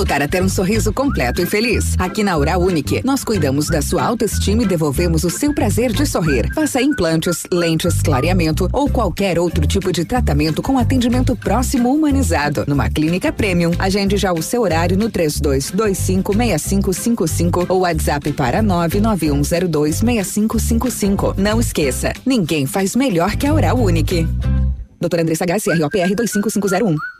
Voltar a ter um sorriso completo e feliz? Aqui na Oral Unique, nós cuidamos da sua autoestima e devolvemos o seu prazer de sorrir. Faça implantes, lentes, clareamento ou qualquer outro tipo de tratamento com atendimento próximo humanizado. Numa clínica premium, agende já o seu horário no 32256555 ou WhatsApp para 991026555. Não esqueça, ninguém faz melhor que a Oral Unique. Doutora Andressa H, CROPR 25501.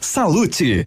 Salute.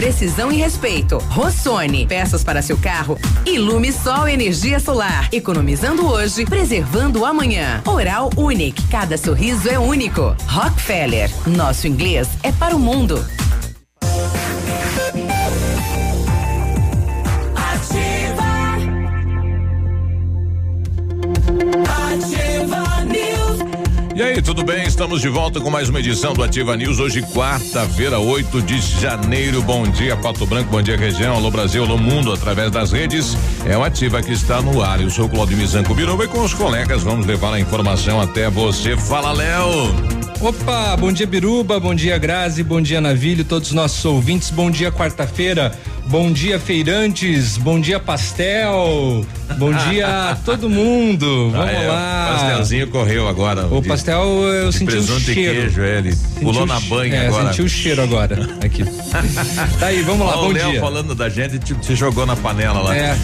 precisão e respeito. Rossoni, peças para seu carro. Ilume Sol Energia Solar. Economizando hoje, preservando amanhã. Oral Unique, cada sorriso é único. Rockefeller, nosso inglês é para o mundo. Ativa News. E aí, tudo bem? Estamos de volta com mais uma edição do Ativa News. Hoje, quarta-feira, 8 de janeiro. Bom dia, Pato Branco, bom dia, região. Alô, Brasil, alô, mundo, através das redes. É o Ativa que está no ar. Eu sou o Claudio Mizanco Biruba e com os colegas vamos levar a informação até você. Fala, Léo! Opa, bom dia Biruba, bom dia Grazi, bom dia Navilho, todos os nossos ouvintes, bom dia quarta-feira, bom dia feirantes, bom dia pastel, bom dia a todo mundo, vamos Ah, é, lá. O pastelzinho correu agora. O de- pastel eu de senti o presunto e cheiro. queijo, é, ele Senti pulou o na banha é, agora. senti o cheiro agora, aqui. tá aí, vamos lá, Ó, bom o Léo dia. falando da gente, te, te jogou na panela lá. É.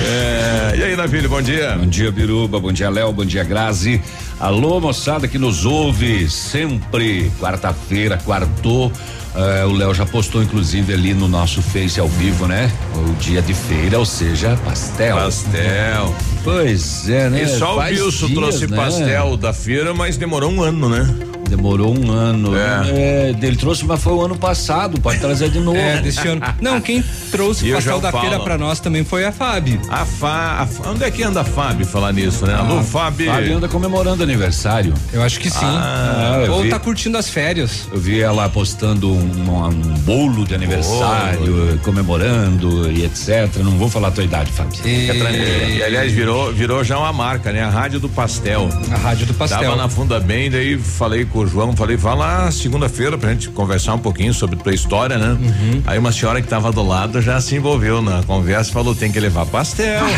É, E aí, Navilho, bom dia. Bom dia, Biruba. Bom dia, Léo. Bom dia, Grazi. Alô, moçada que nos ouve sempre. Quarta-feira, quartou. Eh, o Léo já postou, inclusive, ali no nosso Face ao vivo, né? O dia de feira, ou seja, pastel. Pastel. Pois é, né? E só o Faz Wilson dias, trouxe né? pastel da feira, mas demorou um ano, né? Demorou um ano. É. É, ele trouxe, mas foi o ano passado. Pode trazer de novo. É, desse ano. Não, quem trouxe E o pastel da falo. feira pra nós também foi a Fábio. A Fá, a Fá- onde é que anda a Fábio falar nisso, né? Alô, Fábio. Fábio anda comemorando aniversário. Eu acho que sim. Ah, Ou vi. tá curtindo as férias. Eu vi ela postando um, um bolo de aniversário, comemorando e etc. Não vou falar a tua idade, Fábio. Tranquilo. E, aliás, virou, virou já uma marca, né? A Rádio do Pastel. A rádio do pastel. Tava na Funda Bem, daí falei com o João, falei, vá lá segunda-feira pra gente conversar um pouquinho sobre tua história, né? Uhum. Aí uma senhora que tava do lado já se envolveu na conversa e falou, tem que levar pastel.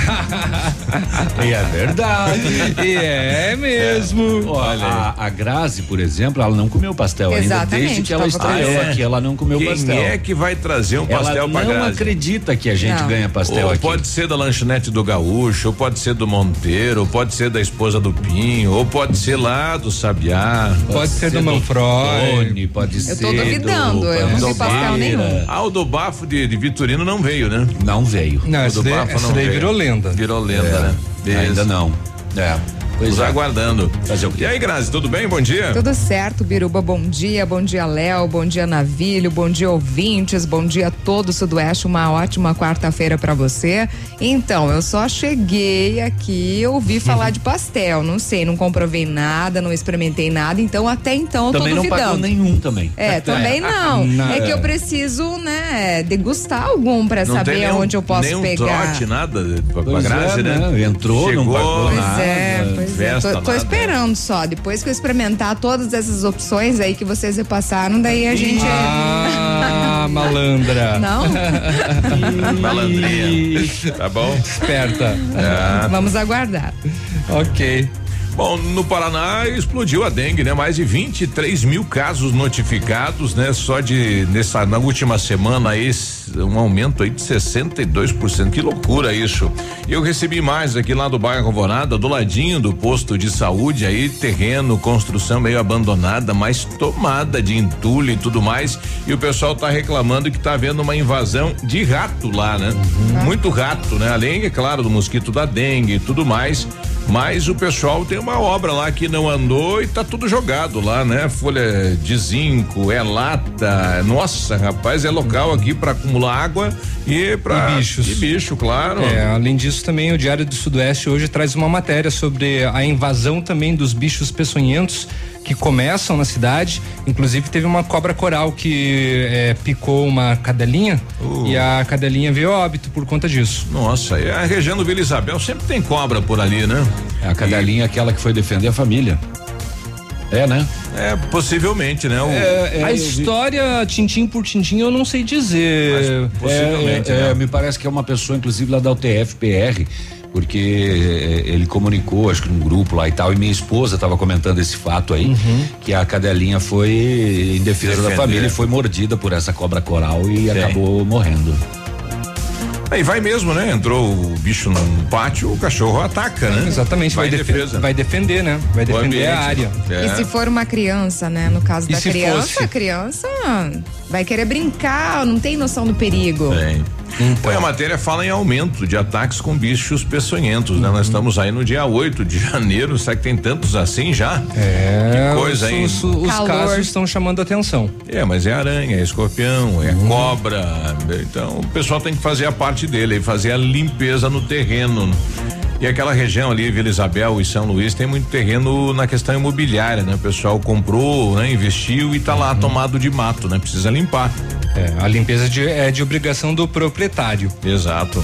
E é verdade. E é mesmo. Olha, a, a Grazi, por exemplo, ela não comeu pastel ainda Exatamente, desde que ela estreou curiosa. aqui, ela não comeu Quem pastel. é que vai trazer um pastel ela pra não Grazi? acredita que a gente Não. ganha pastel ou aqui. pode ser da lanchonete do Gaúcho, ou pode ser do Monteiro, ou pode ser da esposa do Pinho, ou pode ser lá do Sabiá. Pode ser do Manfroy. Tony, pode Eu ser tô duvidando, do, eu não vi do pastel nenhum. Ah, o do bafo de, de Vitorino não veio, né? Não veio. Não, O essa do daí, bafo essa não daí veio. virou lenda. Virou lenda, É, né? Ainda não. É. Pois é. aguardando. Fazer o quê? E aí, Grazi, tudo bem? Bom dia. Tudo certo, Biruba, bom dia, bom dia Léo, bom dia Navilho, bom dia ouvintes, bom dia todo o Sudoeste, uma ótima quarta-feira pra você. Então, eu só cheguei aqui, ouvi falar de pastel, não sei, não comprovei nada, não experimentei nada, então até então eu Também tô não pagou duvidando. nenhum também. É, também não. Não. É que eu preciso, né, degustar algum pra Não saber nenhum, onde eu posso nenhum pegar. trote, nada pra, pra Grazi, é, né? né? Entrou, não Chegou, pagou Pois nada. é, pois é. festa, Tô, esperando só. Depois que eu experimentar todas essas opções aí que vocês repassaram, daí a gente. Ah, malandra. Não? Malandrinha. Tá bom? Esperta. Vamos aguardar. Ok. Bom, no Paraná explodiu a dengue, né? Mais de 23 mil casos notificados, né? Só de nessa na última semana aí um aumento aí de 62%. Que loucura isso. Eu recebi mais aqui lá do bairro Alvorada, do ladinho do posto de saúde aí, terreno, construção meio abandonada, mas tomada de entulho e tudo mais. E o pessoal tá reclamando que tá havendo uma invasão de rato lá, né? Muito rato, né? Além, é claro, do mosquito da dengue e tudo mais. Mas o pessoal tem uma obra lá que não andou e tá tudo jogado lá, né? Folha de zinco, é lata. Nossa, rapaz, é local aqui para acumular água e para E bichos. E bicho, claro. É, além disso, também o Diário do Sudoeste hoje traz uma matéria sobre a invasão também dos bichos peçonhentos que começam na cidade. Inclusive teve uma cobra coral que é, picou uma cadelinha Uh. e a cadelinha veio óbito por conta disso. Nossa, e a região do Vila Isabel sempre tem cobra por ali, né? É a cadelinha aquela que foi defender a família. É, né? É, possivelmente, né? O- É, a história, tintim por tintim, eu não sei dizer. Mas possivelmente, é, é, né? Me parece que é uma pessoa, inclusive, lá da UTF-PR, porque é, ele comunicou, acho que num grupo lá e tal, e minha esposa estava comentando esse fato aí, que a cadelinha foi em defesa da Defender. família e foi mordida por essa cobra coral e acabou morrendo. Aí vai mesmo, né? Entrou o bicho no pátio, o cachorro ataca, né? Exatamente, vai, vai, defesa. vai defender, né? Vai defender a ambiente, área. É. E se for uma criança, né? No caso E da criança, fosse? a criança vai querer brincar, não tem noção do perigo. Tem. Põe a matéria fala em aumento de ataques com bichos peçonhentos, né? Nós estamos aí no dia 8 de janeiro, será que tem tantos assim já? É, Que coisa, os, hein? os, os casos estão chamando atenção. É, mas é aranha, é escorpião, é cobra. Então o pessoal tem que fazer a parte dele, aí, fazer a limpeza no terreno. E aquela região ali, Vila Isabel e São Luís, tem muito terreno na questão imobiliária, né? O pessoal comprou, né? Investiu e tá lá tomado de mato, né? Precisa limpar. É, a limpeza de- é de obrigação do proprietário. Exato.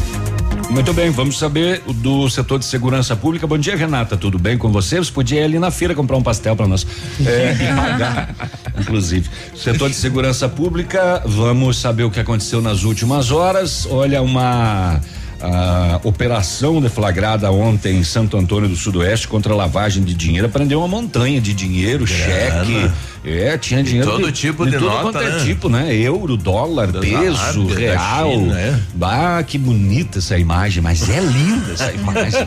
Muito bem, vamos saber do setor de segurança pública. Bom dia, Renata. Tudo bem com você? Você podia ir ali na feira comprar um pastel para nós. É, e pagar, inclusive. Setor de segurança pública, vamos saber o que aconteceu nas últimas horas. Olha, uma. A operação deflagrada ontem em Santo Antônio do Sudoeste contra a lavagem de dinheiro prendeu uma montanha de dinheiro, cheque. É, tinha dinheiro. todo tipo de todo nota, quanto é né? tipo, né? Euro, dólar, peso, da real. China, é. Bah, que bonita essa imagem, mas é linda essa imagem.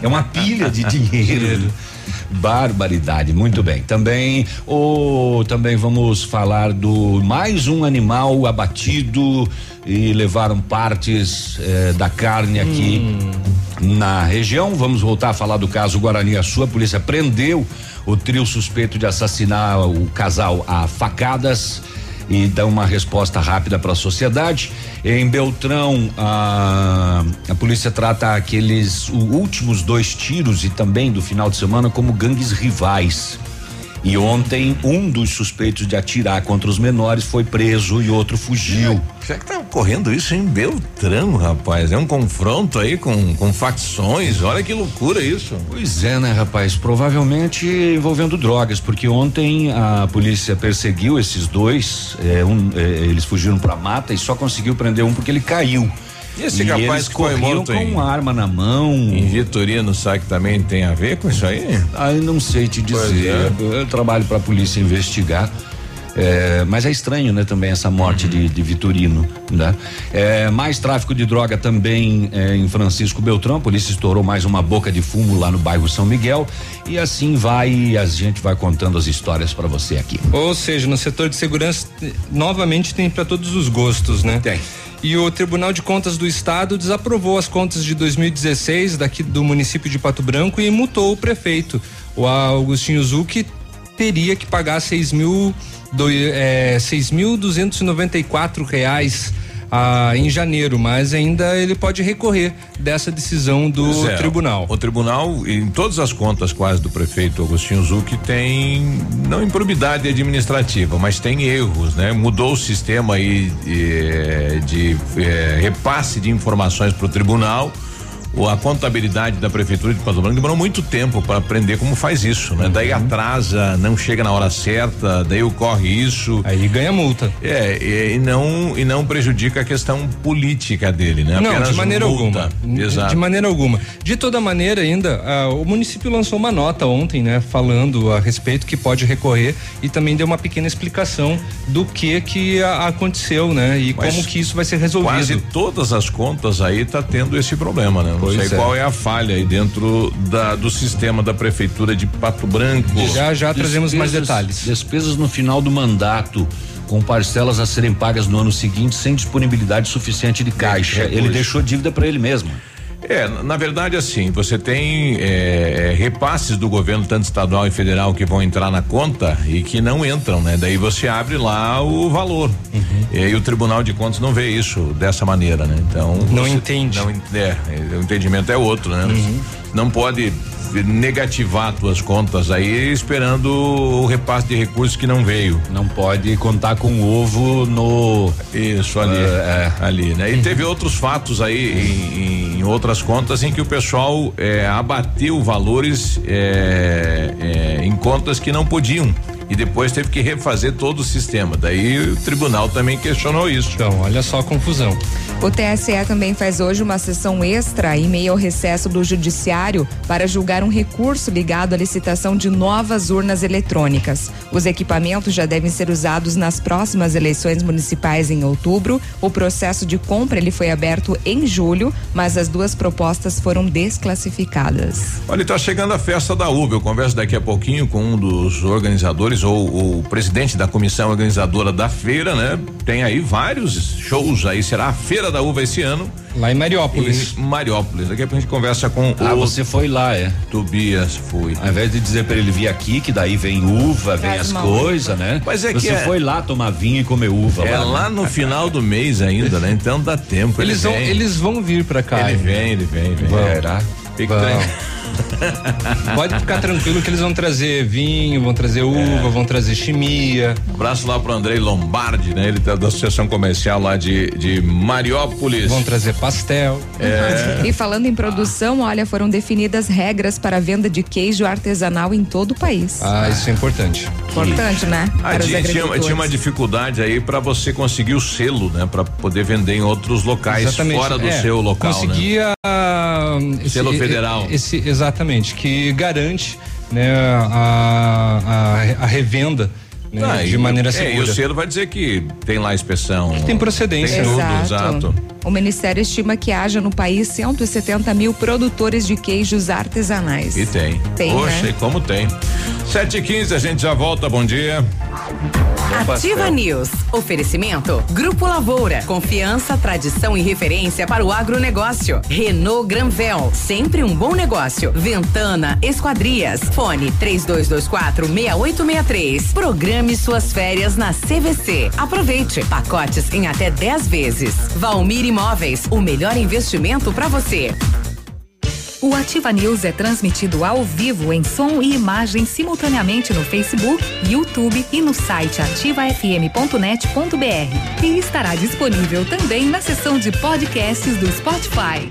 É uma pilha de dinheiro. Barbaridade, muito bem. Também, o também vamos falar do mais um animal abatido e levaram partes eh, da carne aqui na região. Vamos voltar a falar do caso Guarani Açu. A polícia prendeu o trio suspeito de assassinar o casal a facadas e dá uma resposta rápida para a sociedade. Em Beltrão, a, a polícia trata aqueles últimos dois tiros e também do final de semana como gangues rivais. E ontem, um dos suspeitos de atirar contra os menores foi preso e outro fugiu. Será que tá ocorrendo isso em Beltrão, rapaz? É um confronto aí com, com facções. Olha que loucura isso. Pois é, né, rapaz? Provavelmente envolvendo drogas, porque ontem a polícia perseguiu esses dois. é, um, é, eles fugiram pra mata e só conseguiu prender um porque ele caiu. E esse e rapaz eles que foi corriam morto com em- uma arma na mão. Em Vitorino, sabe que também tem a ver com isso aí? Ah, eu não sei te dizer. é. Eu trabalho para a polícia investigar. É, mas é estranho, né, também essa morte de, de Vitorino, né? É, mais tráfico de droga também é, em Francisco Beltrão, a polícia estourou mais uma boca de fumo lá no bairro São Miguel e assim vai, a gente vai contando as histórias para você aqui. Ou seja, no setor de segurança, novamente tem para todos os gostos, né? Tem. E o Tribunal de Contas do Estado desaprovou as contas de 2016 daqui do município de Pato Branco e multou o prefeito. O Augustinho Zucchi teria que pagar seis mil, é, seis mil duzentos e noventa e quatro reais ah, em janeiro, mas ainda ele pode recorrer dessa decisão do é, tribunal. O tribunal, em todas as contas quase do prefeito Agostinho Zucchi, tem não improbidade administrativa, mas tem erros, né? Mudou o sistema aí de, de, de é, repasse de informações para o tribunal a contabilidade da prefeitura de Pato Branco demorou muito tempo para aprender como faz isso, né? Uhum. Daí atrasa, não chega na hora certa, daí ocorre isso. Aí ganha multa. É, e, e não e não prejudica a questão política dele, né? Não, Apenas de maneira multa. alguma. Exato. De maneira alguma. De toda maneira, ainda, o município lançou uma nota ontem, né? Falando a respeito que pode recorrer e também deu uma pequena explicação do que que a, aconteceu, né? E Mas como que isso vai ser resolvido. Quase todas as contas aí tá tendo esse problema, né? Pois não sei é. qual é a falha aí dentro da, do sistema da prefeitura de Pato Branco. Já já trazemos mais detalhes. Despesas no final do mandato com parcelas a serem pagas no ano seguinte sem disponibilidade suficiente de caixa. Ele deixou dívida para ele mesmo. É, na verdade, assim, você tem é, é, repasses do governo, tanto estadual e federal, que vão entrar na conta e que não entram, né? Daí você abre lá o valor. Uhum. E o Tribunal de Contas não vê isso dessa maneira, né? Então. Não entende. Não, é, o entendimento é outro, né? Uhum. Não pode negativar tuas contas aí esperando o repasse de recursos que não veio. Não pode contar com o ovo no. Isso ali. É, ali, né? E teve outros fatos aí em, em, outras contas em que o pessoal é, abateu valores é, em contas que não podiam e depois teve que refazer todo o sistema. Daí o tribunal também questionou isso. Então, olha só a confusão. O TSE também faz hoje uma sessão extra em meio ao recesso do judiciário para julgar um recurso ligado à licitação de novas urnas eletrônicas. Os equipamentos já devem ser usados nas próximas eleições municipais em outubro. O processo de compra ele foi aberto em julho, mas as duas propostas foram desclassificadas. Olha, está chegando a festa da UV. Eu converso daqui a pouquinho com um dos organizadores ou o presidente da comissão organizadora da feira, né? Tem aí vários shows aí, será a Feira da Uva esse ano. Lá em Mariópolis. Em Mariópolis. Daqui a pouco a gente conversa com ah, o. você foi lá, é? Tobias, fui. Ao invés de dizer para ele vir aqui, que daí vem uva, vem as coisas, né? Mas é você que. Você é... foi lá tomar vinho e comer uva. É lá, né? lá no final do mês ainda, né? Então dá tempo. Eles, ele vão, eles vão vir para cá. Ele vem, ele vem, vem. Será? Fica Pode ficar tranquilo que eles vão trazer vinho, vão trazer uva, é. vão trazer chimia. Um abraço lá pro Andrei Lombardi, né? Ele tá da Associação Comercial lá de, de Mariópolis. Vão trazer pastel. É. E falando em produção, olha, foram definidas regras para a venda de queijo artesanal em todo o país. Ah, isso é importante. Importante, né? Ah, tinha, tinha, tinha, uma dificuldade aí para você conseguir o selo, né? Para poder vender em outros locais Exatamente. fora do é, seu local. Né? Conseguia né? Selo federal. Esse, exatamente, que garante né, a, a, a revenda né, ah, de maneira segura. É, e o selo vai dizer que tem lá a inspeção. Que tem procedência. Tem tudo, exato. O Ministério estima que haja no país 170 mil produtores de queijos artesanais. E tem. Tem. Poxa, né? e como tem. 7 e 15 a gente já volta. Bom dia. Ativa News. Oferecimento. Grupo Lavoura. Confiança, tradição e referência para o agronegócio. Renault Granvel. Sempre um bom negócio. Ventana Esquadrias. Fone 3224 6863. Programe suas férias na CVC. Aproveite. Pacotes em até 10 vezes. Valmir Imóveis. O melhor investimento para você. O Ativa News é transmitido ao vivo em som e imagem simultaneamente no Facebook, YouTube e no site ativafm.net.br. E estará disponível também na seção de podcasts do Spotify.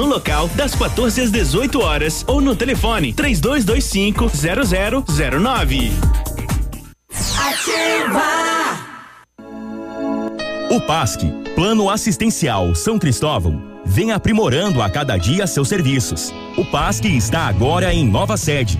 no local das 14 às 18 horas ou no telefone 3225 0009. Ativa! O PASC Plano Assistencial São Cristóvão vem aprimorando a cada dia seus serviços. O PASC está agora em nova sede,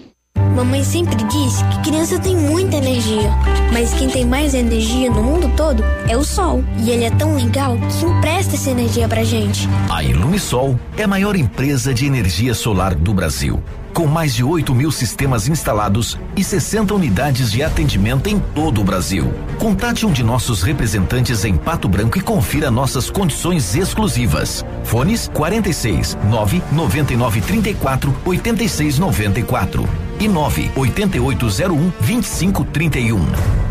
Mamãe sempre disse que criança tem muita energia, mas quem tem mais energia no mundo todo é o sol. E ele é tão legal que empresta essa energia pra gente. A Ilumisol é a maior empresa de energia solar do Brasil. Com mais de 8 mil sistemas instalados e 60 unidades de atendimento em todo o Brasil. Contate um de nossos representantes em Pato Branco e confira nossas condições exclusivas. Fones 46 9 99 34 86 94 e 9 8801 2531. Um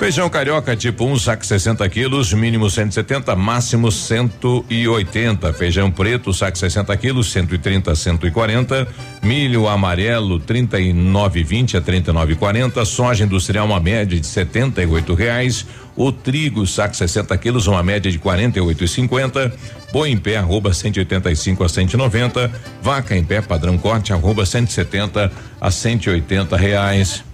Feijão carioca tipo 1, um, saco 60 quilos, mínimo 170, máximo 180. Feijão preto, saco 60 quilos, 130 a 140. Milho amarelo, 39,20 a 39,40. Soja industrial, uma média de 78 reais. O trigo, saco 60 quilos, uma média de 48,50. Boi em pé, arroba 185 a 190. Vaca em pé, padrão corte, arroba 170 a 180 reais.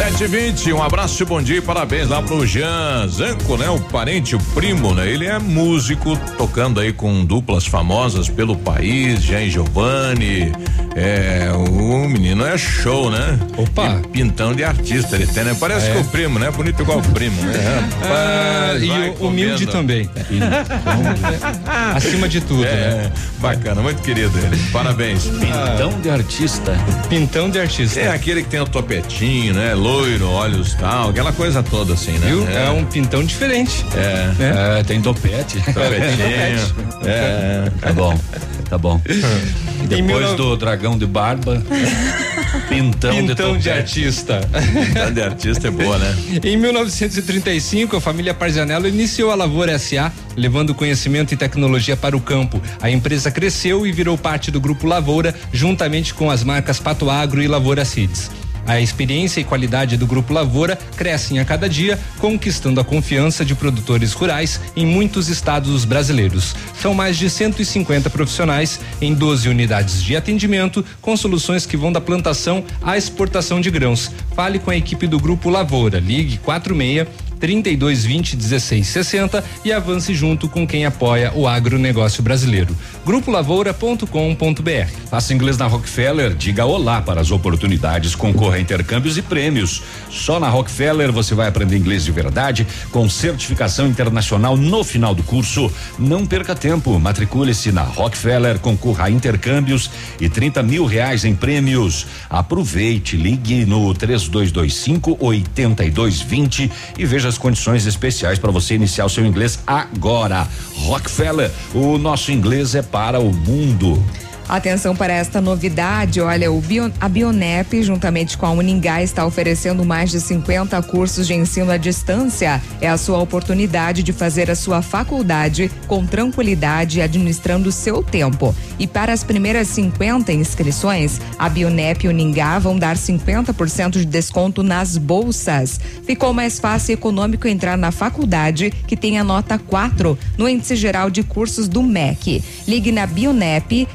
Sete vinte, um abraço, bom dia e parabéns lá pro Jean Zanco, né? O parente, o primo, né? Ele é músico, tocando aí com duplas famosas pelo país, Jean e Giovanni. É, o menino é show, né? Opa! E pintão de artista ele tem, né? Parece É. que o primo, né? Bonito igual o primo, né? Ah, Rapaz, e vai o- humilde comendo. também. Acima de tudo, é, né? Bacana, muito querido ele. Parabéns. Pintão de artista. Pintão de artista. É aquele que tem o topetinho, né? Loiro, olhos tal, aquela coisa toda assim, né? Viu? É um pintão diferente. É. É, tem topete. Topetinho. é. Tá bom, tá bom. Em Depois 19 do dragão de barba. Pintão, Pintão de, topete. artista. Pintão de artista é boa, né? Em 1935, a família Parzanello iniciou a Lavoura SA, levando conhecimento e tecnologia para o campo. A empresa cresceu e virou parte do grupo Lavoura, juntamente com as marcas Pato Agro e Lavoura Seeds. A experiência e qualidade do Grupo Lavoura crescem a cada dia, conquistando a confiança de produtores rurais em muitos estados brasileiros. São mais de 150 profissionais em 12 unidades de atendimento, com soluções que vão da plantação à exportação de grãos. Fale com a equipe do Grupo Lavoura. Ligue 46 3220 1660 e avance junto com quem apoia o agronegócio brasileiro. Grupolavoura.com.br. Faça inglês na Rockefeller, diga olá para as oportunidades, concorra a intercâmbios e prêmios. Só na Rockefeller você vai aprender inglês de verdade, com certificação internacional no final do curso. Não perca tempo, matricule-se na Rockefeller, concorra a intercâmbios e 30 mil reais em prêmios. Aproveite, ligue no 3225 8220 e veja as condições especiais para você iniciar o seu inglês agora. Rockefeller, o nosso inglês é para o mundo. Atenção para esta novidade, olha, o Bio, a Bionep, juntamente com a Uningá, está oferecendo mais de 50 cursos de ensino à distância. É a sua oportunidade de fazer a sua faculdade com tranquilidade, administrando seu tempo. E para as primeiras 50 inscrições, a Bionep e Uningá vão dar 50% de desconto nas bolsas. Ficou mais fácil e econômico entrar na faculdade que tem a nota 4 no índice geral de cursos do MEC. Ligue na Bionep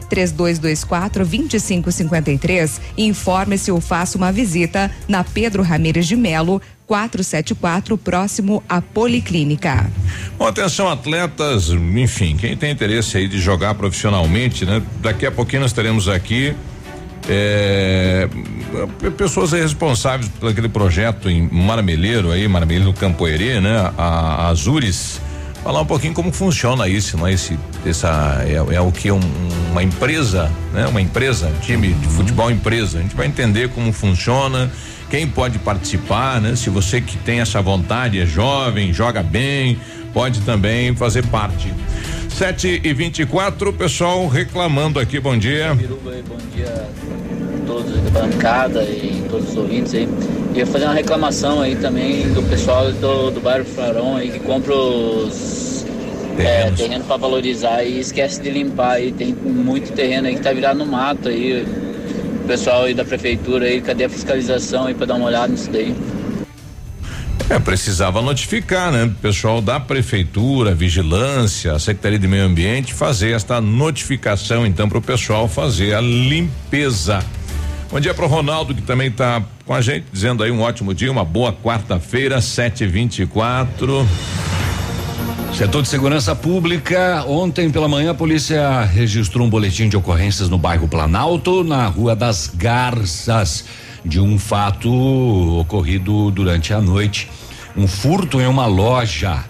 3224 2553 e informe-se ou faça uma visita na Pedro Ramires de Melo 474, próximo à Policlínica. Bom, atenção, atletas, enfim, quem tem interesse aí de jogar profissionalmente, né? Daqui a pouquinho nós teremos aqui é, pessoas responsáveis por aquele projeto em Marmeleiro aí, Marmeleiro Campoerê, né? A, a Azures, falar um pouquinho como funciona isso, não é esse, essa, é, é o que um, uma empresa, né? Uma empresa, time de futebol empresa, a gente vai entender como funciona, quem pode participar, né? Se você que tem essa vontade, é jovem, joga bem, pode também fazer parte. 7 e 24 pessoal reclamando aqui, bom dia. Biruba, bom dia a todos da bancada e todos os ouvintes aí. Ia fazer uma reclamação aí também do pessoal do, do bairro Farão aí que compra os é, terreno para valorizar e esquece de limpar aí. Tem muito terreno aí que tá virado no mato aí. O pessoal aí da prefeitura aí, cadê a fiscalização aí para dar uma olhada nisso daí? É, precisava notificar, né? Pessoal da prefeitura, vigilância, Secretaria de Meio Ambiente fazer esta notificação então para o pessoal fazer a limpeza. Bom dia pro Ronaldo que também tá com a gente, dizendo aí um ótimo dia, uma boa quarta-feira, 7h24. Setor de Segurança Pública, ontem pela manhã a polícia registrou um boletim de ocorrências no bairro Planalto, na Rua das Garças, de um fato ocorrido durante a noite. Um furto em uma loja.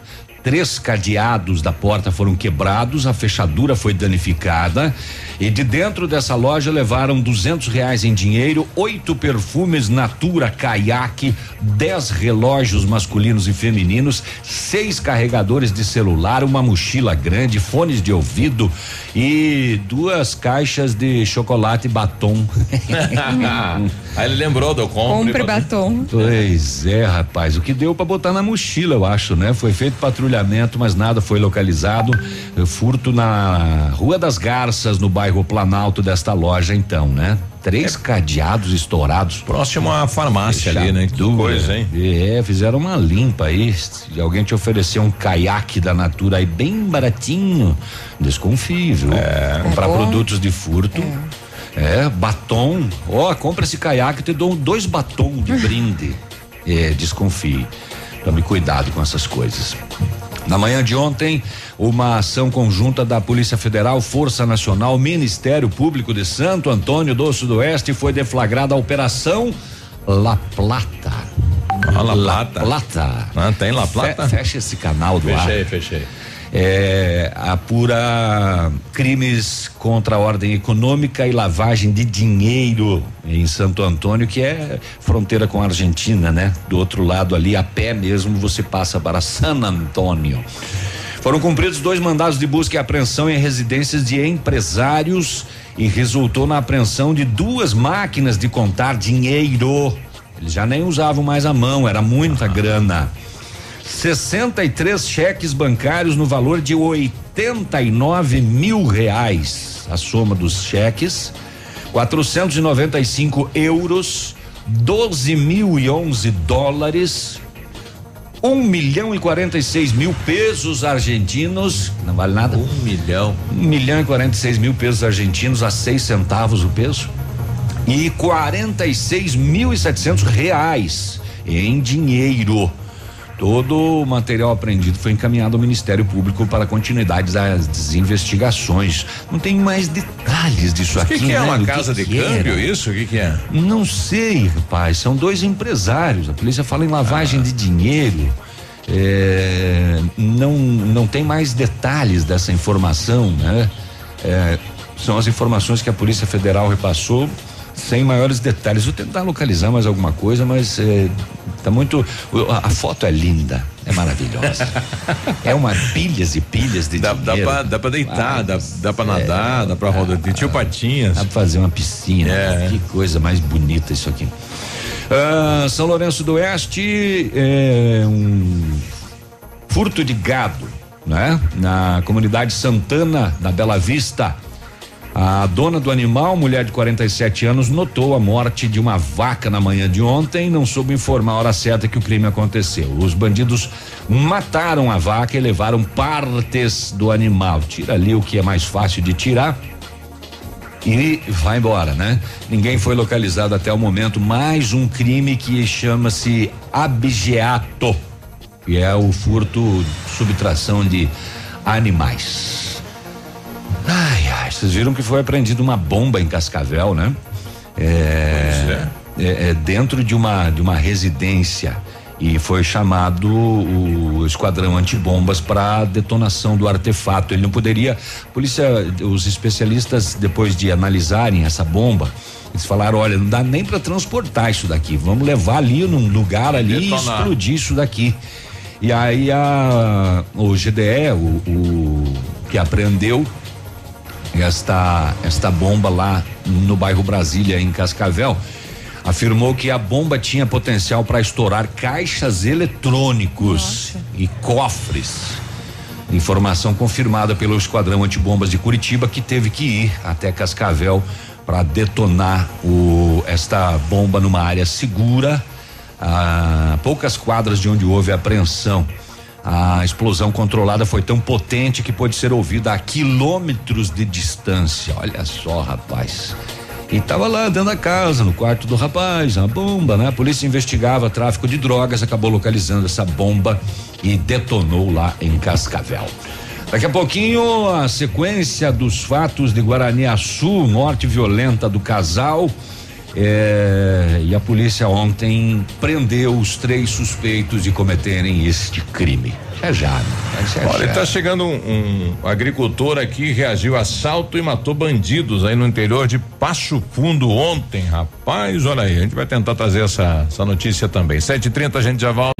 Três cadeados da porta foram quebrados, a fechadura foi danificada e de dentro dessa loja levaram duzentos reais em dinheiro, oito perfumes Natura Caiaque, dez relógios masculinos e femininos, seis carregadores de celular, uma mochila grande, fones de ouvido e duas caixas de chocolate batom. Aí ele lembrou do compre. Compre batom. Pois é, rapaz, o que deu para botar na mochila, eu acho, né? Foi feito patrulhamento, mas nada foi localizado. Furto na Rua das Garças, no bairro Planalto desta loja, então, né? Três cadeados estourados. Próximo à farmácia ali, né? Que coisa, hein? É, fizeram uma limpa aí. Se alguém te oferecer um caiaque da Natura aí bem baratinho, desconfie, viu? É. Comprar É bom. produtos de furto. É, batom. Ó, compra esse caiaque, te dou dois batom de brinde. É, desconfie. Tome cuidado com essas coisas. Na manhã de ontem, uma ação conjunta da Polícia Federal, Força Nacional, Ministério Público de Santo Antônio do Sudoeste foi deflagrada a Operação La Plata. Ah, La Plata. Plata. Ah, tem La Plata? Fe- fecha esse canal do ar. Fechei, fechei. É, apura crimes contra a ordem econômica e lavagem de dinheiro em Santo Antônio, que é fronteira com a Argentina, né? Do outro lado ali, a pé mesmo, você passa para San Antônio. Foram cumpridos dois mandados de busca e apreensão em residências de empresários e resultou na apreensão de duas máquinas de contar dinheiro. Eles já nem usavam mais a mão, era muita grana. 63 cheques bancários no valor de 89 mil reais. A soma dos cheques, 495 euros, 12 mil e 11 dólares, um milhão e 46 mil pesos argentinos. Não vale nada? Um milhão. Um milhão e 46 mil pesos argentinos a seis centavos o peso. E 46 mil e 700 reais em dinheiro. Todo o material apreendido foi encaminhado ao Ministério Público para continuidade das investigações. Não tem mais detalhes disso O que, aqui. que é né? uma casa que de que câmbio? era. Isso? O que, que é? Não sei, rapaz. São dois empresários. A polícia fala em lavagem de dinheiro. É, não, não tem mais detalhes dessa informação, né? É, são as informações que a Polícia Federal repassou sem maiores detalhes. Vou tentar localizar mais alguma coisa, mas é, tá muito. A, foto é linda, é maravilhosa. é uma pilhas e pilhas de Dá, dá, dinheiro. pra, dá pra deitar, dá, dá pra É. nadar, dá pra rodar. Tem tio Patinhas. Dá pra fazer uma piscina. É. Que coisa mais bonita isso aqui. Ah, São Lourenço do Oeste, é um furto de gado, né? Na comunidade Santana, da Bela Vista. A dona do animal, mulher de 47 anos, notou a morte de uma vaca na manhã de ontem, não soube informar a hora certa que o crime aconteceu. Os bandidos mataram a vaca e levaram partes do animal. Tira ali o que é mais fácil de tirar e vai embora, né? Ninguém foi localizado até o momento. Mais um crime que chama-se abigeato, que é o furto, subtração de animais. Ai, ai, vocês viram que foi apreendida uma bomba em Cascavel, né? É, é, é dentro de uma de uma residência e foi chamado o esquadrão antibombas para detonação do artefato. Ele não poderia, a polícia, os especialistas depois de analisarem essa bomba, eles falaram, olha, não dá nem para transportar isso daqui. Vamos levar ali num lugar ali e explodir isso daqui. E aí a o GDE, o, o que apreendeu esta esta bomba lá no bairro Brasília em Cascavel afirmou que a bomba tinha potencial para estourar caixas eletrônicos e cofres. Informação confirmada pelo Esquadrão Antibombas de Curitiba que teve que ir até Cascavel para detonar o esta bomba numa área segura a poucas quadras de onde houve a apreensão. A explosão controlada foi tão potente que pôde ser ouvida a quilômetros de distância. Olha só, rapaz. E tava lá dentro da casa, no quarto do rapaz, a bomba, né? A polícia investigava tráfico de drogas, acabou localizando essa bomba e detonou lá em Cascavel. Daqui a pouquinho, a sequência dos fatos de Guaraniaçu, morte violenta do casal. É, e a polícia ontem prendeu os três suspeitos de cometerem este crime. É já, né? É Olha, já. tá chegando um, um agricultor aqui, reagiu a assalto e matou bandidos aí no interior de Passo Fundo ontem, rapaz. Olha aí, a gente vai tentar trazer essa, essa notícia também. 7h30 a gente já volta.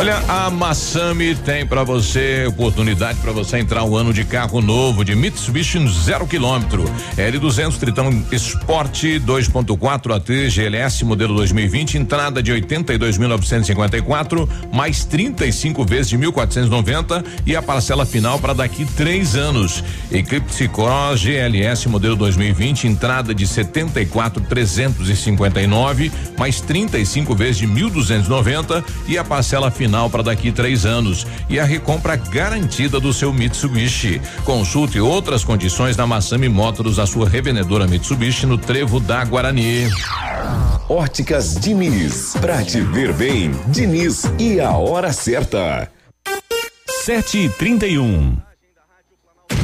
Olha, a Massami tem pra você oportunidade pra você entrar um ano de carro novo de Mitsubishi zero quilômetro. L200 Tritão Sport 2.4 AT GLS modelo 2020, entrada de 82.954 mais 35 vezes de 1.490 e a parcela final para daqui três anos. Eclipse Cross GLS modelo 2020, entrada de 74.359 mais 35 vezes de 1.290 e a parcela final para daqui três anos e a recompra garantida do seu Mitsubishi. Consulte outras condições na Massami Motors, a sua revendedora Mitsubishi no Trevo da Guarani. Óticas Diniz. Pra te ver bem, Diniz e a hora certa. Sete e trinta e um.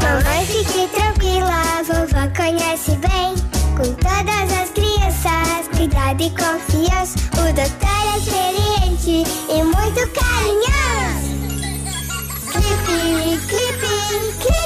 Mamãe, fique tranquila, vovó conhece bem. Com todas as crianças, cuidado e confiança. O doutor é experiente e muito carinhoso. Clipe, clipe, clipe.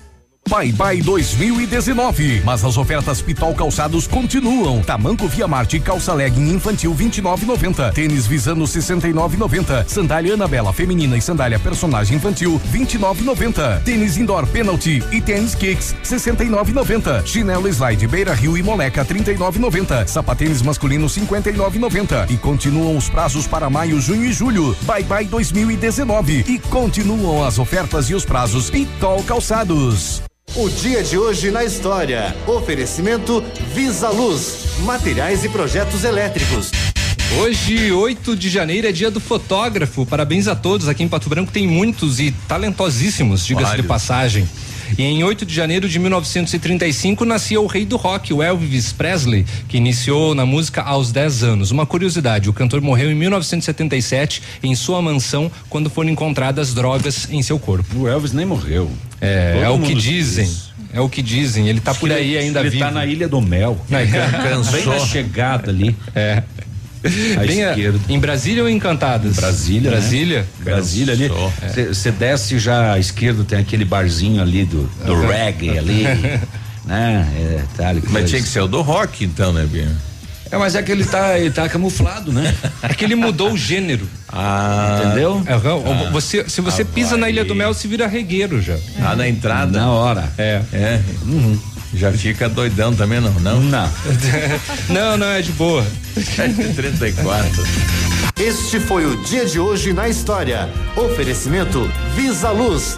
Bye Bye 2019. Mas as ofertas Pitol Calçados continuam. Tamanco Via Marte calça legging infantil 29,90. Tênis Visano 69,90. Sandália Anabela feminina e sandália personagem infantil 29,90. Tênis Indoor Penalty e tênis Kicks 69,90. Chinelo Slide Beira Rio e Moleca 39,90. Sapatênis masculino 59,90. E continuam os prazos para maio, junho e julho. Bye Bye 2019. E continuam as ofertas e os prazos Pitol Calçados. O dia de hoje na história. Oferecimento Visa Luz, materiais e projetos elétricos. Hoje, 8 de janeiro, é dia do fotógrafo. Parabéns a todos. Aqui em Pato Branco tem muitos e talentosíssimos, diga-se de passagem. E em 8 de janeiro de 1935 nascia o rei do rock, o Elvis Presley, que iniciou na música aos 10 anos. Uma curiosidade: o cantor morreu em 1977 em sua mansão quando foram encontradas drogas em seu corpo. O Elvis nem morreu. É, Todo é o que diz dizem. isso. É o que dizem. Ele tá Acho por aí ele- ainda ele vivo. tá na Ilha do Mel. É, Bem na chegada ali. É. Bem em Brasília ou em Encantadas? Brasília. né? Brasília? Brasília ali. Você desce já à esquerda, tem aquele barzinho ali do, do Uhum. reggae ali. né? É, tá, Mas tinha que ser o do rock, então, né, Bia? É, mas é que ele tá, ele tá camuflado, né? É que ele mudou o gênero. Ah. Entendeu? É, Ah. você, se você pisa na Ilha do Mel, se vira regueiro já. Ah, na entrada? Na hora. É. É. Já fica doidão também, não? Não. Não. não, não, é de boa. 34. Este foi o dia de hoje na história. Oferecimento Visa Luz.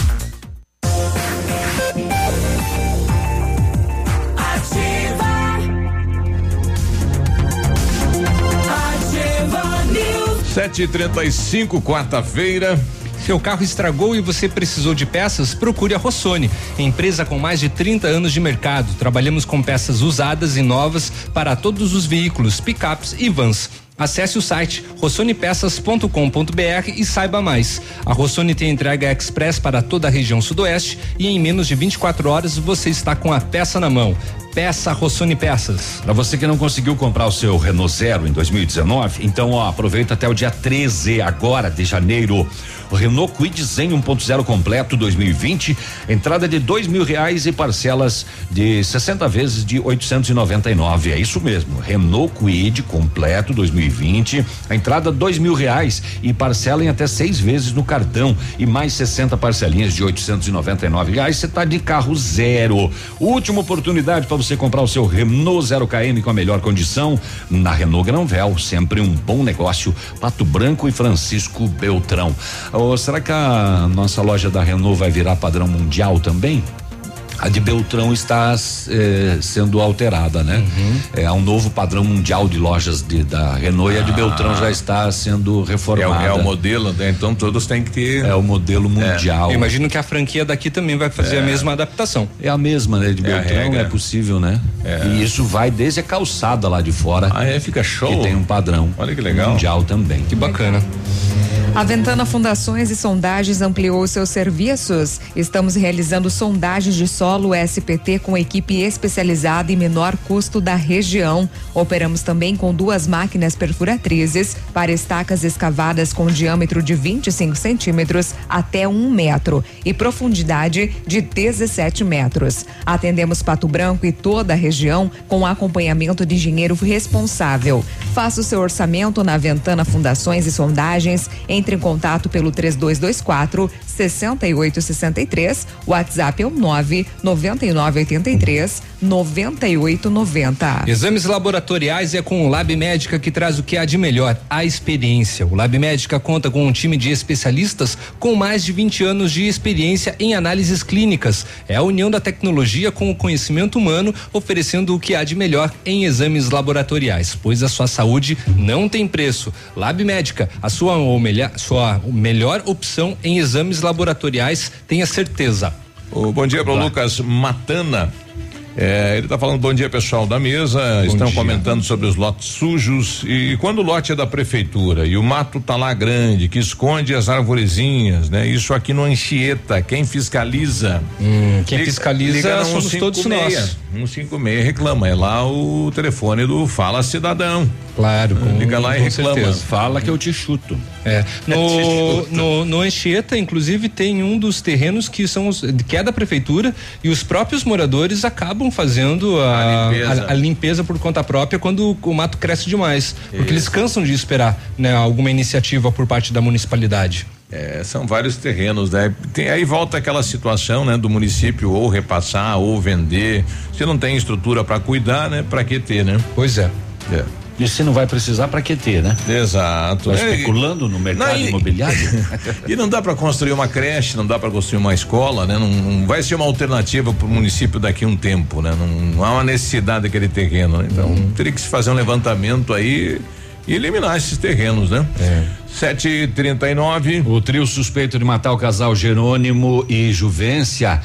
News. 7h35, quarta-feira. Seu carro estragou e você precisou de peças? Procure a Rossoni, empresa com mais de 30 anos de mercado. Trabalhamos com peças usadas e novas para todos os veículos, picapes e vans. Acesse o site rossonepeças.com.br e saiba mais. A Rossoni tem entrega express para toda a região sudoeste e em menos de 24 horas você está com a peça na mão. Peça Rossoni Peças. Para você que não conseguiu comprar o seu Renault Zero em 2019, então ó, aproveita até o dia 13 agora de janeiro. O Renault Kwid Zen 1.0 completo 2020, entrada de dois mil reais e parcelas de 60 vezes de 899. É isso mesmo, Renault Kwid completo 2020, a entrada dois mil reais e parcela em até seis vezes no cartão e mais 60 parcelinhas de 899 reais. Você tá de carro zero. Última oportunidade para você comprar o seu Renault 0 KM com a melhor condição na Renault Granvel, sempre um bom negócio. Pato Branco e Francisco Beltrão. Ô, será que a nossa loja da Renault vai virar padrão mundial também? A de Beltrão está eh, sendo alterada, né? É um novo padrão mundial de lojas de, da Renault e a de Ah. Beltrão já está sendo É, reformada. é o modelo, né? Então todos têm que ter. É o modelo mundial. Eu imagino que a franquia daqui também vai fazer a mesma adaptação. É a mesma, né? De É Beltrão é possível, né? E isso vai desde a calçada lá de fora. Ah, é? Fica show. Que tem um padrão. Olha que legal. Mundial também. Que bacana. A Ventana Fundações e Sondagens ampliou seus serviços. Estamos realizando sondagens de solo SPT com equipe especializada e menor custo da região. Operamos também com duas máquinas perfuratrizes para estacas escavadas com diâmetro de 25 centímetros até um metro e profundidade de 17 metros. Atendemos Pato Branco e toda a região com acompanhamento de engenheiro responsável. Faça o seu orçamento na Ventana Fundações e Sondagens. Entre em contato pelo 3224 6863. O WhatsApp é o 9 9983 9890. Exames laboratoriais é com o Lab Médica que traz o que há de melhor, a experiência. O Lab Médica conta com um time de especialistas com mais de 20 anos de experiência em análises clínicas. É a união da tecnologia com o conhecimento humano, oferecendo o que há de melhor em exames laboratoriais, pois a sua saúde não tem preço. Lab Médica, a sua, o melhor, sua melhor opção em exames laboratoriais, tenha certeza. O bom dia para o Lucas Matana. É, ele está falando bom dia pessoal da mesa, estão dia. comentando sobre os lotes sujos e quando o lote é da prefeitura e o mato tá lá grande, que esconde as arvorezinhas, né? Isso aqui no Anchieta, quem fiscaliza? quem fiscaliza no somos todos 156, nós. No 56 reclama, é lá o telefone do Fala Cidadão. Claro, com, Liga lá e reclama. certeza. Fala que eu te chuto. É. No, no, no Anchieta, inclusive, tem um dos terrenos que são os, que é da prefeitura e os próprios moradores acabam fazendo a, A limpeza. a- a limpeza por conta própria quando o mato cresce demais. Porque eles cansam de esperar né, alguma iniciativa por parte da municipalidade. É, são vários terrenos, né? Tem, aí volta aquela situação, né? Do município ou repassar ou vender. Se não tem estrutura para cuidar, né? Para que ter, né? Pois é. É. E se não vai precisar, para que ter, né? Exato. Tá É, especulando no mercado Não, e- imobiliário? e não dá para construir uma creche, não dá para construir uma escola, né? Não, não vai ser uma alternativa para o município daqui a um tempo, né? Não, não há uma necessidade daquele terreno, né? Então teria que se fazer um levantamento aí e eliminar esses terrenos, né? Sete trinta e nove. O trio suspeito de matar o casal Jerônimo e Juvência.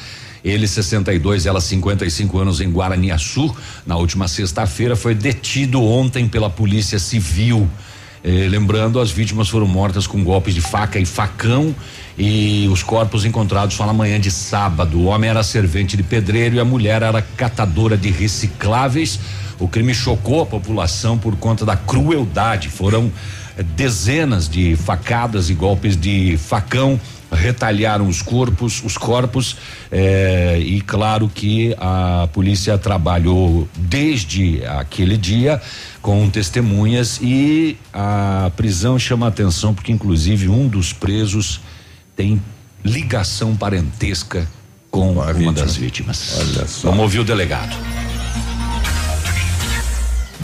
Ele 62, ela 55 anos em Guaraniaçu. Na última sexta-feira foi detido ontem pela Polícia Civil. Eh, lembrando, as vítimas foram mortas com golpes de faca e facão e os corpos encontrados só na manhã de sábado. O homem era servente de pedreiro e a mulher era catadora de recicláveis. O crime chocou a população por conta da crueldade. Foram eh, dezenas de facadas e golpes de facão retalharam os corpos, os corpos eh, e claro que a polícia trabalhou desde aquele dia com testemunhas e a prisão chama atenção porque inclusive um dos presos tem ligação parentesca com uma das vítimas. Olha só. Vamos ouvir o delegado.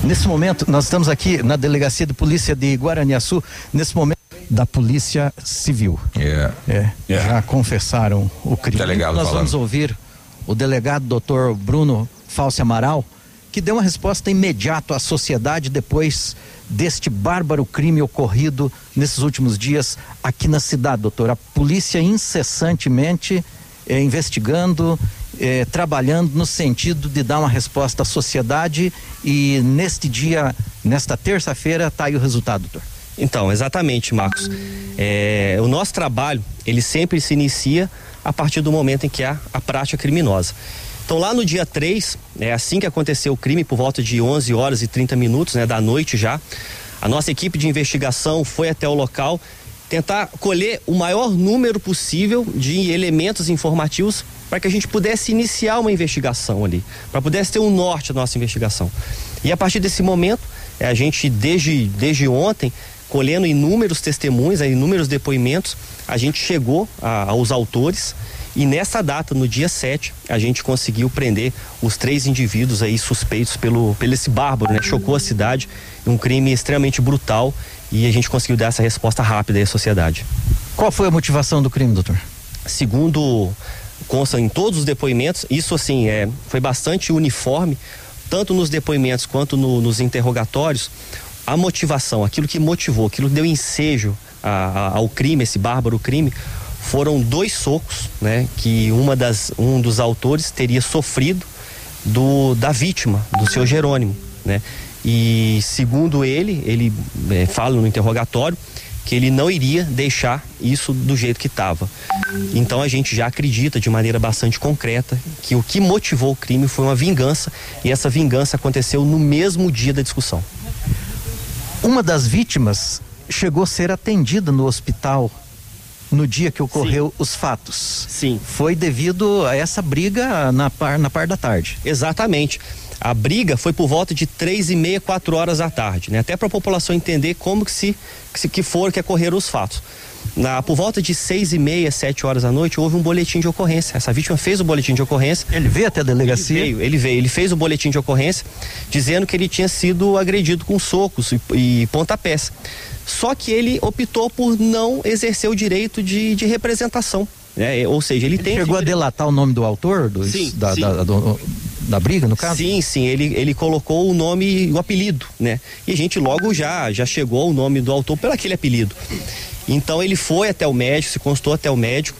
Nesse momento, nós estamos aqui na delegacia de polícia de Guaraniaçu, nesse momento da Polícia Civil. É. É, Já confessaram o crime. Delegado nós falando. vamos ouvir o delegado doutor Bruno Falce Amaral, que deu uma resposta imediata à sociedade depois deste bárbaro crime ocorrido nesses últimos dias aqui na cidade, doutor. A polícia incessantemente eh, investigando, eh, trabalhando no sentido de dar uma resposta à sociedade e neste dia, nesta terça-feira, está aí o resultado, doutor. Então, exatamente, Marcos. É, o nosso trabalho, ele sempre se inicia a partir do momento em que há a prática criminosa. Então lá no dia 3, é assim que aconteceu o crime, por volta de 11 horas e 30 minutos, né, da noite já, a nossa equipe de investigação foi até o local tentar colher o maior número possível de elementos informativos para que a gente pudesse iniciar uma investigação ali, para pudesse ter um norte da nossa investigação. E a partir desse momento, eh, a gente desde desde ontem colhendo inúmeros testemunhos, eh, inúmeros depoimentos, a gente chegou a- aos autores e nessa data, no dia 7, a gente conseguiu prender os três indivíduos aí suspeitos pelo, pelo esse bárbaro, né? Chocou a cidade, um crime extremamente brutal e a gente conseguiu dar essa resposta rápida à sociedade. Qual foi a motivação do crime, doutor? Segundo consta em todos os depoimentos, isso assim é, foi bastante uniforme, tanto nos depoimentos quanto no- nos interrogatórios, a motivação, aquilo que motivou, aquilo que deu ensejo a- a- ao crime, esse bárbaro crime, foram dois socos, né, que uma das, um dos autores teria sofrido do da vítima, do seu Jerônimo, né? E segundo ele, ele eh, fala no interrogatório que ele não iria deixar isso do jeito que estava. Então a gente já acredita de maneira bastante concreta que o que motivou o crime foi uma vingança e essa vingança aconteceu no mesmo dia da discussão. Uma das vítimas chegou a ser atendida no hospital no dia que ocorreu os fatos. Sim. Foi devido a essa briga na par, na par da tarde. Exatamente. A briga foi por volta de três e meia, quatro horas da tarde, né? Até para a população entender como que se que, se, que foram que ocorreram os fatos. Na, por volta de seis e meia, sete horas da noite, houve um boletim de ocorrência. Essa vítima fez o boletim de ocorrência. Ele veio até a delegacia? Ele veio, ele veio. Ele fez o boletim de ocorrência dizendo que ele tinha sido agredido com socos e, e pontapés. Só que ele optou por não exercer o direito de, de representação. Né? Ou seja, ele, tem. Chegou a delatar o nome do autor do, Sim, da, sim. Da, do- da briga, no caso? Sim, sim, ele, ele colocou o nome e o apelido, né? E a gente logo já, já chegou ao nome do autor pelo aquele apelido. Então ele foi até o médico, se constou até o médico,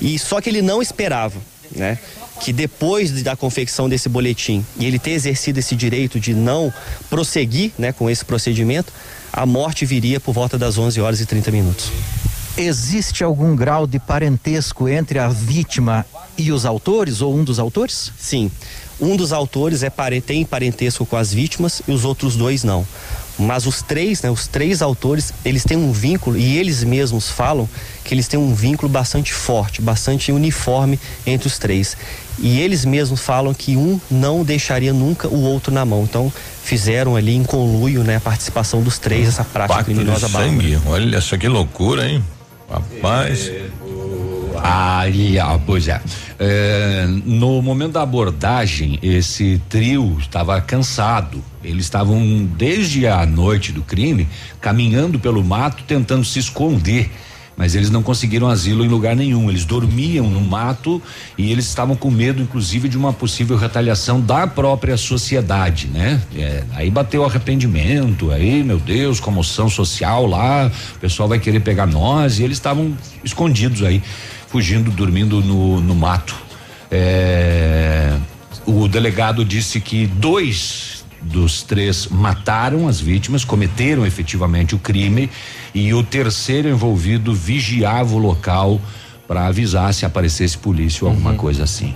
e só que ele não esperava, né? Que depois de- da confecção desse boletim e ele ter exercido esse direito de não prosseguir, né, com esse procedimento, a morte viria por volta das 11 horas e 30 minutos. Existe algum grau de parentesco entre a vítima e os autores ou um dos autores? Sim. Um dos autores é tem parentesco com as vítimas e os outros dois não. Mas os três, né, os três autores, eles têm um vínculo e eles mesmos falam que eles têm um vínculo bastante forte, bastante uniforme entre os três. E eles mesmos falam que um não deixaria nunca o outro na mão. Então fizeram ali em conluio, né, a participação dos três essa prática Pacto de criminosa bárbara. sangue. Olha só que loucura, hein? Rapaz. Aí, ah, pois é. É, No momento da abordagem, esse trio estava cansado. Eles estavam, desde a noite do crime, caminhando pelo mato, tentando se esconder. Mas eles não conseguiram asilo em lugar nenhum. Eles dormiam no mato e eles estavam com medo, inclusive, de uma possível retaliação da própria sociedade, né? É, aí bateu arrependimento, aí, meu Deus, comoção social lá, o pessoal vai querer pegar nós e eles estavam escondidos aí, fugindo, dormindo no, no mato. É, o delegado disse que dois dos três mataram as vítimas, cometeram efetivamente o crime e o terceiro envolvido vigiava o local para avisar se aparecesse polícia ou alguma coisa assim.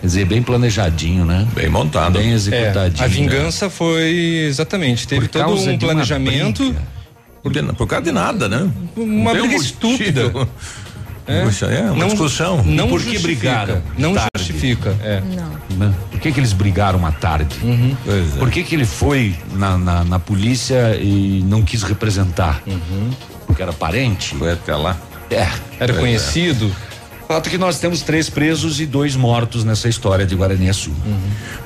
Quer dizer, bem planejadinho, né? Bem montado. Bem É, executadinho. a vingança foi exatamente, teve Por todo um planejamento. Por, por causa de nada, né? Uma briga um estúpida. motivo. Puxa, é uma Não- discussão. Não E por que brigaram Não tarde? justifica. É. Né? Por que que eles brigaram à tarde? Uhum. Pois é. Por que que ele foi na, na, na polícia e não quis representar? Porque era parente? Foi até lá. É. Era Pois é. Fato que nós temos três presos e dois mortos nessa história de Guaraniaçu.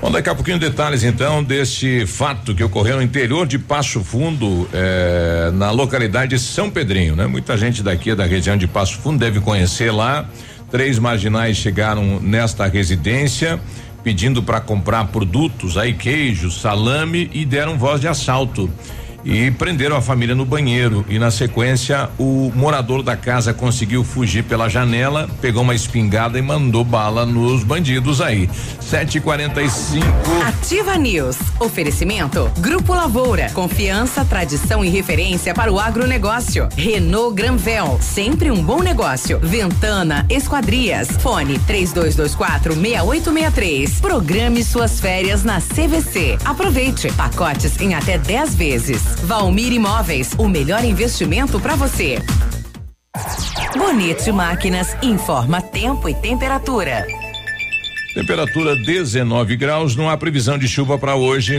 Bom, daqui a pouquinho detalhes então deste fato que ocorreu no interior de Passo Fundo, eh, na localidade de São Pedrinho, né? Muita gente daqui da região de Passo Fundo deve conhecer lá. Três marginais chegaram nesta residência pedindo para comprar produtos, aí queijo, salame e deram voz de assalto. E prenderam a família no banheiro. E na sequência, o morador da casa conseguiu fugir pela janela, pegou uma espingarda e mandou bala nos bandidos aí. 7h45. Ativa News. Oferecimento. Grupo Lavoura. Confiança, tradição e referência para o agronegócio. Renault Granvel. Sempre um bom negócio. Ventana Esquadrias. Fone 3224 6863. Programe suas férias na CVC. Aproveite. Pacotes em até 10 vezes. Valmir Imóveis. O melhor investimento para você. Bonito Máquinas informa tempo e temperatura. Temperatura 19 graus, não há previsão de chuva para hoje.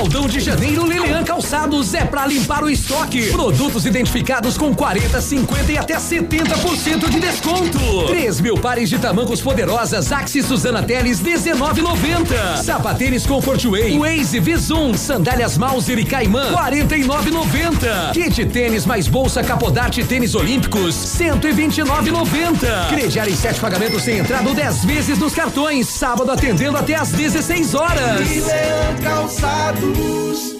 Saldão de Janeiro Lilian Calçados é pra limpar o estoque. Produtos identificados com 40, 50 e até 70% de desconto. 3 mil pares de tamancos poderosas Axis Suzana Teles 19,90. Sapatênis Comfort Way, Waze Visum, sandálias Mauser e Caimã 49,90. Kit tênis mais bolsa Capodarte tênis olímpicos 129,90. Crediar em sete pagamentos sem entrada ou 10 vezes nos cartões. Sábado atendendo até às 16 horas. Milan Calçados. Jesus.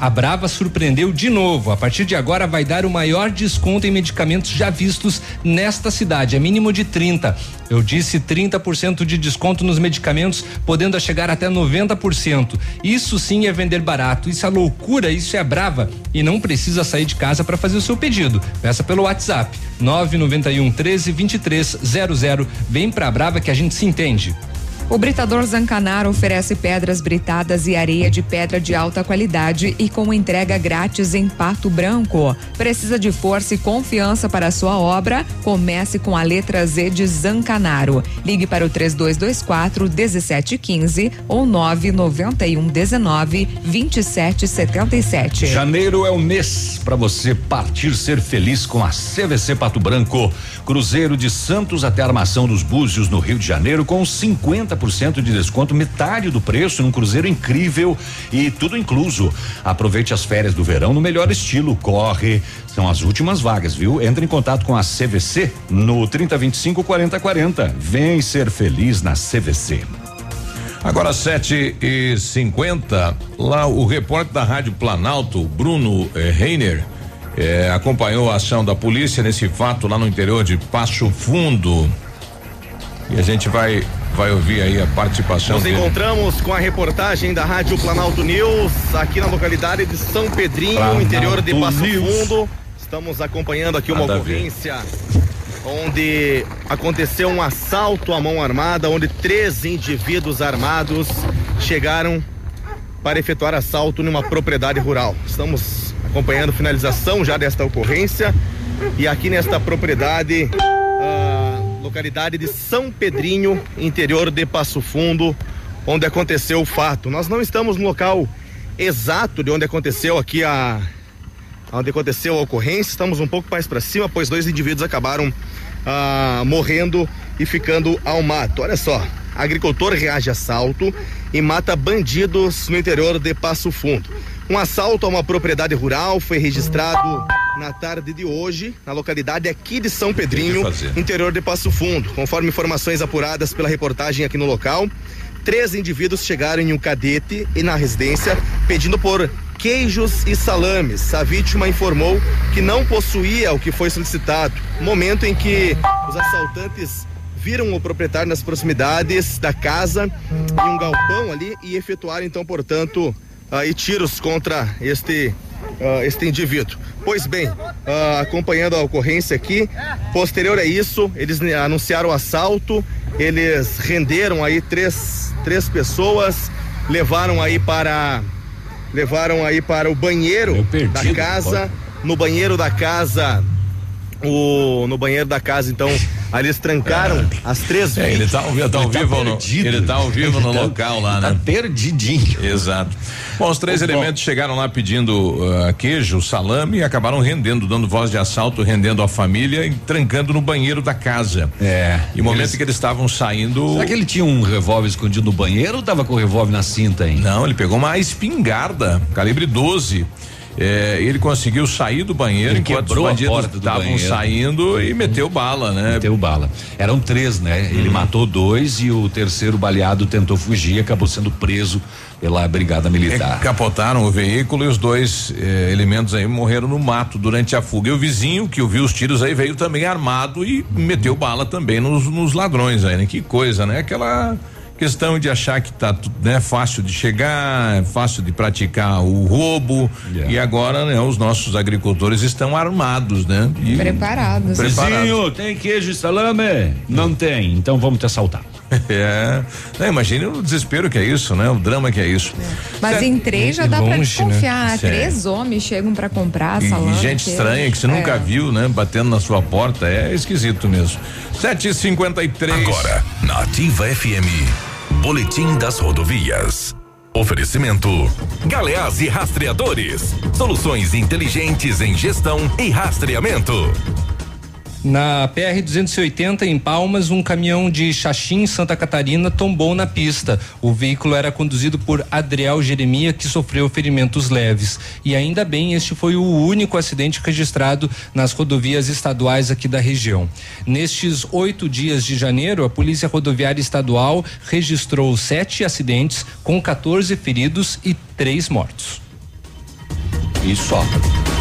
A Brava surpreendeu de novo. A partir de agora vai dar o maior desconto em medicamentos já vistos nesta cidade, é mínimo de 30. Eu disse 30% de desconto nos medicamentos, podendo chegar até 90%. Isso sim é vender barato. Isso é loucura, isso é Brava e não precisa sair de casa para fazer o seu pedido. Peça pelo WhatsApp 991 13 2300. Vem pra Brava que a gente se entende. O Britador Zancanaro oferece pedras britadas e areia de pedra de alta qualidade e com entrega grátis em Pato Branco. Precisa de força e confiança para sua obra? Comece com a letra Z de Zancanaro. Ligue para o 3224 1715 ou 991 19 2777. Janeiro é o mês para você partir ser feliz com a CVC Pato Branco. Cruzeiro de Santos até Armação dos Búzios no Rio de Janeiro com 50% 50% de desconto, metade do preço num cruzeiro incrível e tudo incluso. Aproveite as férias do verão no melhor estilo. Corre, são as últimas vagas, viu? Entre em contato com a CVC no 3025 4040. Vem ser feliz na CVC. Agora 7 e 50 lá o repórter da Rádio Planalto, Bruno eh, Reiner, eh, acompanhou a ação da polícia nesse fato lá no interior de Passo Fundo. E a gente vai vai ouvir aí a participação Nos dele. encontramos com a reportagem da Rádio Planalto News aqui na localidade de São Pedrinho, Planalto interior de Passo News. Fundo. Estamos acompanhando aqui uma Nada ocorrência onde aconteceu um assalto à mão armada, onde três indivíduos armados chegaram para efetuar assalto numa propriedade rural. Estamos acompanhando a finalização já desta ocorrência e aqui nesta propriedade, localidade de São Pedrinho, interior de Passo Fundo, onde aconteceu o fato. Nós não estamos no local exato de onde aconteceu aqui a onde aconteceu a ocorrência. Estamos um pouco mais para cima, pois dois indivíduos acabaram ah, morrendo e ficando ao mato. Olha só, agricultor reage a assalto e mata bandidos no interior de Passo Fundo. Um assalto a uma propriedade rural foi registrado na tarde de hoje, na localidade aqui de São Pedrinho, interior de Passo Fundo. Conforme informações apuradas pela reportagem aqui no local, três indivíduos chegaram em um cadete e na residência pedindo por queijos e salames. A vítima informou que não possuía o que foi solicitado. Momento em que os assaltantes viram o proprietário nas proximidades da casa em um galpão ali e efetuaram então, portanto, aí tiros contra este ah, este indivíduo. Pois bem, ah, acompanhando a ocorrência aqui, posterior a isso, eles anunciaram o assalto, eles renderam aí três, três pessoas, levaram aí para levaram aí para o banheiro da casa, no banheiro da casa o no banheiro da casa então ali eles trancaram as três É, ele tá, ao tá ao Ele tá vivo no, perdido. ele tá ao vivo no tá- local lá, tá né? perdidinho. Exato. Bom, os três elementos chegaram lá pedindo ah, queijo, salame e acabaram rendendo, dando voz de assalto, rendendo a família e trancando no banheiro da casa. É. E o momento Eles- que eles estavam saindo. Será que ele tinha um revólver escondido no banheiro ou tava com o revólver na cinta ainda? Não, ele pegou uma espingarda, calibre 12. É, ele conseguiu sair do banheiro Ele enquanto os bandidos estavam saindo e meteu bala, né? Meteu bala. Eram três, né? Ele matou dois e o terceiro baleado tentou fugir e acabou sendo preso pela brigada militar. Capotaram o veículo e os dois eh, elementos aí morreram no mato durante a fuga. E o vizinho que ouviu os tiros aí veio também armado e meteu bala também nos, nos ladrões aí, né? Que coisa, né? Aquela questão de achar que tá tudo, né, fácil de chegar, é fácil de praticar o roubo e agora, né, os nossos agricultores estão armados, né? E Preparados. Vizinho, tem queijo e salame? Não tem, então vamos te assaltar. É. Né, imagine o desespero que é isso, né? O drama que é isso. Mas Certo. em três já dá pra Longe, né? desconfiar. Sério. Três homens chegam pra comprar E, salame. e gente queijo. estranha que você É. nunca viu, né? Batendo na sua porta. É esquisito mesmo. 7h53. Agora, na Ativa FM, Boletim das Rodovias. Oferecimento: Galeás e Rastreadores. Soluções inteligentes em gestão e rastreamento. Na PR 280 em Palmas, um caminhão de Xaxim, Santa Catarina, tombou na pista. O veículo era conduzido por Adriel Jeremia, que sofreu ferimentos leves. E ainda bem, este foi o único acidente registrado nas rodovias estaduais aqui da região. Nestes oito dias de janeiro, a Polícia Rodoviária Estadual registrou sete acidentes, com 14 feridos e três mortos. E só.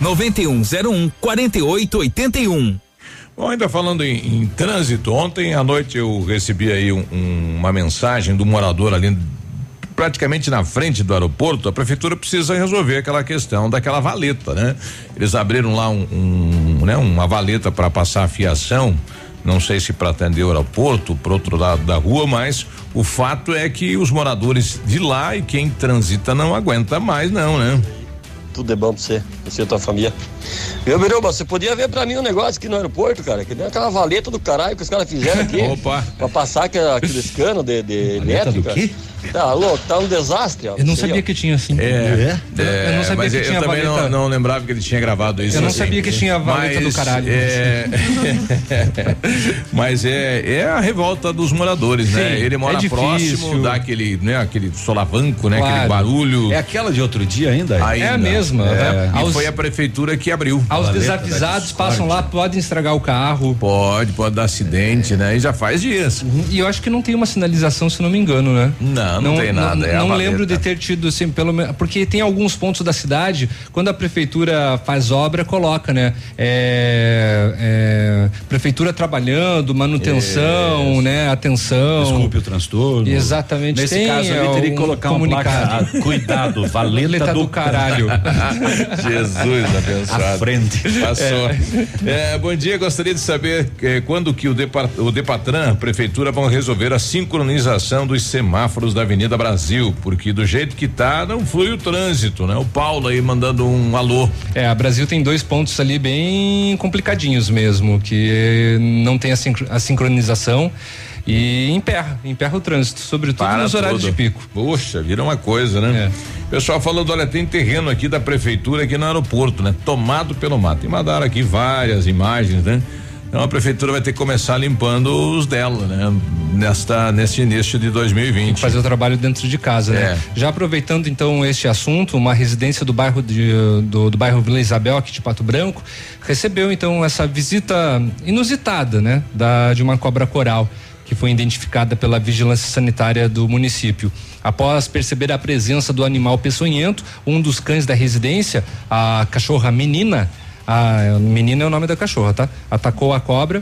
99101 4881. Bom, ainda falando em, em trânsito, ontem à noite eu recebi aí um- um- uma mensagem do morador ali praticamente na frente do aeroporto, a prefeitura precisa resolver aquela questão daquela valeta, né? Eles abriram lá um, um, né, uma valeta para passar a fiação Não sei se para atender o aeroporto, para outro lado da rua, mas o fato é que os moradores de lá e quem transita não aguenta mais, não, né? Tudo é bom pra você, você e a tua família. Meu Biruba, você podia ver pra mim um negócio aqui no aeroporto, cara, que nem aquela valeta do caralho que os caras fizeram aqui. Opa. Pra passar aquele, aqueles canos de, de elétrica. quê? Tá louco, tá um desastre, ó. Eu não aí, sabia que tinha assim. É, eu não sabia mas que eu tinha também valeta. não, não lembrava que ele tinha gravado isso. Eu não assim. sabia que tinha valeta Mas, do caralho. É, mas é, é a revolta dos moradores, né? Sim, Ele mora é próximo, dá aquele, né, aquele solavanco, né? Claro. Aquele barulho. É aquela de outro dia ainda? Ainda. É a mesma, É, né? E Aos- foi a prefeitura que abriu. Aos desavisados passam lá, podem estragar o carro. Pode, pode dar acidente, né? E já faz dias. E eu acho que não tem uma sinalização, se não me engano, né? Não, não tem nada, Não, é a não lembro de ter tido, assim, pelo menos. Porque tem alguns pontos da cidade, quando a prefeitura faz obra, coloca, né? É, é, prefeitura trabalhando, manutenção, né? Atenção. Desculpe o transtorno. Exatamente. Nesse tem, caso, é, ele teria que um colocar uma comunicado. placa. Cuidado, valeta Valeta do do caralho. Jesus abençoado. À frente. Passou. É, bom dia, gostaria de saber eh, quando que o, Depart, o Depatran, a prefeitura, vão resolver a sincronização dos semáforos da Avenida Brasil, porque do jeito que tá, não flui o trânsito, né? O Paulo aí mandando um alô. É, a Brasil tem dois pontos ali bem complicadinhos mesmo, que não tem a, sincro- a sincronização e emperra, emperra o trânsito, sobretudo Para nos horários de pico. Poxa, vira uma coisa, né? Pessoal falando, olha, tem terreno aqui da prefeitura aqui no aeroporto, né? Tomado pelo mato. E mandaram aqui várias imagens, né? Então a prefeitura vai ter que começar limpando os dela, né? Nesta, neste início de 2020. Fazer o trabalho dentro de casa, né? É. Já aproveitando então este assunto, uma residência do bairro de, do, do bairro Vila Isabel aqui de Pato Branco recebeu então essa visita inusitada, né? Da de uma cobra coral que foi identificada pela vigilância sanitária do município. Após perceber a presença do animal peçonhento, um dos cães da residência, a cachorra menina, a menina é o nome da cachorra, tá? Atacou a cobra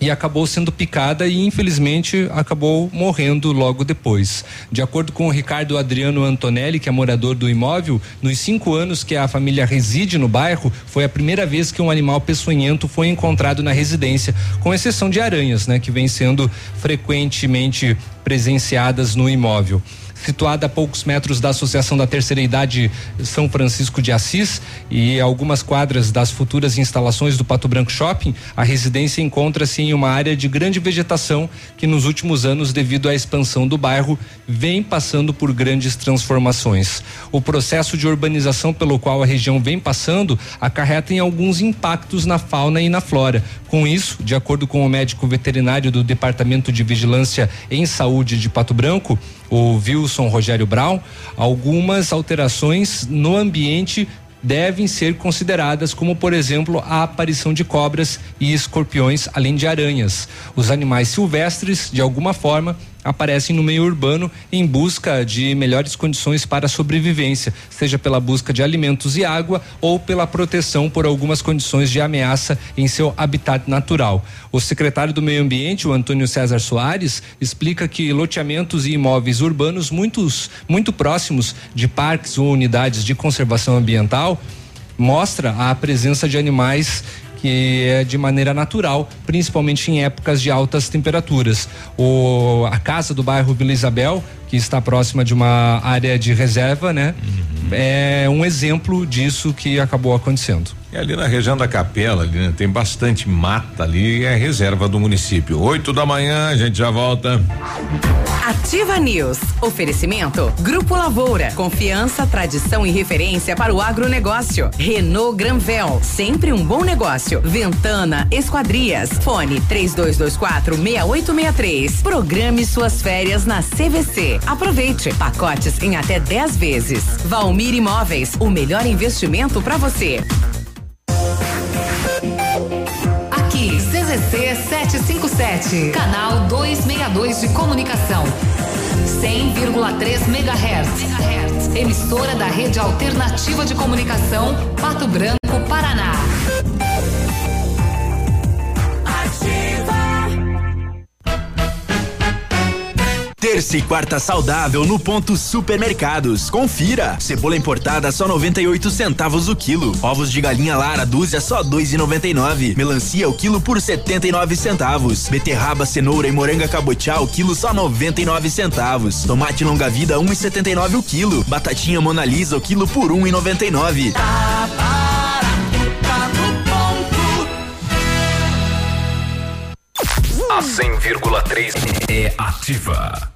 e acabou sendo picada e infelizmente acabou morrendo logo depois. De acordo com o Ricardo Adriano Antonelli, que é morador do imóvel, nos cinco anos que a família reside no bairro, foi a primeira vez que um animal peçonhento foi encontrado na residência, com exceção de aranhas, né, que vem sendo frequentemente presenciadas no imóvel situada a poucos metros da Associação da Terceira Idade São Francisco de Assis e algumas quadras das futuras instalações do Pato Branco Shopping, a residência encontra-se em uma área de grande vegetação que nos últimos anos, devido à expansão do bairro, vem passando por grandes transformações. O processo de urbanização pelo qual a região vem passando acarreta em alguns impactos na fauna e na flora. Com isso, de acordo com o médico veterinário do Departamento de Vigilância em Saúde de Pato Branco, o Wilson Rogério Brown, algumas alterações no ambiente devem ser consideradas, como por exemplo a aparição de cobras e escorpiões, além de aranhas. Os animais silvestres, de alguma forma, aparecem no meio urbano em busca de melhores condições para sobrevivência, seja pela busca de alimentos e água ou pela proteção por algumas condições de ameaça em seu habitat natural. O secretário do Meio Ambiente, o Antônio César Soares, explica que loteamentos e imóveis urbanos muitos, muito próximos de parques ou unidades de conservação ambiental mostra a presença de animais que é de maneira natural, principalmente em épocas de altas temperaturas. O, a casa do bairro Vila Isabel, que está próxima de uma área de reserva, né? É um exemplo disso que acabou acontecendo. E ali na região da Capela, ali, né, tem bastante mata ali, é reserva do município. Oito da manhã, a gente já volta. Ativa News. Oferecimento. Grupo Lavoura. Confiança, tradição e referência para o agronegócio. Renault Granvel. Sempre um bom negócio. Ventana Esquadrias. Fone 3224 6863. Programe suas férias na CVC. Aproveite. Pacotes em até 10 vezes. Valmir Imóveis. O melhor investimento para você. Aqui, CZC 757, canal 262 de comunicação. 100,3 MHz. Emissora da Rede Alternativa de Comunicação, Pato Branco, Paraná. Terça e quarta saudável no ponto supermercados. Confira. Cebola importada só 98 centavos o quilo. Ovos de galinha Lara dúzia só 2,99. Melancia o quilo por 79 centavos. Beterraba, cenoura e moranga cabotiá o quilo só 99 centavos. Tomate longa vida 1,79 o quilo. Batatinha Mona Lisa o quilo por 1,99. A 100,3 é ativa.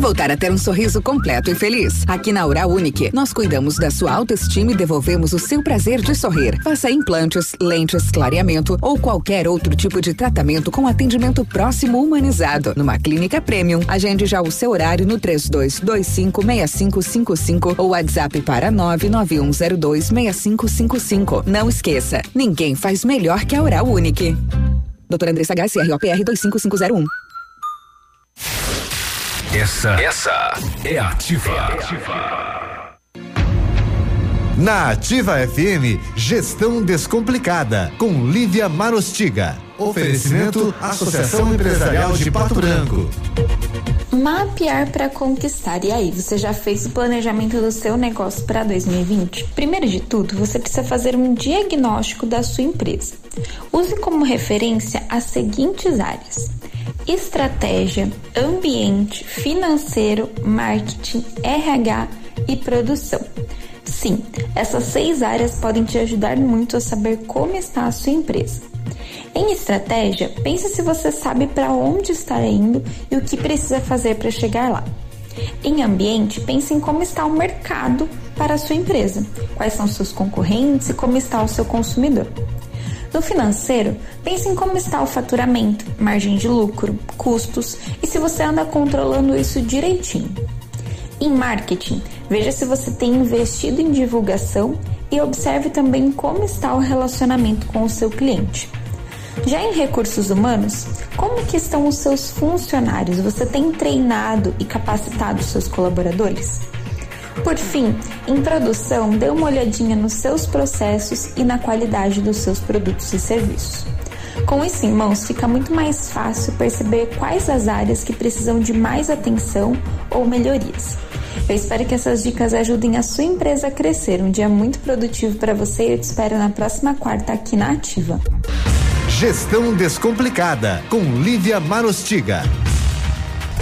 Voltar a ter um sorriso completo e feliz? Aqui na Oral Unique, nós cuidamos da sua autoestima e devolvemos o seu prazer de sorrir. Faça implantes, lentes, clareamento ou qualquer outro tipo de tratamento com atendimento próximo humanizado. Numa clínica premium, agende já o seu horário no 32256555 ou WhatsApp para 991026555. Não esqueça, ninguém faz melhor que a Oral Unique. Doutora Andressa H, CROPR 25501. Essa, essa é ativa. Na Ativa FM, Gestão Descomplicada, com Lívia Marostiga. Oferecimento Associação Empresarial de Pato Branco. Mapear para conquistar. E aí, você já fez o planejamento do seu negócio para 2020? Primeiro de tudo, você precisa fazer um diagnóstico da sua empresa. Use como referência as seguintes áreas: estratégia, ambiente, financeiro, marketing, RH e produção. Sim, essas seis áreas podem te ajudar muito a saber como está a sua empresa. Em estratégia, pense se você sabe para onde está indo e o que precisa fazer para chegar lá. Em ambiente, pense em como está o mercado para a sua empresa, quais são seus concorrentes e como está o seu consumidor. No financeiro, pense em como está o faturamento, margem de lucro, custos e se você anda controlando isso direitinho. Em marketing, veja se você tem investido em divulgação e observe também como está o relacionamento com o seu cliente. Já em recursos humanos, como que estão os seus funcionários? Você tem treinado e capacitado seus colaboradores? Por fim, em produção, dê uma olhadinha nos seus processos e na qualidade dos seus produtos e serviços. Com isso em mãos, fica muito mais fácil perceber quais as áreas que precisam de mais atenção ou melhorias. Eu espero que essas dicas ajudem a sua empresa a crescer. Um dia muito produtivo para você e eu te espero na próxima quarta aqui na Ativa. Gestão Descomplicada, com Lívia Marostiga.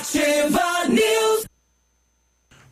Ativa News.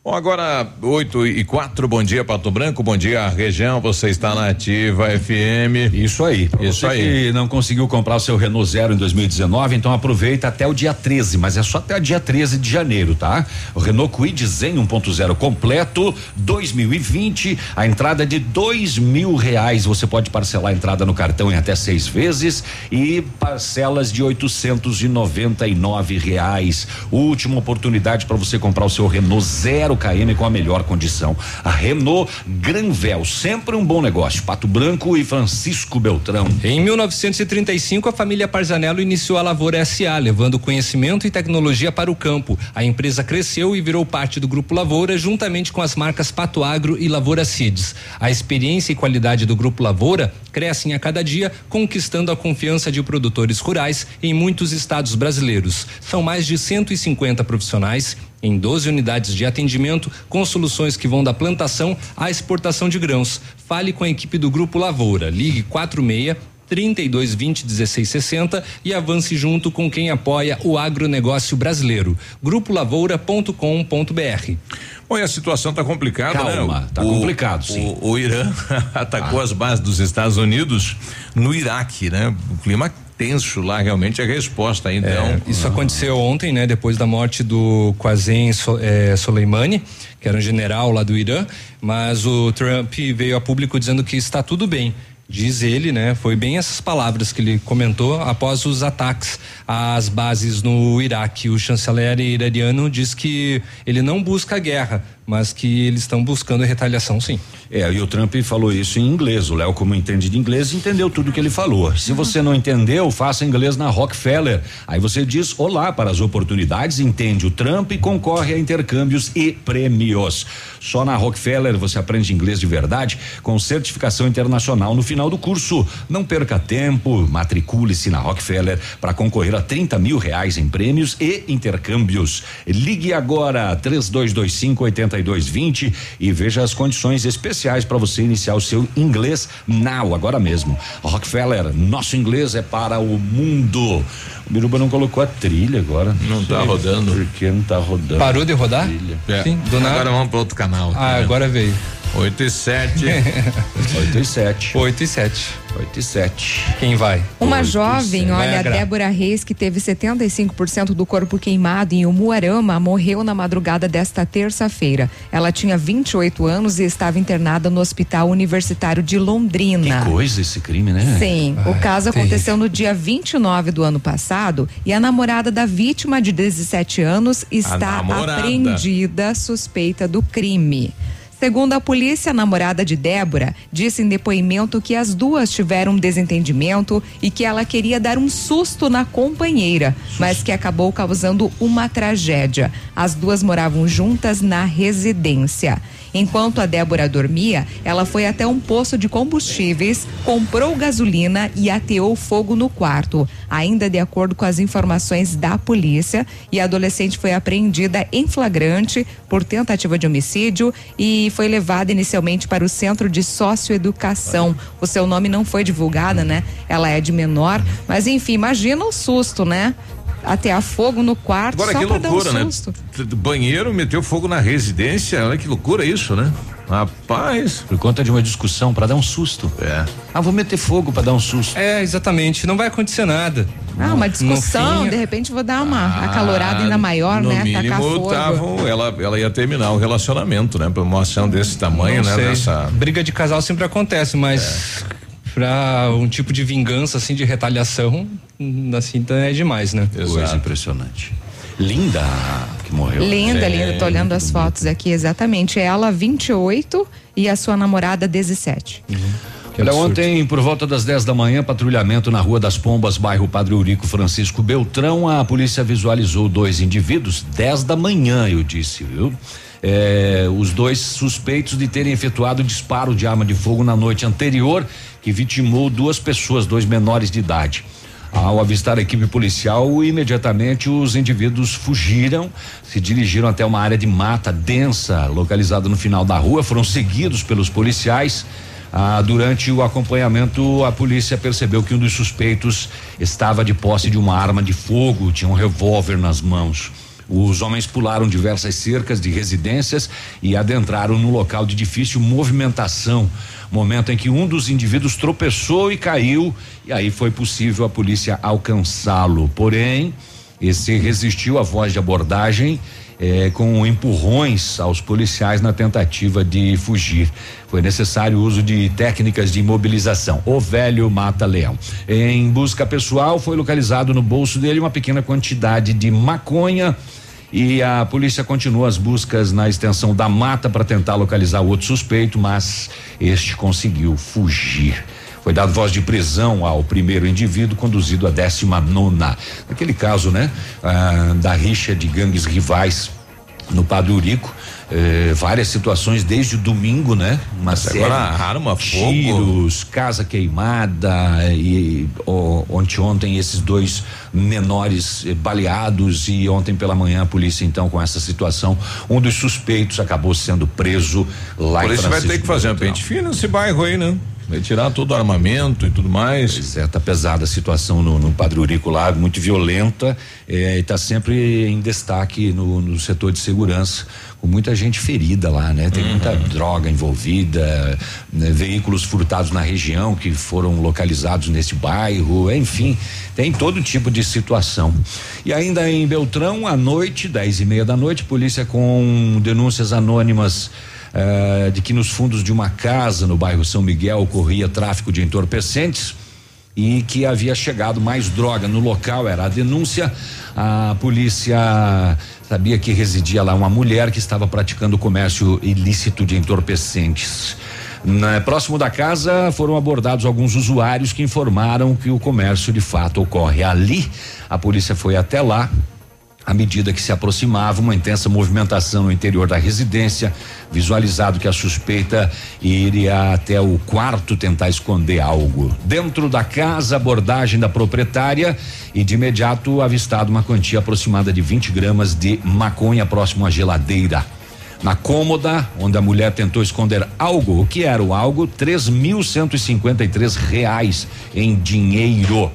Bom, agora 8 e 4, bom dia Pato Branco, bom dia região, você está na Ativa FM. Isso aí. Isso você aí. que não conseguiu comprar o seu Renault Zero em 2019, então aproveita até o dia 13, mas é só até o dia 13 de janeiro, tá? O Renault Kwid Zen 1.0 completo 2020, a entrada de dois mil reais. Você pode parcelar a entrada no cartão em até seis vezes e parcelas de 899 reais. Última oportunidade para você comprar o seu Renault Zero KM com a melhor condição. A Renault Granvel, sempre um bom negócio. Pato Branco e Francisco Beltrão. Em 1935, a família Parzanello iniciou a Lavoura SA, levando conhecimento e tecnologia para o campo. A empresa cresceu e virou parte do Grupo Lavoura, juntamente com as marcas Pato Agro e Lavoura Seeds. A experiência e qualidade do Grupo Lavoura crescem a cada dia, conquistando a confiança de produtores rurais em muitos estados brasileiros. São mais de 150 profissionais em 12 unidades de atendimento com soluções que vão da plantação à exportação de grãos. Fale com a equipe do Grupo Lavoura. Ligue 46 3220 1660 e avance junto com quem apoia o agronegócio brasileiro. Grupolavoura.com.br. Bom, e a situação está complicada, Calma, né? tá complicado, sim. O, o Irã atacou as bases dos Estados Unidos no Iraque, né? O clima tenso lá, realmente a resposta então. É, isso aconteceu ontem, né? Depois da morte do Qasem so, é, Soleimani, que era um general lá do Irã, mas o Trump veio a público dizendo que está tudo bem. Diz ele, né? Foi bem essas palavras que ele comentou após os ataques às bases no Iraque. O chanceler iraniano diz que ele não busca guerra, mas que eles estão buscando retaliação, sim. É, e o Trump falou isso em inglês. O Léo, como entende de inglês, entendeu tudo que ele falou. Se você não entendeu, faça inglês na Rockefeller. Aí você diz olá para as oportunidades, entende o Trump e concorre a intercâmbios e prêmios. Só na Rockefeller você aprende inglês de verdade com certificação internacional no final do curso. Não perca tempo, matricule-se na Rockefeller para concorrer a 30 mil reais em prêmios e intercâmbios. Ligue agora 3225 8220 e veja as condições especiais para você iniciar o seu inglês now, agora mesmo. Rockefeller, nosso inglês é para o mundo. O Biruba não colocou a trilha agora. Não tá rodando. Por que não tá rodando? Parou de rodar? É. Sim, do nada. Agora vamos para outro canal. Ah, agora veio. 8 e 7. 8 e 7. 8 e 7. 8 e 7. Quem vai? Uma 8 e jovem, olha, a. Débora Reis, que teve 75% do corpo queimado em Umuarama, morreu na madrugada desta terça-feira. Ela tinha 28 anos e estava internada no Hospital Universitário de Londrina. Que coisa esse crime, né? Sim, o Ai, caso terrível. aconteceu no dia 29 do ano passado e a namorada da vítima, de 17 anos, está apreendida suspeita do crime. Segundo a polícia, a namorada de Débora disse em depoimento que as duas tiveram um desentendimento e que ela queria dar um susto na companheira, mas que acabou causando uma tragédia. As duas moravam juntas na residência. Enquanto a Débora dormia, ela foi até um poço de combustíveis, comprou gasolina e ateou fogo no quarto. Ainda de acordo com as informações da polícia, e a adolescente foi apreendida em flagrante por tentativa de homicídio e foi levada inicialmente para o Centro de Socioeducação. O seu nome não foi divulgado, né? Ela é de menor, mas enfim, imagina o susto, né? Atear fogo no quarto Agora só que pra dar um loucura, né? susto. T- Banheiro meteu fogo na residência. Olha que loucura isso, né? Rapaz. Por conta de uma discussão para dar um susto. É. Ah, vou meter fogo para dar um susto. É, exatamente. Não vai acontecer nada. Ah, uma discussão, fim, de repente vou dar uma acalorada ainda maior, Ah, no né? Mínimo, Tacar fogo. tavam- ela, ela ia terminar o relacionamento, né? Pra uma ação desse tamanho, Não né? sei. Nessa. Briga de casal sempre acontece, mas pra um tipo de vingança, assim, de retaliação, hum, assim, tá- é demais, né? Coisa impressionante. Linda que morreu. Linda, É, linda. Tô olhando as fotos aqui, exatamente. Ela, 28 e a sua namorada, 17. Olha, ontem, por volta das 10 da manhã, patrulhamento na Rua das Pombas, bairro Padre Eurico Francisco Beltrão, a polícia visualizou dois indivíduos, 10 da manhã, eu disse, viu? É, os dois suspeitos de terem efetuado disparo de arma de fogo na noite anterior, que vitimou duas pessoas, dois menores de idade. Ao avistar a equipe policial, imediatamente os indivíduos fugiram, se dirigiram até uma área de mata densa, localizada no final da rua, foram seguidos pelos policiais. Ah, durante o acompanhamento, a polícia percebeu que um dos suspeitos estava de posse de uma arma de fogo, tinha um revólver nas mãos. Os homens pularam diversas cercas de residências e adentraram no local de difícil movimentação. Momento em que um dos indivíduos tropeçou e caiu, e aí foi possível a polícia alcançá-lo. Porém, esse resistiu à voz de abordagem eh, com empurrões aos policiais na tentativa de fugir. Foi necessário o uso de técnicas de imobilização. O velho mata leão. Em busca pessoal, foi localizado no bolso dele uma pequena quantidade de maconha. E a polícia continua as buscas na extensão da mata para tentar localizar o outro suspeito, mas este conseguiu fugir. Foi dado voz de prisão ao primeiro indivíduo, conduzido à décima nona. Naquele caso, né? Ah, da rixa de gangues rivais no Padre Urico. Eh, várias situações desde o domingo, né? Uma série. agora arma, fogo. Tiros, casa queimada e ó, ontem ontem esses dois menores eh, baleados e ontem pela manhã a polícia então com essa situação um dos suspeitos acabou sendo preso lá A em polícia vai ter que fazer Beltrão. pente fina nesse bairro aí, né? Vai tirar todo o armamento e tudo mais. Pois é, tá pesada a situação no, no Padre Urico lá, muito violenta, eh, e tá sempre em destaque no, no setor de segurança, com muita gente ferida lá, né? Tem muita droga envolvida, né? veículos furtados na região que foram localizados nesse bairro, enfim, tem todo tipo de situação. E ainda em Beltrão, à noite, dez e meia da noite, polícia com denúncias anônimas eh, de que nos fundos de uma casa no bairro São Miguel ocorria tráfico de entorpecentes e que havia chegado mais droga no local, era a denúncia. A polícia sabia que residia lá uma mulher que estava praticando comércio ilícito de entorpecentes. Na- próximo da casa foram abordados alguns usuários que informaram que o comércio de fato ocorre ali. A polícia foi até lá, à medida que se aproximava, uma intensa movimentação no interior da residência, visualizado que a suspeita iria até o quarto tentar esconder algo. Dentro da casa, abordagem da proprietária e de imediato avistado uma quantia aproximada de 20 gramas de maconha próximo à geladeira. Na cômoda, onde a mulher tentou esconder algo, o que era o algo? Três mil cento e cinquenta e três reais em dinheiro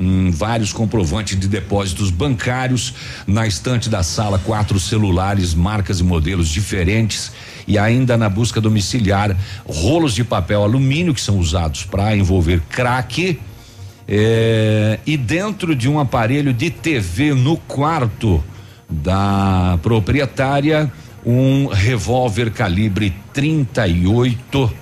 hum, vários comprovantes de depósitos bancários. Na estante da sala, quatro celulares, marcas e modelos diferentes. E ainda na busca domiciliar, rolos de papel alumínio que são usados para envolver crack. eh, e dentro de um aparelho de TV no quarto da proprietária, um revólver calibre 38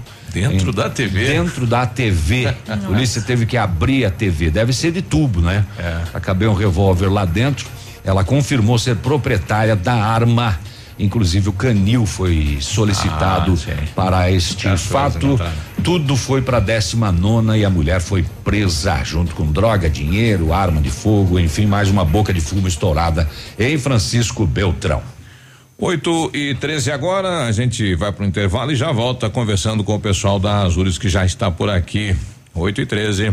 Dentro da TV? Dentro da TV. A polícia teve que abrir a TV. Deve ser de tubo, né? É. Acabei um revólver lá dentro. Ela confirmou ser proprietária da arma. Inclusive o canil foi solicitado Ah, para este coisas fato. Tudo foi para décima nona e a mulher foi presa junto com droga, dinheiro, arma de fogo, enfim, mais uma boca de fumo estourada em Francisco Beltrão. 8 e 13 agora, a gente vai para o intervalo e já volta conversando com o pessoal da Azures que já está por aqui. 8 e 13.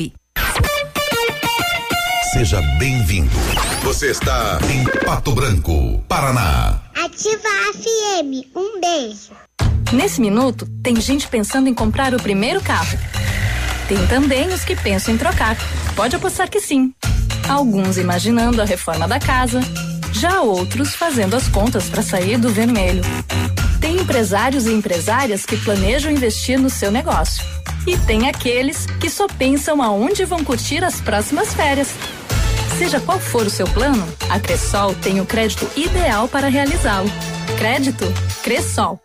Seja bem-vindo. Você está em Pato Branco, Paraná. Ativa a FM. Um beijo. Nesse minuto, tem gente pensando em comprar o primeiro carro. Tem também os que pensam em trocar. Pode apostar que sim. Alguns imaginando a reforma da casa, já outros fazendo as contas para sair do vermelho. Tem empresários e empresárias que planejam investir no seu negócio. E tem aqueles que só pensam aonde vão curtir as próximas férias. Seja qual for o seu plano, a Cressol tem o crédito ideal para realizá-lo. crédito? Cressol.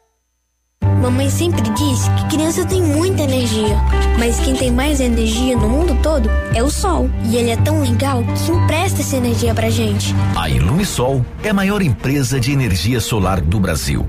Mamãe sempre diz que criança tem muita energia, mas quem tem mais energia no mundo todo é o sol. E ele é tão legal que empresta essa energia pra gente. A Ilumisol é a maior empresa de energia solar do Brasil.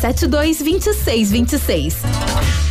72 26 26.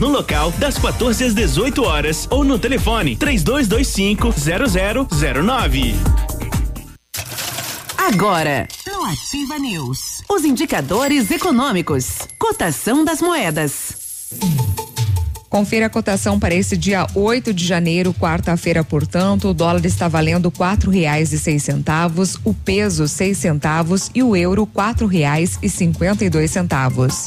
no local das 14 às 18 horas ou no telefone 3225 0009. Agora, no Ativa News, os indicadores econômicos, cotação das moedas. Confira a cotação para esse dia 8 de janeiro, quarta-feira, portanto, o dólar está valendo quatro reais e seis centavos, o peso seis centavos e o euro quatro reais e cinquenta e dois centavos.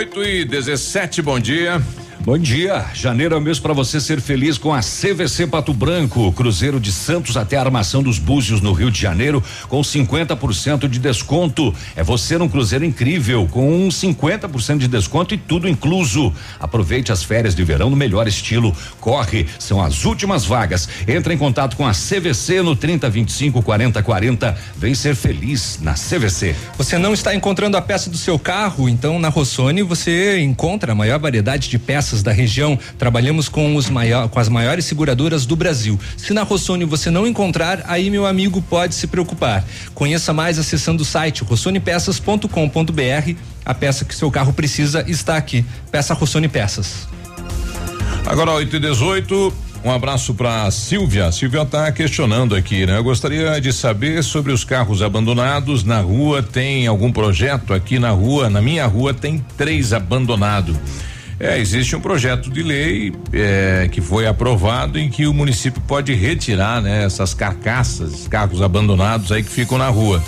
Oito e 17, bom dia. Bom dia. Janeiro é o mês para você ser feliz com a CVC Pato Branco. Cruzeiro de Santos até a armação dos Búzios no Rio de Janeiro com 50% de desconto. É você num cruzeiro incrível com um 50% de desconto e tudo incluso. Aproveite as férias de verão no melhor estilo. Corre, são as últimas vagas. Entra em contato com a CVC no 3025 4040. Vem ser feliz na CVC. Você não está encontrando a peça do seu carro? Então na Rossoni você encontra a maior variedade de peças da região. Trabalhamos com, os maior, com as maiores seguradoras do Brasil. Se na Rossoni você não encontrar, aí meu amigo pode se preocupar. Conheça mais acessando o site rossonepeças.com.br. A peça que seu carro precisa está aqui. Peça Rossoni Peças. Agora 8 e 18 um abraço para Silvia. Silvia está questionando aqui, né? Eu gostaria de saber sobre os carros abandonados na rua. Tem algum projeto aqui na rua? Na minha rua tem três abandonados. É, existe um projeto de lei é, que foi aprovado em que o município pode retirar, né, essas carcaças, carros abandonados aí que ficam na rua.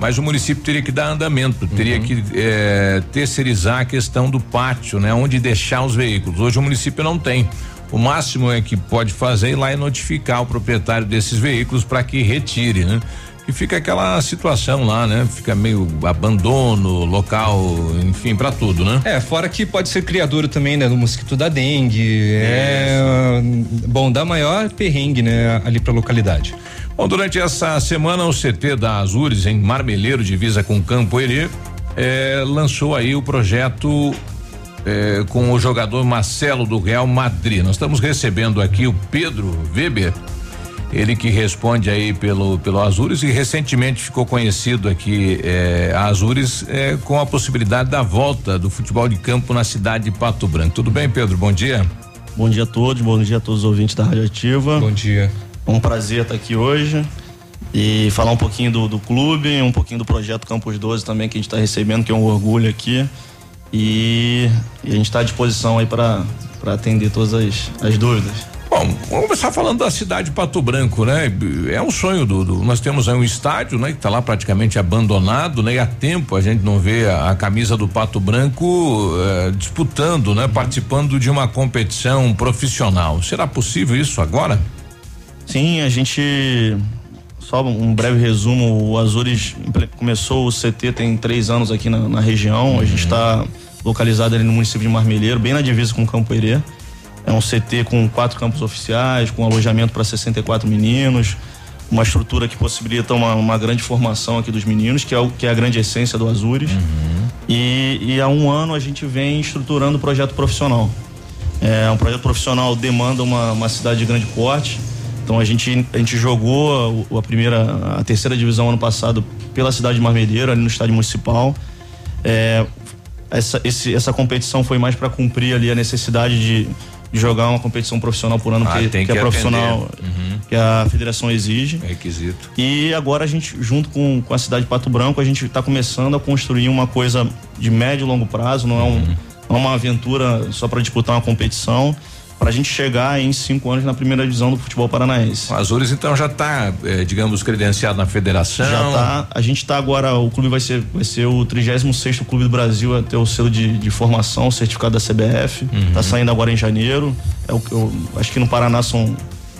Mas o município teria que dar andamento, teria que é, terceirizar a questão do pátio, né, onde deixar os veículos. Hoje o município não tem. O máximo é que pode fazer ir lá e notificar o proprietário desses veículos para que retire, né? E fica aquela situação lá, né? Fica meio abandono, local, enfim, para tudo, né? É, fora que pode ser criador também, né? Do mosquito da dengue. É, bom, dá maior perrengue, né? Ali pra localidade. Bom, durante essa semana o CT da Azures em Marmeleiro, divisa com Campo Herê, eh, lançou aí o projeto eh, com o jogador Marcelo do Real Madrid. Nós estamos recebendo aqui o Pedro Weber, ele que responde aí pelo pelo Azures e recentemente ficou conhecido aqui eh, a Azures eh, com a possibilidade da volta do futebol de campo na cidade de Pato Branco. Tudo bem, Pedro? Bom dia. Bom dia a todos, bom dia a todos os ouvintes da Rádio Ativa. Bom dia. Um prazer estar aqui hoje. e falar um pouquinho do, do clube, um pouquinho do projeto Campus 12 também que a gente está recebendo, que é um orgulho aqui. E, e a gente está à disposição aí para atender todas as, as dúvidas. Bom, vamos começar falando da cidade de Pato Branco, né? É um sonho do, do nós temos aí um estádio, né? Que está lá praticamente abandonado, né? E há tempo a gente não vê a, a camisa do Pato Branco eh, disputando, né? Participando de uma competição profissional. Será possível isso agora? Sim, a gente só um breve resumo, o Azures começou o CT tem três anos aqui na, na região, uhum. a gente está localizado ali no município de Marmeleiro, bem na divisa com Campo Herê. É um CT com quatro campos oficiais, com alojamento para 64 meninos, uma estrutura que possibilita uma, uma, grande formação aqui dos meninos, que é, o, que é a grande essência do Azures. Uhum. E, e, há um ano a gente vem estruturando o projeto profissional. É, um projeto profissional demanda uma, uma cidade de grande porte. Então a gente, a gente jogou a, primeira, a terceira divisão ano passado pela cidade de Marmedeiro, ali no estádio municipal. É, essa, esse, essa competição foi mais para cumprir ali a necessidade de jogar uma competição profissional por ano ah, que, que, que, é profissional uhum. que a federação exige. É requisito. E agora a gente, junto com, com a cidade de Pato Branco, a gente está começando a construir uma coisa de médio e longo prazo, não é, um, uhum. não é uma aventura só para disputar uma competição para a gente chegar em cinco anos na primeira divisão do futebol paranaense. O Azures então já está, eh, digamos, credenciado na federação. Já está. A gente está agora, o clube vai ser, vai ser o 36 sexto clube do Brasil a ter o selo de, de formação, certificado da CBF. Está uhum. saindo agora em janeiro. É o, eu, acho que no Paraná são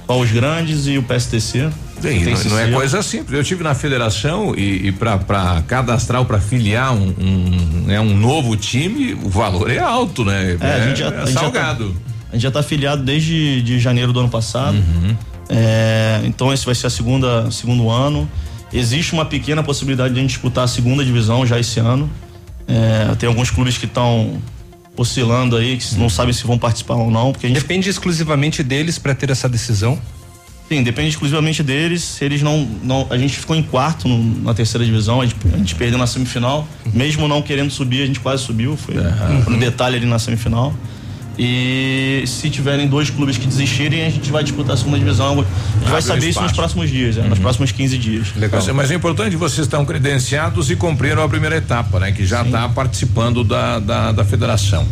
só os grandes e o PSTC. Bem, não, não é coisa simples. Eu tive na federação e, e para cadastrar ou para filiar um, um, né, um novo time, o valor é alto, né? É, é, a gente já, é a salgado. Já tá, a gente já está afiliado desde de janeiro do ano passado. Uhum. É, então esse vai ser a segunda segundo ano. Existe uma pequena possibilidade de a gente disputar a segunda divisão já esse ano. É, tem alguns clubes que estão oscilando aí, que não sabem se vão participar ou não. Porque gente... Depende exclusivamente deles para ter essa decisão? Sim, depende exclusivamente deles. Eles não. não a gente ficou em quarto no, na terceira divisão, a gente, a gente, perdeu na semifinal. Uhum. Mesmo não querendo subir, a gente quase subiu. Foi uhum. um detalhe ali na semifinal. E se tiverem dois clubes que desistirem, a gente vai disputar a segunda divisão. A gente Abre vai saber isso nos próximos dias, uhum. nos próximos 15 dias. Legal. Mas é importante vocês estão credenciados e cumpriram a primeira etapa, né? Que já está participando da, da, da, federação.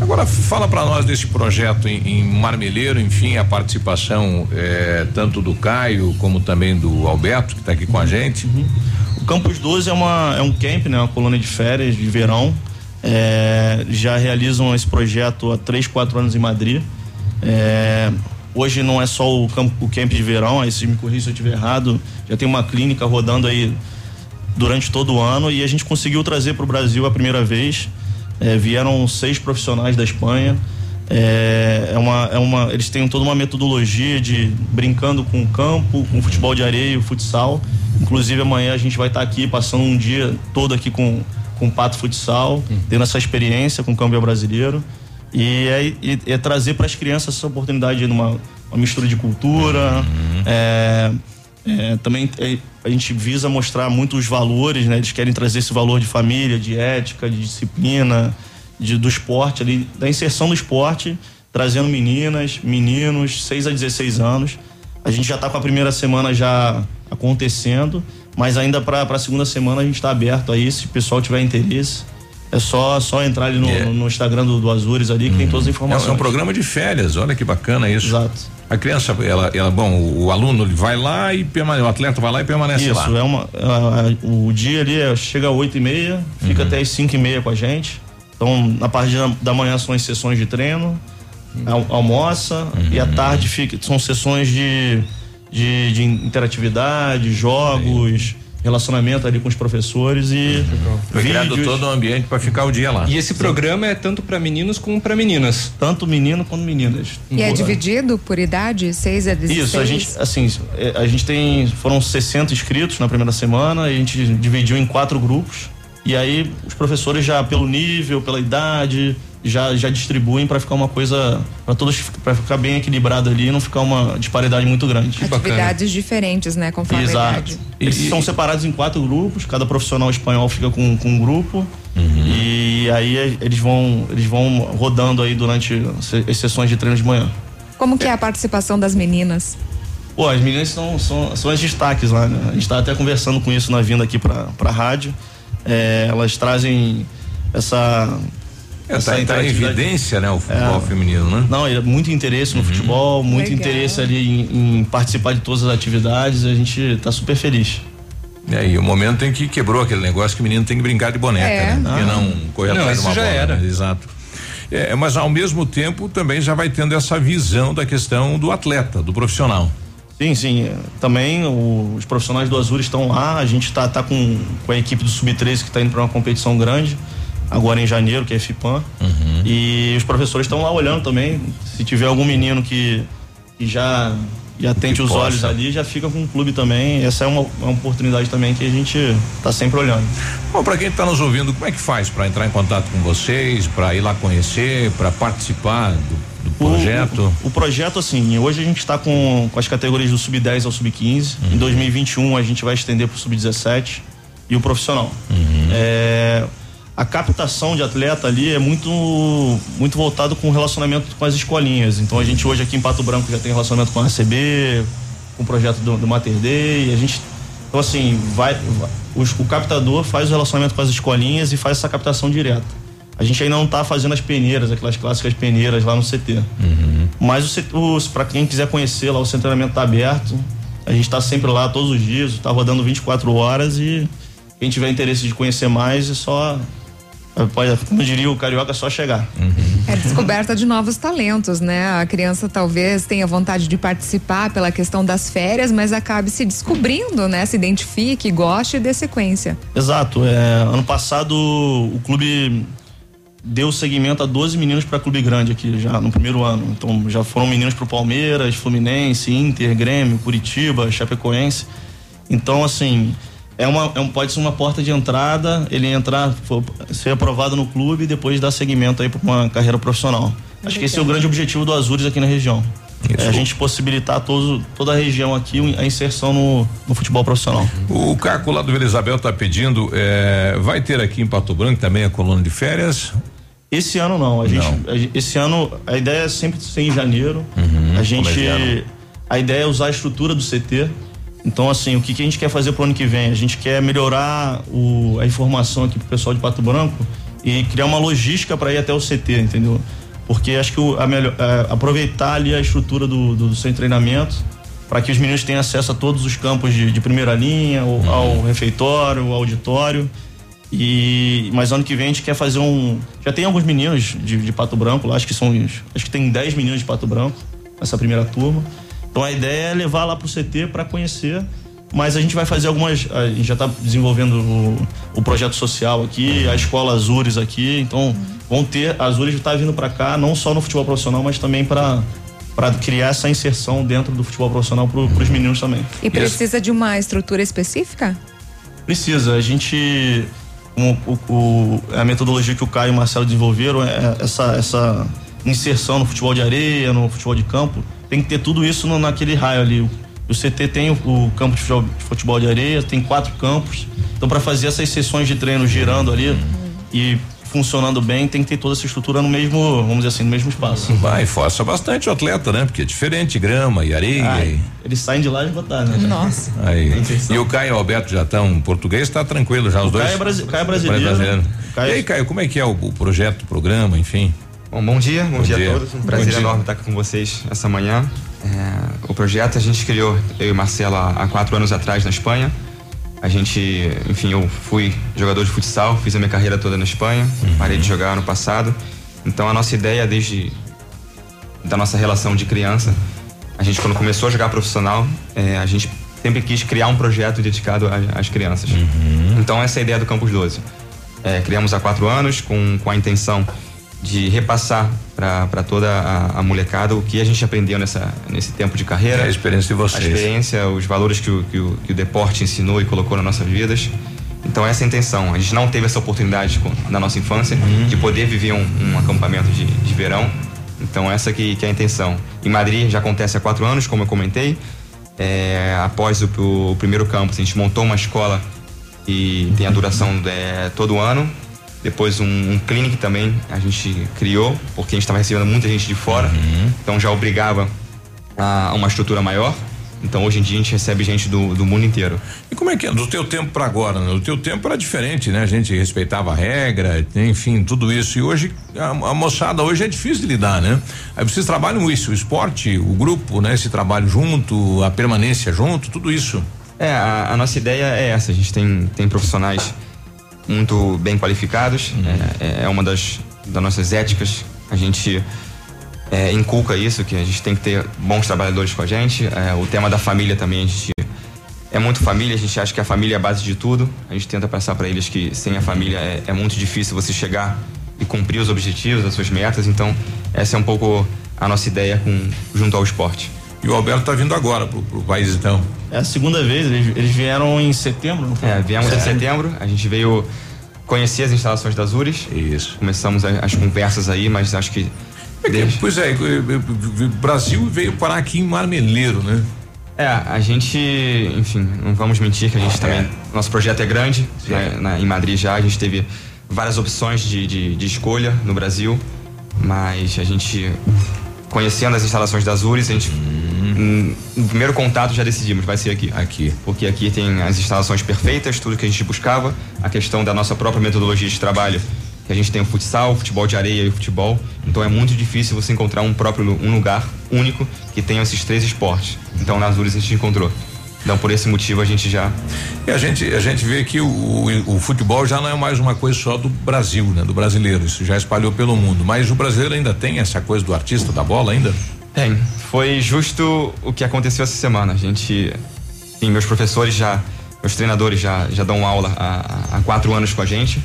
Agora, fala para nós desse projeto em, em, Marmeleiro, enfim, a participação é, tanto do Caio como também do Alberto, que está aqui com a gente. Uhum. O Campus 12 é, uma, é um camp, né? Uma colônia de férias de verão é, já realizam esse projeto há três, quatro anos em Madrid. É, hoje não é só o, campo, o camp de verão, aí se me corrija se eu estiver errado, já tem uma clínica rodando aí durante todo o ano e a gente conseguiu trazer para o Brasil a primeira vez. É, vieram seis profissionais da Espanha. É, é, uma, é uma, eles têm toda uma metodologia de brincando com o campo, com o futebol de areia o futsal. Inclusive amanhã a gente vai estar tá aqui passando um dia todo aqui com com o Pato Futsal, uhum. tendo essa experiência com o câmbio brasileiro. E é, e, é trazer para as crianças essa oportunidade de uma, uma mistura de cultura. Uhum. É, é, também é, a gente visa mostrar muitos valores, né? Eles querem trazer esse valor de família, de ética, de disciplina, de, do esporte ali, da inserção no esporte, trazendo meninas, meninos, 6 a 16 anos. A gente já está com a primeira semana já acontecendo. Mas ainda para a segunda semana a gente está aberto aí, se o pessoal tiver interesse. É só, só entrar ali no, yeah. no Instagram do, do Azures ali que tem todas as informações. É um programa de férias, olha que bacana isso. Exato. A criança, ela, ela bom, o, o aluno ele vai lá e permanece, o atleta vai lá e permanece isso, lá. Isso, é uma, o dia ali é, chega às oito e meia, fica uhum. até às cinco e meia com a gente. Então, na parte da, da manhã são as sessões de treino, al, almoça uhum. e à tarde fica, são sessões de de, de interatividade, jogos. Relacionamento ali com os professores e. Foi criado todo o ambiente para ficar o dia lá. E esse Sim. programa é tanto para meninos como para meninas? Tanto menino quanto meninas. E é dividido por idade? 6 a 16? Isso, a gente, assim, é, a gente tem. Foram 60 inscritos na primeira semana, e a gente dividiu em quatro grupos. E aí os professores já pelo nível, pela idade, já, já distribuem para ficar uma coisa para todos para ficar bem equilibrado ali e não ficar uma disparidade muito grande. Atividades diferentes, né, conforme Exato. a idade. Eles e, são separados em quatro grupos, cada profissional espanhol fica com, com um grupo uhum. e aí eles vão eles vão rodando aí durante as sessões de treino de manhã. Como que é a participação das meninas? Pô, as meninas são, são, são as destaques lá, né? A gente tá até conversando com isso na vinda aqui pra, pra rádio. É, elas trazem essa. É, tá, tá em interatividade. evidência, né, o futebol feminino, né? Não, é muito interesse no futebol, muito Legal. interesse ali em, em participar de todas as atividades. A gente tá super feliz. E aí, o momento em que quebrou aquele negócio que o menino tem que brincar de boneca, É. né? E Ah. não correr Não, atrás de isso uma já bola. era. né? Exato. É, mas ao mesmo tempo também já vai tendo essa visão da questão do atleta, do profissional. Sim, sim. é, Também o- os profissionais do Azul estão lá. A gente tá, tá com, com a equipe do Sub-13 que está indo para uma competição grande, agora em janeiro, que é FIPAM. E os professores estão lá olhando também. Se tiver algum menino que, que já, já tente os possa. olhos ali, já fica com o clube também. Essa é uma, uma oportunidade também que a gente tá sempre olhando. Bom, para quem está nos ouvindo, como é que faz para entrar em contato com vocês, para ir lá conhecer, para participar do, do projeto? O, o projeto, assim, hoje a gente está com, com as categorias do Sub-10 ao Sub-15. Em 2021 a gente vai estender para o Sub-17 e o profissional. É, a captação de atleta ali é muito, muito voltado com o relacionamento com as escolinhas. Então a gente hoje aqui em Pato Branco já tem relacionamento com a ACB, com o projeto do, do Mater Day. A gente, então assim, vai, vai- os- o captador faz o relacionamento com as escolinhas e faz essa captação direta. A gente ainda não está fazendo as peneiras, aquelas clássicas peneiras lá no CT. Mas o, para quem quiser conhecer lá, o treinamento está aberto. A gente está sempre lá todos os dias, está rodando 24 horas e quem tiver interesse de conhecer mais é só. Pode, como eu diria o carioca, é só chegar. É descoberta de novos talentos, né? A criança talvez tenha vontade de participar pela questão das férias, mas acabe se descobrindo, né? Se identifique, goste e dê sequência. Exato. É, ano passado o clube deu seguimento a 12 meninos para clube grande aqui já no primeiro ano. Então já foram meninos para o Palmeiras, Fluminense, Inter, Grêmio, Curitiba, Chapecoense. Então assim é uma é um, pode ser uma porta de entrada. Ele entrar for- ser aprovado no clube e depois dar seguimento aí para uma carreira profissional. Acho que esse é o grande objetivo do Azures aqui na região. É a gente possibilitar todo, toda a região aqui a inserção no, no futebol profissional. O Caco lá do Vila Isabel está pedindo, é, vai ter aqui em Pato Branco também a coluna de férias? Esse ano não. A gente, a gente- esse ano a ideia é sempre ser em janeiro. a gente, a ideia é usar a estrutura do CT. Então assim, o que, que a gente quer fazer pro ano que vem? A gente quer melhorar o, a informação aqui pro pessoal de Pato Branco e criar uma logística para ir até o CT, entendeu? Porque acho que o, a melhor, é, aproveitar ali a estrutura do, do, do seu treinamento para que os meninos tenham acesso a todos os campos de, de primeira linha, ao, ao refeitório, ao auditório. E, mas ano que vem a gente quer fazer um. Já tem alguns meninos de, de Pato Branco lá, acho que são. Acho que tem 10 meninos de Pato Branco nessa primeira turma. Então a ideia é levar lá pro CT para conhecer. Mas a gente vai fazer algumas. A gente já está desenvolvendo o, o projeto social aqui, a escola Azures aqui. Então vão ter. A Azures está vindo para cá, não só no futebol profissional, mas também para para criar essa inserção dentro do futebol profissional para os meninos também. E precisa de uma estrutura específica? Precisa. A gente. como o, o- a metodologia que o Caio e o Marcelo desenvolveram é essa, essa inserção no futebol de areia, no futebol de campo. Tem que ter tudo isso no- naquele raio ali. O, o CT tem o, o campo de futebol, de areia, tem quatro campos. Então, para fazer essas sessões de treino girando ali e funcionando bem, tem que ter toda essa estrutura no mesmo, vamos dizer assim, no mesmo espaço. Vai, força bastante o atleta, né? Porque é diferente, grama e areia. Ai, e- eles saem de lá esgotados, né? Nossa. Aí. E o Caio e o Alberto já estão português, tá tranquilo já os O dois? Caio é brasi- Caio é brasileiro. Caio- E aí, Caio, como é que é o, o projeto, o programa, enfim? Bom, bom dia, bom, Bom dia, dia. a todos. Um Bom prazer dia. enorme estar aqui com vocês essa manhã. É, o projeto a gente criou, eu e Marcela, há quatro anos atrás na Espanha. A gente, enfim, eu fui jogador de futsal, fiz a minha carreira toda na Espanha, parei de jogar ano passado. Então a nossa ideia desde da nossa relação de criança, a gente quando começou a jogar profissional, é, a gente sempre quis criar um projeto dedicado às crianças. Então essa é a ideia do Campus 12. É, criamos há quatro anos com, com a intenção de repassar para toda a, a molecada o que a gente aprendeu nessa, nesse tempo de carreira. É a experiência de vocês. A experiência, os valores que o, que o, que o deporte ensinou e colocou nas nossas vidas. Então essa é a intenção. A gente não teve essa oportunidade na nossa infância de poder viver um, um acampamento de, de verão. Então essa que, que é a intenção. Em Madrid já acontece há quatro anos, como eu comentei. É, após o, o primeiro campus, a gente montou uma escola e tem a duração é, todo ano. Depois um, um clinic também a gente criou, porque a gente estava recebendo muita gente de fora. Então já obrigava a uma estrutura maior. Então hoje em dia a gente recebe gente do, do mundo inteiro. E como é que é? Do teu tempo para agora, né? O teu tempo era diferente, né? A gente respeitava a regra, enfim, tudo isso. E hoje, a, a moçada hoje é difícil de lidar, né? Aí vocês trabalham isso, o esporte, o grupo, né? Esse trabalho junto, a permanência junto, tudo isso. É, a, a nossa ideia é essa. A gente tem, tem profissionais muito bem qualificados. É, é uma das, das nossas éticas. A gente é, inculca isso, que a gente tem que ter bons trabalhadores com a gente. É, o tema da família também, a gente é muito família, a gente acha que a família é a base de tudo. A gente tenta passar para eles que sem a família é, é muito difícil você chegar e cumprir os objetivos, as suas metas. Então, essa é um pouco a nossa ideia com, junto ao esporte. E o Alberto está vindo agora pro, pro país, então. É a segunda vez, eles, eles vieram em setembro, não foi? É, viemos em setembro, a gente veio conhecer as instalações da Azures. Isso. Começamos as conversas aí, mas acho que. desde- Pois é, o Brasil veio parar aqui em Marmeleiro, né? É, a gente, enfim, não vamos mentir que a gente também. Nosso projeto é grande, né, na- em Madrid já, a gente teve várias opções de, de, de escolha no Brasil, mas a gente, conhecendo as instalações da Azures, a gente, hum, no primeiro contato já decidimos, vai ser aqui. Aqui. Porque aqui tem as instalações perfeitas, tudo que a gente buscava, a questão da nossa própria metodologia de trabalho, que a gente tem o futsal, o futebol de areia e o futebol, então é muito difícil você encontrar um próprio um lugar único que tenha esses três esportes. Então na Azures a gente encontrou. Então por esse motivo a gente já E a gente, a gente vê que o, o, o futebol já não é mais uma coisa só do Brasil, né? Do brasileiro. Isso já espalhou pelo mundo. Mas o brasileiro ainda tem essa coisa do artista da bola ainda? Tem. Foi justo o que aconteceu essa semana. A gente. Sim, meus professores já. Meus treinadores já, já dão aula há, há quatro anos com a gente.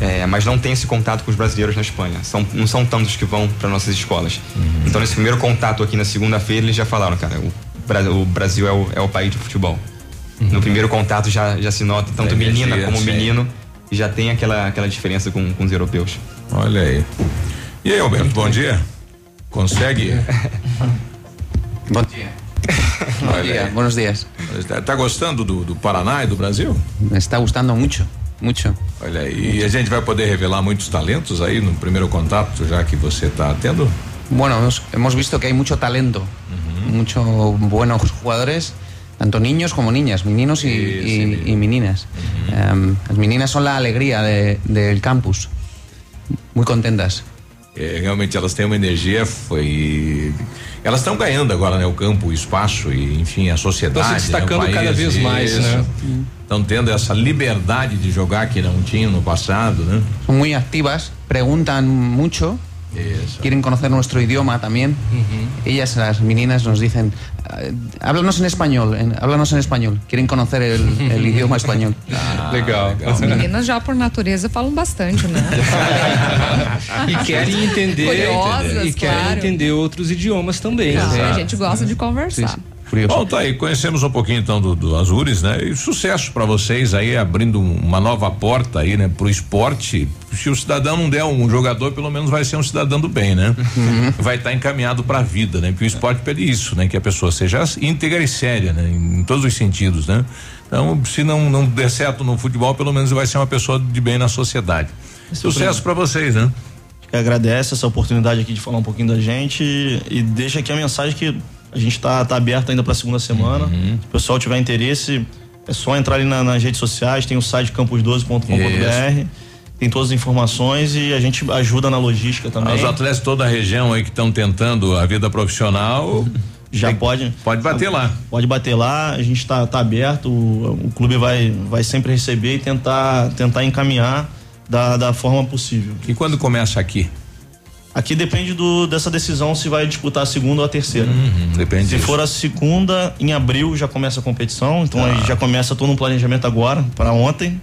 É, mas não tem esse contato com os brasileiros na Espanha. São, não são tantos que vão para nossas escolas. Então, nesse primeiro contato aqui na segunda-feira, eles já falaram, cara, o, o Brasil é o, é o país de futebol. No primeiro contato já, já se nota, tanto menina como sim. menino, e já tem aquela, aquela diferença com, com os europeus. Olha aí. E aí, Alberto, bom dia. Consegue? Bom dia. Olha dia, aí. buenos días. Tá, tá gostando do, do Paraná e do Brasil? Está gustando mucho, mucho. Olha aí. E a gente vai poder revelar muitos talentos aí no primeiro contato, já que você está tendo? Bueno, hemos, hemos visto que hay mucho talento, muchos buenos jugadores, tanto niños como niñas, meninos y, y- y meninas. Em, las meninas son la alegría de- del campus, muy contentas. É, realmente elas têm uma energia, foi. Elas estão ganhando agora, né? O campo, o espaço e, enfim, a sociedade. Estão se destacando né? o país, cada vez mais, isso. né? Estão tendo essa liberdade de jogar que não tinham no passado, né? Son muy activas, preguntan mucho, quieren conocer nuestro idioma también. Ellas, las meninas, nos dicen, "Eh, háblanos en español, en- háblanos en español. Quieren conocer el, el idioma español. legal. As meninas já por natureza falam bastante, né? E querem entender Curiosas, e querem claro. entender outros idiomas também. Não, né? a gente gosta de conversar. Bom, tá aí, conhecemos um pouquinho então do, do Azures, né? E sucesso para vocês aí, abrindo um- uma nova porta aí, né? Pro esporte. Se o cidadão não der um jogador, pelo menos vai ser um cidadão do bem, né? Vai estar encaminhado para a vida, né? Porque o esporte pede isso, né? Que a pessoa seja íntegra e séria, né? Em, todos os sentidos, né? Então, se não, não der certo no futebol, pelo menos vai ser uma pessoa de bem na sociedade. Sucesso para vocês, né? que agradece essa oportunidade aqui de falar um pouquinho da gente e, e deixa aqui a mensagem que a gente está tá aberto ainda para a segunda semana. Uhum. Se o pessoal tiver interesse, é só entrar ali na- nas redes sociais, tem o site campus12.com.br, tem todas as informações e a gente ajuda na logística também. Os atletas de toda a região aí que estão tentando a vida profissional. Já pode. Pode bater lá. Pode bater lá, a gente está tá aberto, o, o clube vai, vai sempre receber e tentar, tentar encaminhar da, da forma possível. E quando começa aqui? Aqui depende do, dessa decisão se vai disputar a segunda ou a terceira. Uhum, depende Se disso. for a segunda, em abril já começa a competição, então Ah. aí já começa todo um planejamento agora, para ontem.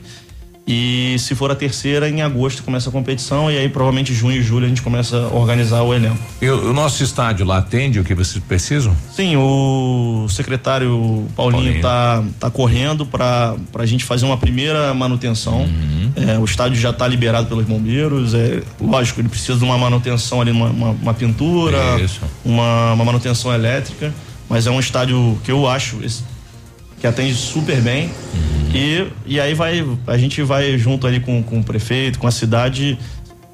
E se for a terceira, em agosto começa a competição e aí provavelmente junho e julho a gente começa a organizar o elenco. E o, nosso estádio lá atende o que vocês precisam? Sim, o secretário Paulinho, Paulinho. tá, correndo para a gente fazer uma primeira manutenção. Uhum. É, o estádio já está liberado pelos bombeiros. É, lógico, ele precisa de uma manutenção ali, uma, uma, uma pintura, uma, uma manutenção elétrica. Mas é um estádio que eu acho esse- que atende super bem. E, e aí vai, a gente vai junto ali com, com o prefeito, com a cidade,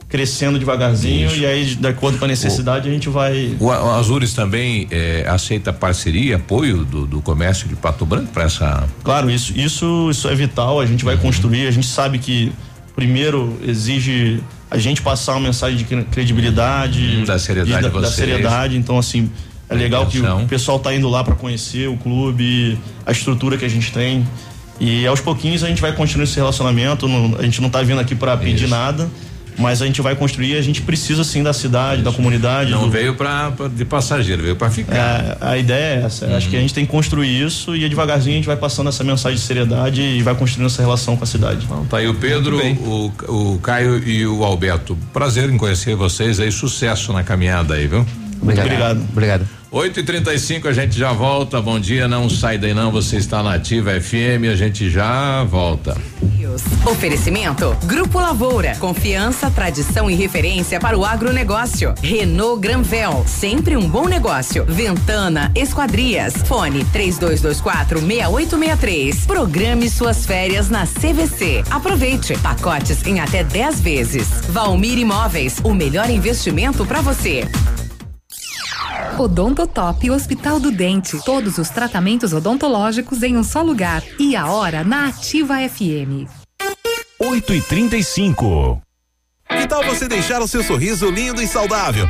crescendo devagarzinho Isso. e aí, de acordo com a necessidade, a gente vai. O, o Azures também eh, aceita parceria, apoio do, do comércio de Pato Branco para essa. Claro, isso, isso, isso é vital, a gente vai construir, a gente sabe que primeiro exige a gente passar uma mensagem de cre- credibilidade, da seriedade da, seriedade, então assim, é legal que o pessoal tá indo lá para conhecer o clube, a estrutura que a gente tem. E aos pouquinhos a gente vai construir esse relacionamento, não- a gente não tá vindo aqui para pedir nada, mas a gente vai construir, a gente precisa sim da cidade, da comunidade. Não do- veio para de passageiro, veio para ficar. é, a ideia é essa. Acho que a gente tem que construir isso e devagarzinho a gente vai passando essa mensagem de seriedade e vai construindo essa relação com a cidade. Tá aí o Pedro, o, o Caio e o Alberto. Prazer em conhecer vocês aí, sucesso na caminhada aí, viu? Obrigado. Obrigado. Obrigado. 8 e 35 a gente já volta. Bom dia, não sai daí não. Você está na Ativa FM, a gente já volta. Oferecimento Grupo Lavoura. Confiança, tradição e referência para o agronegócio. Renault Granvel. Sempre um bom negócio. Ventana Esquadrias. Fone 3224 6863. Programe suas férias na CVC. Aproveite. Pacotes em até 10 vezes. Valmir Imóveis. O melhor investimento para você. Odontotop Hospital do Dente. Todos os tratamentos odontológicos em um só lugar. E a hora na Ativa FM. 8 e 35 Que tal você deixar o seu sorriso lindo e saudável?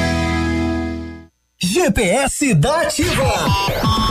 GPS da Ativa.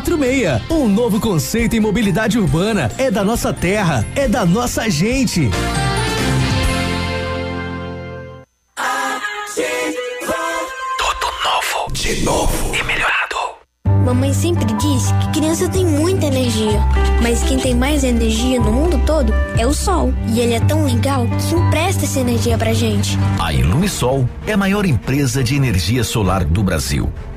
Um novo conceito em mobilidade urbana. É da nossa terra. É da nossa gente. Tudo novo, de novo e melhorado. Mamãe sempre disse que criança tem muita energia, mas quem tem mais energia no mundo todo é o sol. E ele é tão legal que empresta essa energia pra gente. A Ilumisol é a maior empresa de energia solar do Brasil.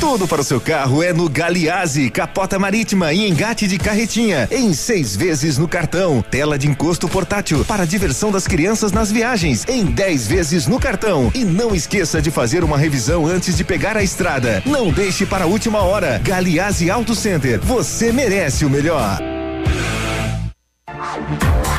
Tudo para o seu carro é no Galiase, capota marítima e engate de carretinha, em seis vezes no cartão. Tela de encosto portátil para a diversão das crianças nas viagens, em dez vezes no cartão. E não esqueça de fazer uma revisão antes de pegar a estrada. Não deixe para a última hora. Galiase Auto Center, você merece o melhor.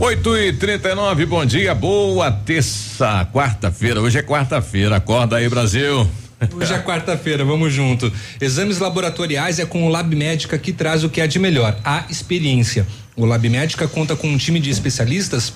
8 e 39 bom dia, boa terça, quarta-feira. Hoje é quarta-feira. Acorda aí, Brasil. Hoje é quarta-feira, vamos junto. Exames laboratoriais é com o Lab Médica que traz o que é de melhor, a experiência. O Lab Médica conta com um time de especialistas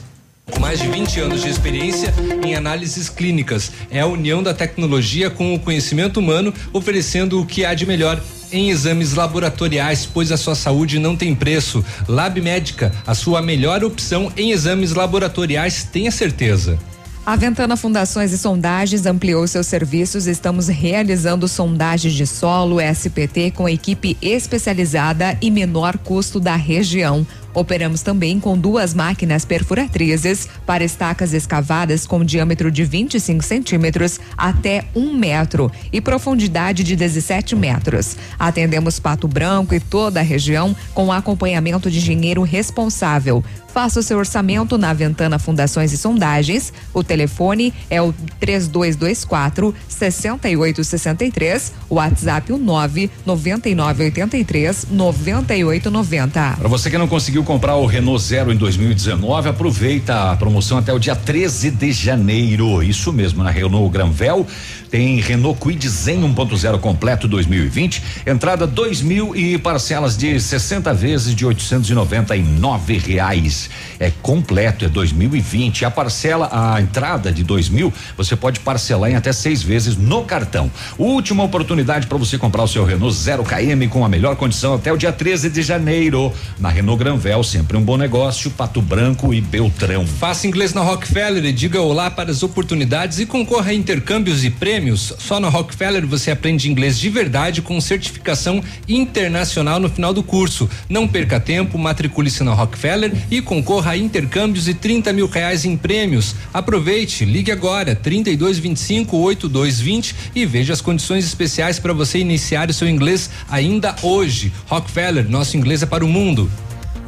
com mais de 20 anos de experiência em análises clínicas. É a união da tecnologia com o conhecimento humano, oferecendo o que há de melhor em exames laboratoriais, pois a sua saúde não tem preço. Lab Médica, a sua melhor opção em exames laboratoriais, tenha certeza. A Ventana Fundações e Sondagens ampliou seus serviços. Estamos realizando sondagens de solo SPT com equipe especializada e menor custo da região. Operamos também com duas máquinas perfuratrizes para estacas escavadas com diâmetro de 25 centímetros até um metro e profundidade de 17 metros. Atendemos Pato Branco e toda a região com acompanhamento de engenheiro responsável. Faça o seu orçamento na Ventana Fundações e Sondagens. O telefone é o 3224 6863, o WhatsApp o 99983 9890. Para você que não conseguiu comprar o Renault Zero em 2019, aproveita a promoção até o dia 13 de janeiro. Isso mesmo, na Renault Granvel tem Renault Kwid Zen 1.0 completo 2020, entrada dois mil e parcelas de 60 vezes de 899 reais. É completo, é 2020. A parcela, a entrada de dois mil, você pode parcelar em até seis vezes no cartão. Última oportunidade para você comprar o seu Renault 0 km com a melhor condição até o dia 13 de janeiro. Na Renault Granvel, sempre um bom negócio, Pato Branco e Beltrão. Faça inglês na Rockefeller e diga olá para as oportunidades e concorra a intercâmbios e prêmios. Só na Rockefeller você aprende inglês de verdade com certificação internacional no final do curso. Não perca tempo, matricule-se na Rockefeller e concorra a intercâmbios e 30 mil reais em prêmios. Aproveite, ligue agora 3225 8220 e veja as condições especiais para você iniciar o seu inglês ainda hoje. Rockefeller, nosso inglês é para o mundo.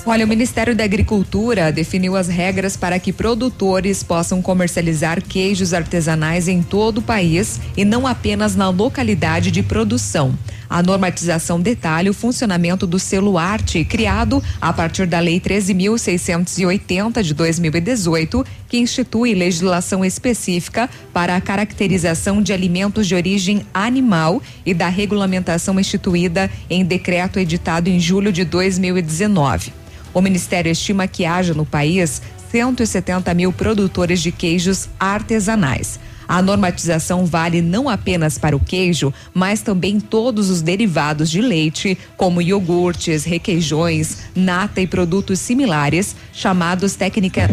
Olha, o Ministério da Agricultura definiu as regras para que produtores possam comercializar queijos artesanais em todo o país e não apenas na localidade de produção. A normatização detalha o funcionamento do selo arte, criado a partir da Lei 13.680 de 2018, que institui legislação específica para a caracterização de alimentos de origem animal e da regulamentação instituída em decreto editado em julho de 2019. O Ministério estima que haja no país 170 mil produtores de queijos artesanais. A normatização vale não apenas para o queijo, mas também todos os derivados de leite, como iogurtes, requeijões, nata e produtos similares, chamados tecnica,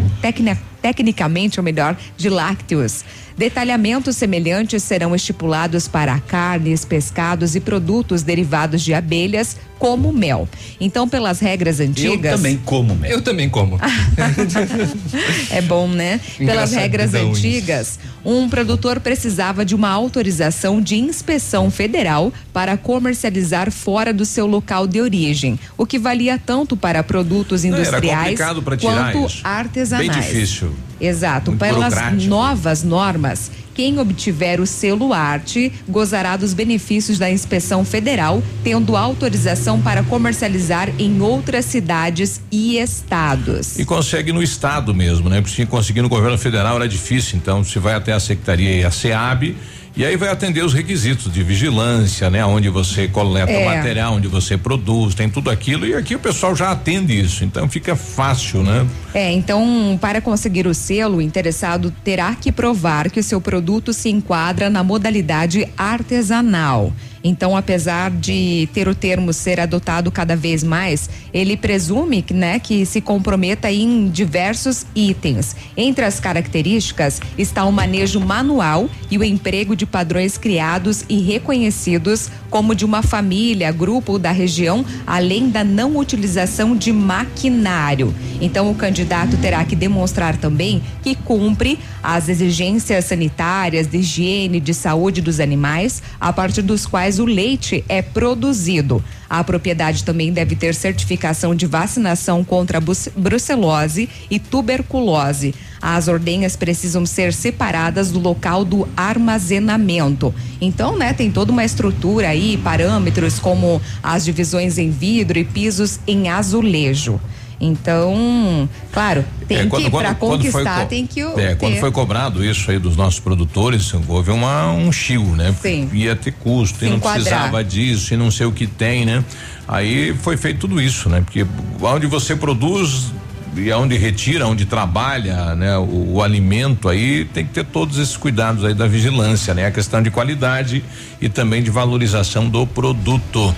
tecnicamente, ou melhor, de lácteos. Detalhamentos semelhantes serão estipulados para carnes, pescados e produtos derivados de abelhas, como mel. Então, pelas regras antigas. Eu também como mel. Eu também como. é bom, né? Pelas regras antigas, um produtor precisava de uma autorização de inspeção federal para comercializar fora do seu local de origem, o que valia tanto para produtos industriais quanto isso. artesanais. Bem difícil. Exato. Muito Pelas novas normas, quem obtiver o selo arte gozará dos benefícios da inspeção federal, tendo autorização para comercializar em outras cidades e estados. E consegue no estado mesmo, né? Porque se conseguir no governo federal era difícil, então você vai até a secretaria e a SEAB e aí vai atender os requisitos de vigilância, né? Onde você coleta É. material, onde você produz, tem tudo aquilo e aqui o pessoal já atende isso, então fica fácil, né? É, então, para conseguir o selo, o interessado terá que provar que o seu produto se enquadra na modalidade artesanal. Então, apesar de ter o termo ser adotado cada vez mais, ele presume que, né, que se comprometa em diversos itens. Entre as características está o manejo manual e o emprego de padrões criados e reconhecidos como de uma família, grupo da região, além da não utilização de maquinário. Então, o candidato terá que demonstrar também que cumpre as exigências sanitárias, de higiene, de saúde dos animais, a partir dos quais o leite é produzido. A propriedade também deve ter certificação de vacinação contra brucelose e tuberculose. As ordenhas precisam ser separadas do local do armazenamento. Então, né, tem toda uma estrutura aí, parâmetros como as divisões em vidro e pisos em azulejo. Então, claro, tem É, quando- que, para foi conquistar, co- tem que É, quando foi cobrado isso aí dos nossos produtores, houve uma, um chigo, né? Sim. Ia ter custo Se e não enquadrar. precisava disso e não sei o que tem, né? Aí foi feito tudo isso, né? Porque onde você produz e aonde retira, onde trabalha, né? O, o alimento aí tem que ter todos esses cuidados aí da vigilância, né? A questão de qualidade e também de valorização do produto.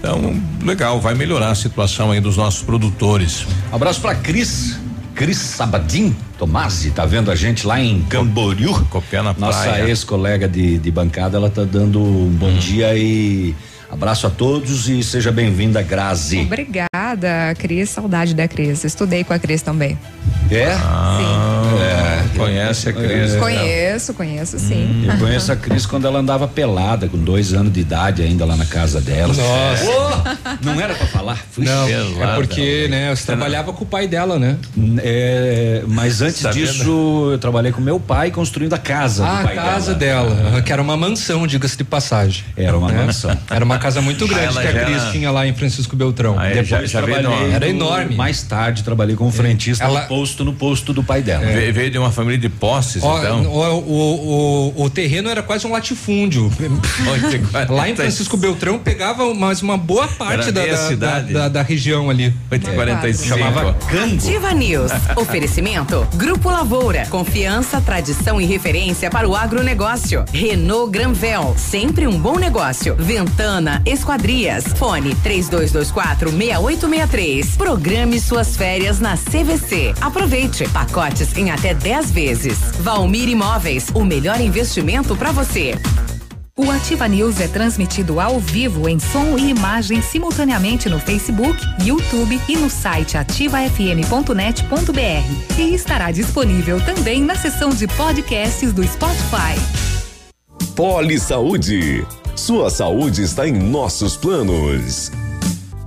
Então, legal, vai melhorar a situação aí dos nossos produtores. Abraço pra Cris. Cris Sabadim Tomasi, tá vendo a gente lá em Camboriú? Copé na Nossa praia. ex-colega de, de bancada, ela tá dando um bom dia e abraço a todos e seja bem-vinda, Grazi. Obrigada, Cris. Saudade da Cris. Estudei com a Cris também. É? Ah, conhece a Cris. Conheço, conheço sim. Eu conheço a Cris quando ela andava pelada, com dois anos de idade ainda lá na casa dela. Nossa. Ô, não era pra falar? Fui Não, pelada. é porque, né, você trabalhava com o pai dela, né? É, mas antes Sabendo? disso, eu trabalhei com meu pai construindo a casa Ah, do a pai casa dela. dela, que era uma mansão, diga-se de passagem. Era uma Né? mansão. Era uma casa muito grande Ela que a Cris era- tinha lá em Francisco Beltrão. Depois já- já trabalhei Era no- enorme. Mais tarde trabalhei como frentista Ela- no posto no posto do pai dela. Ve- Veio de uma família de posses, Ó, então. o, o, o, o terreno era quase um latifúndio. Lá em Francisco Beltrão pegava mais uma boa parte da, da, cidade. da, da região ali. 8h45. Chamava Ativa News. Oferecimento. Grupo Lavoura. Confiança, tradição e referência para o agronegócio. Renault Granvel. Sempre um bom negócio. Ventana Esquadrias. Fone 3224 6863. Programe suas férias na CVC. Aproveite. Pacotes em até 10 vezes. Valmir Imóveis. O melhor investimento para você. O Ativa News é transmitido ao vivo em som e imagem simultaneamente no Facebook, YouTube e no site ativafm.net.br. E estará disponível também na seção de podcasts do Spotify. Poli Saúde. Sua saúde está em nossos planos.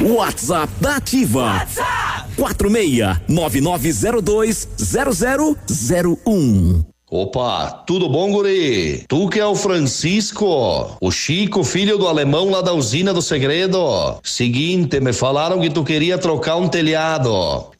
WhatsApp da Ativa. 4699020001. Opa, tudo bom, guri? Tu que é o Francisco, o Chico, filho do alemão lá da usina do segredo. Seguinte, me falaram que tu queria trocar um telhado,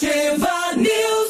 Ativa News.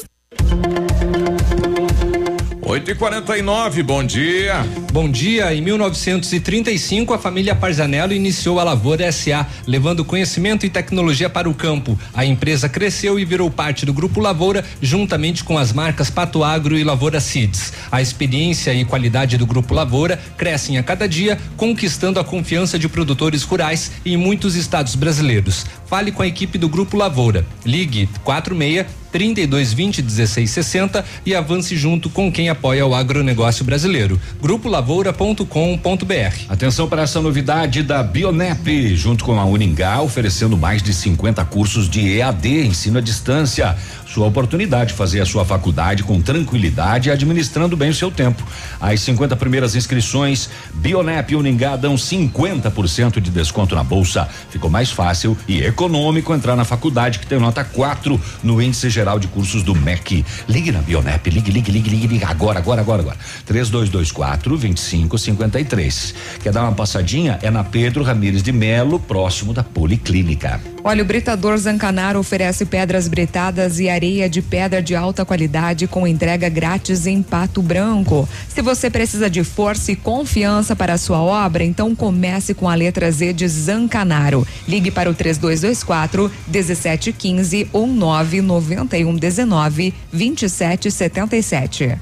8 e 49 bom dia. Bom dia. Em 1935, a família Parzanello iniciou a Lavoura SA, levando conhecimento e tecnologia para o campo. A empresa cresceu e virou parte do Grupo Lavoura, juntamente com as marcas Pato Agro e Lavoura Seeds. A experiência e qualidade do Grupo Lavoura crescem a cada dia, conquistando a confiança de produtores rurais em muitos estados brasileiros. Fale com a equipe do Grupo Lavoura. Ligue 46 3220 1660 e avance junto com quem apoia o agronegócio brasileiro. Grupolavoura.com.br. Atenção para essa novidade da Bionep, junto com a Uningá, oferecendo mais de 50 cursos de EAD, ensino à distância. Sua oportunidade de fazer a sua faculdade com tranquilidade e administrando bem o seu tempo. As 50 primeiras inscrições, Bionep e Uningá dão 50% de desconto na bolsa. Ficou mais fácil e econômico entrar na faculdade que tem nota 4 no índice geral de cursos do MEC. Ligue na Bionep, ligue, ligue, ligue, ligue, ligue agora, agora, agora, agora. 3224 2553. Quer dar uma passadinha? É na Pedro Ramires de Melo, próximo da Policlínica. Olha, o Britador Zancanaro oferece pedras britadas e areia de pedra de alta qualidade com entrega grátis em Pato Branco. Se você precisa de força e confiança para a sua obra, então comece com a letra Z de Zancanaro. Ligue para o 3224 1715 ou 991 19 2777.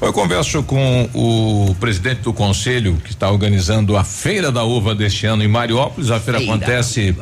Eu converso com o presidente do conselho que está organizando a Feira da Uva deste ano em Mariópolis. A feira, Feira acontece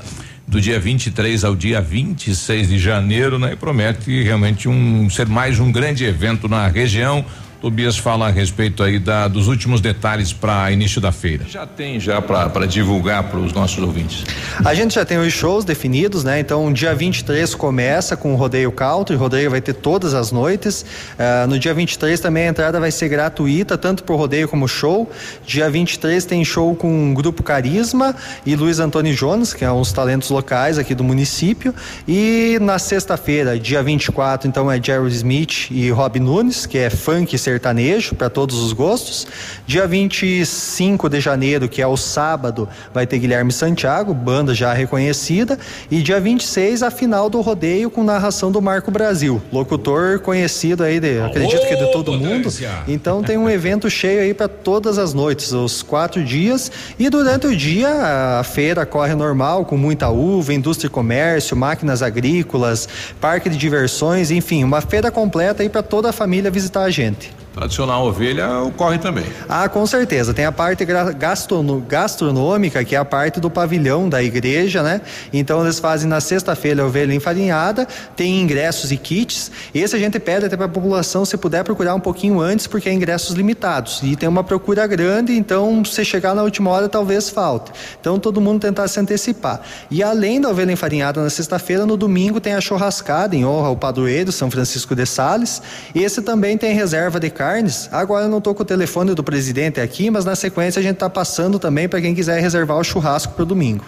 do dia 23 ao dia 26 de janeiro, né? E promete realmente um ser mais um grande evento na região. Tobias fala a respeito aí da, dos últimos detalhes para início da feira. Já tem já para divulgar para os nossos ouvintes. A gente já tem os shows definidos, né? Então, dia 23 começa com o rodeio country, o rodeio vai ter todas as noites. Ah, no dia 23 também a entrada vai ser gratuita, tanto para o rodeio como show. Dia 23 tem show com o grupo Carisma e Luiz Antônio Jones, que é uns talentos locais aqui do município. E na sexta-feira, dia 24, então é Jerry Smith e Rob Nunes, que é funk e sertanejo para todos os gostos. Dia 25 de janeiro, que é o sábado, vai ter Guilherme Santiago, banda já reconhecida. E dia 26, a final do rodeio com narração do Marco Brasil, locutor conhecido aí, de, acredito que de todo mundo. Então tem um evento cheio aí para todas as noites, os quatro dias. E durante o dia, a feira corre normal, com muita uva, indústria e comércio, máquinas agrícolas, parque de diversões, enfim, uma feira completa aí para toda a família visitar a gente. Tradicional ovelha ocorre também. Ah, com certeza. Tem a parte gastronômica, que é a parte do pavilhão da igreja, né? Então eles fazem na sexta-feira a ovelha enfarinhada, tem ingressos e kits. Esse a gente pede até para a população, se puder procurar um pouquinho antes, porque é ingressos limitados. E tem uma procura grande, então se chegar na última hora talvez falte. Então todo mundo tentar se antecipar. E além da ovelha enfarinhada na sexta-feira, no domingo tem a churrascada em honra ao padroeiro São Francisco de Sales. Esse também tem reserva de carnes. Agora eu não estou com o telefone do presidente aqui, mas na sequência a gente está passando também para quem quiser reservar o churrasco para o domingo.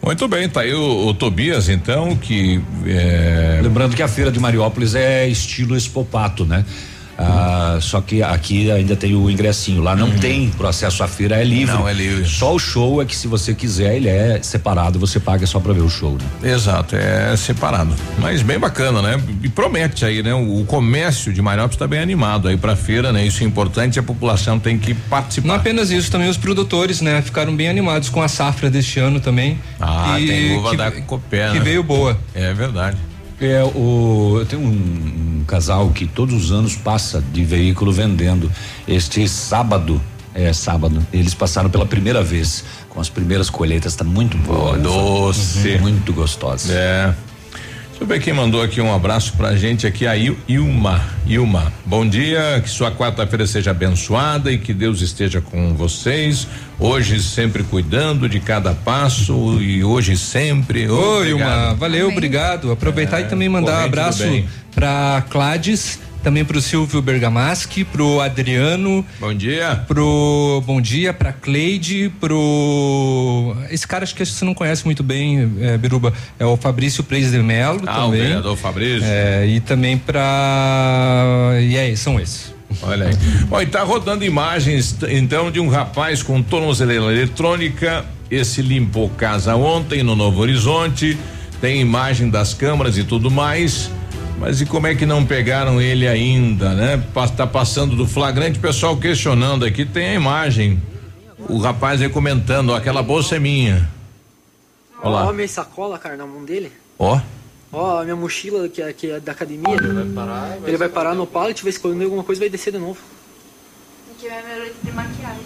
Muito bem, tá aí o, o Tobias, então, que. É... Lembrando que a feira de Mariópolis é estilo Expopato, né? Ah, só que aqui ainda tem o ingressinho. Lá não tem processo à feira, é livre. Não, é livre. Só o show é que se você quiser, ele é separado, você paga só pra ver o show, né? Exato, é separado. Mas bem bacana, né? E promete aí, né? O, o comércio de Mariópolis está bem animado aí pra feira, né? Isso é importante, a população tem que participar. Não apenas isso, também os produtores, né? Ficaram bem animados com a safra deste ano também. Ah, E tem uva que- da Copé, que né? veio boa. É verdade. É, o, eu tenho um, um casal que todos os anos passa de veículo vendendo. Este sábado, é sábado, eles passaram pela primeira vez com as primeiras colheitas, tá muito boa. doce. Muito gostosa. É. Deixa eu ver quem mandou aqui um abraço pra gente aqui, a Il- Ilma. Ilma, bom dia, que sua quarta-feira seja abençoada e que Deus esteja com vocês. Hoje sempre cuidando de cada passo e hoje sempre. Oi, Obrigado. uma, valeu, obrigado. Aproveitar É, e também mandar um abraço pra Clades, também pro Silvio Bergamaschi, pro Adriano. Bom dia. Pro bom dia pra Cleide, pro esse cara acho que você não conhece muito bem, é, Biruba, é o Fabrício Preis de Melo Ah, o também. vereador Fabrício. É, e também pra e aí, são esses. Olha aí. Bom, e tá rodando imagens então de um rapaz com tornozeleira eletrônica. Esse limpou casa ontem no Novo Horizonte. Tem imagem das câmaras e tudo mais. Mas e como é que não pegaram ele ainda, né? Tá passando do flagrante, pessoal questionando aqui, tem a imagem. O rapaz aí comentando, ó, aquela bolsa é minha. Olha lá. Ó, minha sacola, cara, na mão dele. Ó. Ó, a minha mochila que é, que é da academia. Ele vai parar, ele vai parar no pallet, vai esconder alguma coisa e vai descer de novo. Aqui vai minha letra de maquiagem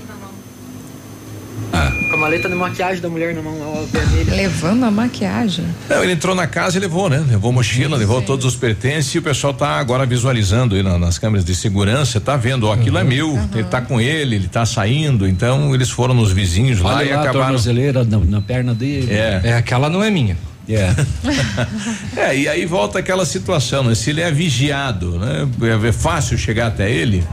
Com a maleta de maquiagem da mulher na mão, ó, vermelha. Levando a maquiagem. Não, ele entrou na casa e levou, né? Levou mochila, levou todos os pertences e o pessoal tá agora visualizando aí na- nas câmeras de segurança, tá vendo, ó, aquilo é meu, ele tá com ele, ele tá saindo, então eles foram nos vizinhos lá Olha e lá a acabaram. tornozeleira na, na perna dele. É. É, aquela não é minha. É. É, e aí volta aquela situação, né? Se ele é vigiado, né? É fácil chegar até ele?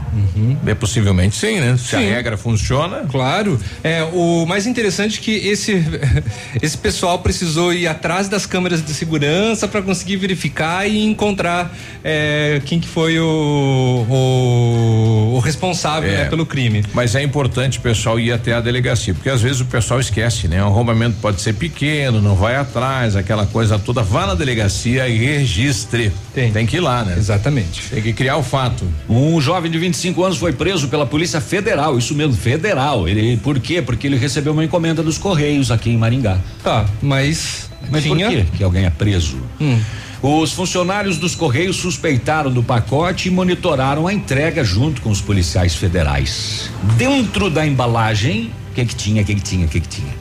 É possivelmente sim, né? Se a Sim. regra funciona. Claro. É, o mais interessante é que esse, esse pessoal precisou ir atrás das câmeras de segurança para conseguir verificar e encontrar é, quem que foi o, o, o responsável É. né, pelo crime. Mas é importante o pessoal ir até a delegacia, porque às vezes o pessoal esquece, né? O arrombamento pode ser pequeno, não vai atrás, aquela coisa toda. Vá na delegacia e registre. Tem. Tem que ir lá, né? Exatamente. Tem que criar o fato. Um jovem de 25 anos foi preso pela Polícia Federal, isso mesmo, federal. Ele, por quê? Porque ele recebeu uma encomenda dos Correios aqui em Maringá. Tá, mas. Mas tinha- por quê que alguém é preso? Hum. Os funcionários dos Correios suspeitaram do pacote e monitoraram a entrega junto com os policiais federais. Dentro da embalagem, o que que tinha, o que que tinha, o que que tinha?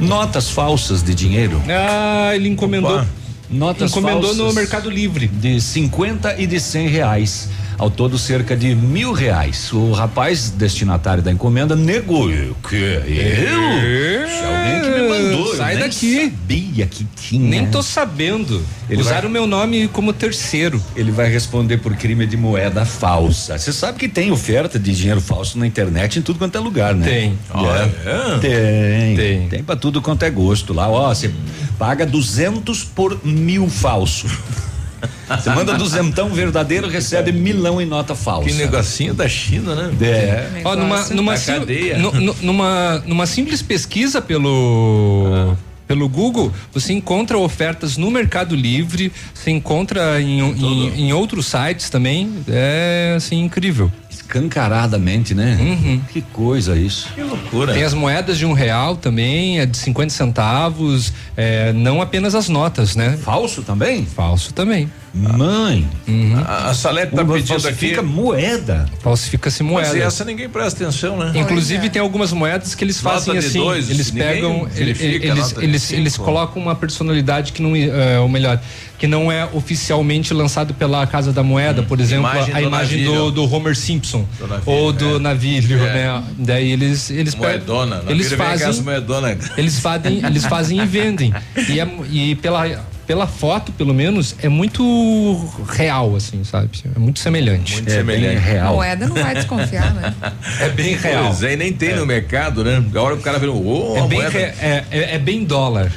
Notas falsas de dinheiro. Ah, ele encomendou. Opa. Notas Encomendou falsas no Mercado Livre. De 50 e de 100 reais. Ao todo, cerca de mil reais. O rapaz destinatário da encomenda negou. Eu? Que? Eu? Se alguém que me mandou. eu Sai nem daqui. Sabia que tinha. Nem tô sabendo. Ele Usaram o meu nome como terceiro. Ele vai responder por crime de moeda falsa. Você sabe que tem oferta de dinheiro falso na internet em tudo quanto é lugar, né? Tem. É. Tem. Tem. Tem pra tudo quanto é gosto lá. Ó, você paga duzentos por mil falso. Você manda duzentão verdadeiro, recebe milão em nota falsa. Que negocinho da China, né? É. Ó, numa, numa, sim- numa, numa simples pesquisa pelo. Pelo Google, você encontra ofertas no Mercado Livre, você encontra em, em, em outros sites também. É assim, incrível. Escancaradamente, né? Que coisa isso. Que loucura. Tem as moedas de um real também, é de 50 centavos, é, não apenas as notas, né? Falso também? Falso também. Mãe. A, a Salete tá Uma pedindo aqui. falsifica moeda. Falsifica-se Mas moeda. essa ninguém presta atenção, né? Inclusive tem algumas moedas que eles Nota fazem de assim, dois, eles pegam, eles eles, cinco. eles colocam uma personalidade que não é, ou melhor, que não é oficialmente lançado pela Casa da Moeda, por exemplo, Imagem a do imagem do, do Homer Simpson Do navilho, ou do é. navilho, É. né? Daí eles eles Moedona. pegam, eles fazem moedona. eles fazem, eles fazem e vendem. E, é- e pela, pela foto, pelo menos, é muito real, assim, sabe? É muito semelhante. Muito semelhante. real. Moeda não vai desconfiar, né? É bem real. Pois é, e nem tem no mercado, né? Agora o cara vê, ô, É a bem, re- é, é- é bem dólar.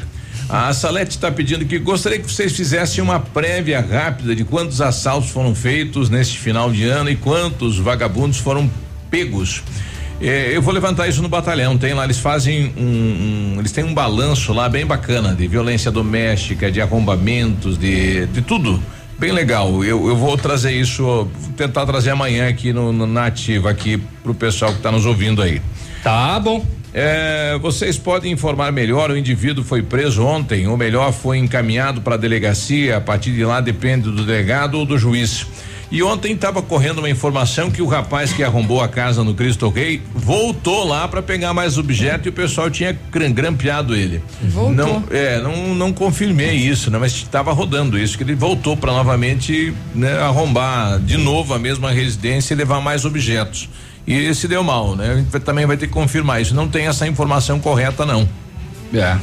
A Salete está pedindo que gostaria que vocês fizessem uma prévia rápida de quantos assaltos foram feitos neste final de ano e quantos vagabundos foram pegos. É, eu vou levantar isso no batalhão. Tem lá, eles fazem um, um- eles têm um balanço lá bem bacana de violência doméstica, de arrombamentos, de, de tudo. Bem legal. Eu, eu vou trazer isso, vou tentar trazer amanhã aqui no, no na ativa aqui pro pessoal que está nos ouvindo aí. Tá bom. É, vocês podem informar melhor. O indivíduo foi preso ontem, ou melhor, foi encaminhado para a delegacia. A partir de lá depende do delegado ou do juiz. E ontem estava correndo uma informação que o rapaz que arrombou a casa no Cristo Rei voltou lá para pegar mais objeto e o pessoal tinha grampeado ele. Voltou. Não, é, não, não confirmei isso, né? Mas estava rodando isso, que ele voltou para novamente né, arrombar de novo a mesma residência e levar mais objetos. E esse deu mal, né? A gente também vai ter que confirmar isso. Não tem essa informação correta, não. É.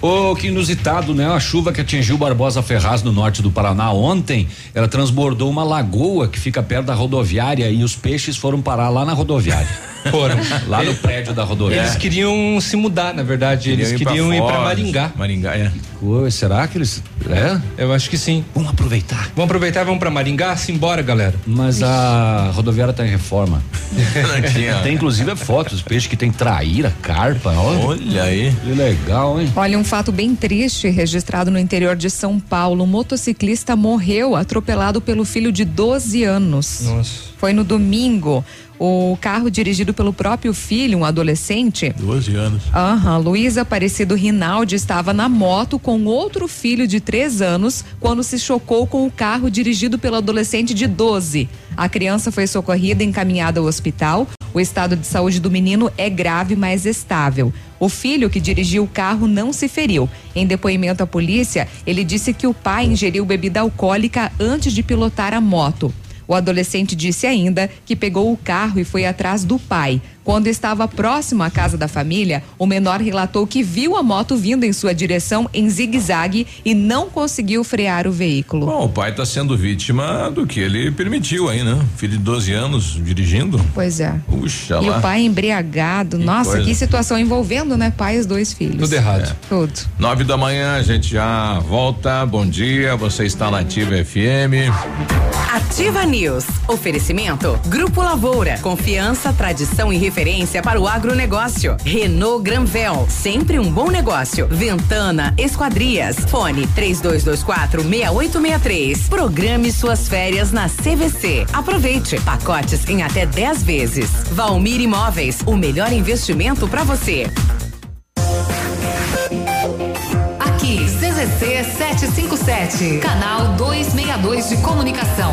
Ô, que inusitado, né? A chuva que atingiu Barbosa Ferraz no norte do Paraná ontem, ela transbordou uma lagoa que fica perto da rodoviária e os peixes foram parar lá na rodoviária. Foram. lá no prédio da rodoviária. Eles queriam se mudar, na verdade. Eles queriam ir pra Foz, Maringá. Maringá, é. Oi, será que eles. É? Eu acho que sim. Vamos aproveitar. Vamos aproveitar e vamos pra Maringá? Simbora, galera. Mas a rodoviária tá em reforma. Tem inclusive fotos, peixes que tem traíra, carpa. Olha, Olha aí. Que legal, hein? Olha, um fato bem triste registrado no interior de São Paulo. Um motociclista morreu atropelado pelo filho de 12 anos. Nossa. Foi no domingo. O carro dirigido pelo próprio filho, um adolescente. 12 anos. Aham, Luiz Aparecido Rinaldi estava na moto com outro filho de três anos quando se chocou com o carro dirigido pelo adolescente de 12. A criança foi socorrida e encaminhada ao hospital. O estado de saúde do menino é grave, mas estável. O filho que dirigiu o carro não se feriu. Em depoimento à polícia, ele disse que o pai ingeriu bebida alcoólica antes de pilotar a moto. O adolescente disse ainda que pegou o carro e foi atrás do pai. Quando estava próximo à casa da família, o menor relatou que viu a moto vindo em sua direção em zigue-zague e não conseguiu frear o veículo. Bom, o pai está sendo vítima do que ele permitiu aí, né? Filho de 12 anos dirigindo. Pois é. Puxa E lá. o pai embriagado. Nossa, coisa. que situação envolvendo, né? Pai e os dois filhos. Tudo errado. É. Tudo. Nove da manhã, a gente já volta. Bom dia, você está na Ativa FM. Ativa News. Oferecimento. Grupo Lavoura. Confiança, tradição e referência para o agronegócio. Renault Granvel. Sempre um bom negócio. Ventana Esquadrias. Fone 3224 6863. Programe suas férias na CVC. Aproveite. Pacotes em até 10 vezes. Valmir Imóveis. O melhor investimento para você. Aqui, CZC 757, canal 262 de comunicação.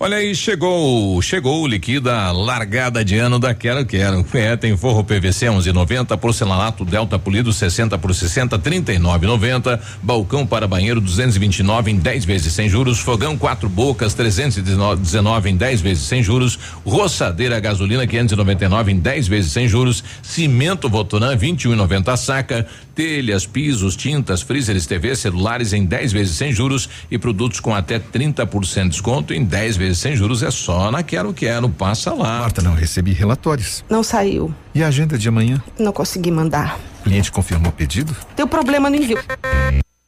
Olha aí, chegou, chegou o liquida largada de ano da Quero Quero. É, tem forro PVC 11,90, porcelanato Delta polido 60 por 60, 39,90, balcão para banheiro 229 em 10 vezes sem juros, fogão quatro bocas 319 em 10 vezes sem juros, roçadeira gasolina 599 em 10 vezes sem juros, cimento Votoran 21,90 a saca, telhas, pisos, tintas, freezers, TV, celulares em 10 vezes sem juros e produtos com até 30% de desconto em 10 vezes sem juros é só na Quero Quero, passa lá. Marta, não recebi relatórios. Não saiu. E a agenda de amanhã? Não consegui mandar. O cliente confirmou o pedido? Deu problema no envio.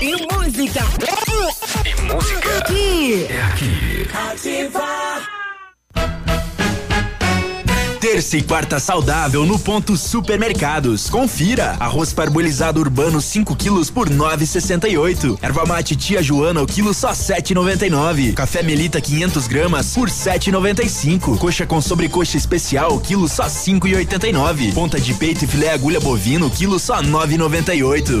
E música. E música. Aqui. É aqui. Ativa. Terça e quarta saudável no ponto supermercados. Confira. Arroz parbolizado urbano 5 quilos por 9,68. Erva mate tia Joana o quilo só 7,99. Café Melita 500 gramas por 7,95. Coxa com sobrecoxa especial quilo só 5,89. Ponta de peito e filé agulha bovino quilo só 9,98.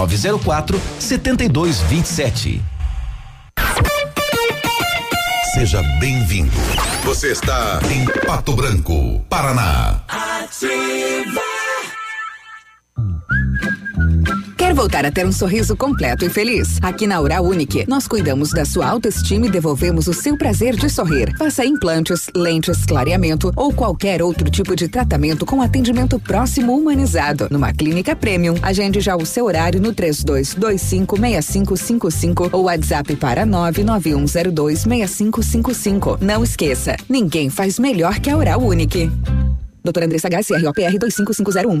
9904 7227. Seja bem-vindo. Você está em Pato Branco, Paraná. Ativa. Voltar a ter um sorriso completo e feliz? Aqui na Oral Unique, nós cuidamos da sua autoestima e devolvemos o seu prazer de sorrir. Faça implantes, lentes, clareamento ou qualquer outro tipo de tratamento com atendimento próximo humanizado. Numa clínica premium, agende já o seu horário no 32256555 ou WhatsApp para 991026555. Não esqueça, ninguém faz melhor que a Oral Unique. Doutora Andressa HCROPR 25501.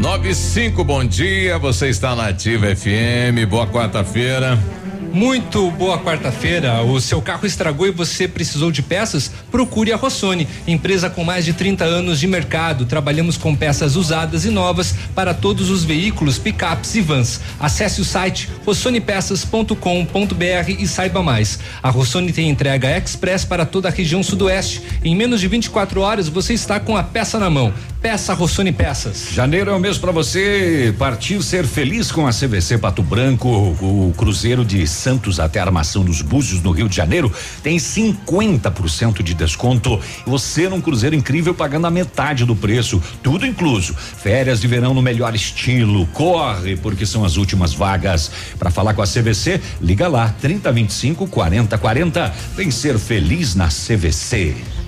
95, bom dia. Você está na Ativa FM. Boa quarta-feira. Muito boa quarta-feira. O seu carro estragou e você precisou de peças? Procure a Rossoni, empresa com mais de 30 anos de mercado. Trabalhamos com peças usadas e novas para todos os veículos, picapes e vans. Acesse o site rossonepeças.com.br e saiba mais. A Rossoni tem entrega express para toda a região sudoeste. Em menos de 24 horas você está com a peça na mão. Peça Rossoni Peças. Janeiro é o mês para você partir ser feliz com a CVC Pato Branco, o cruzeiro de Santos até a Armação dos Búzios no Rio de Janeiro tem 50% de desconto. Você num cruzeiro incrível pagando a metade do preço, tudo incluso. Férias de verão no melhor estilo. Corre porque são as últimas vagas. Para falar com a CVC, liga lá 3025 4040. Vem ser feliz na CVC.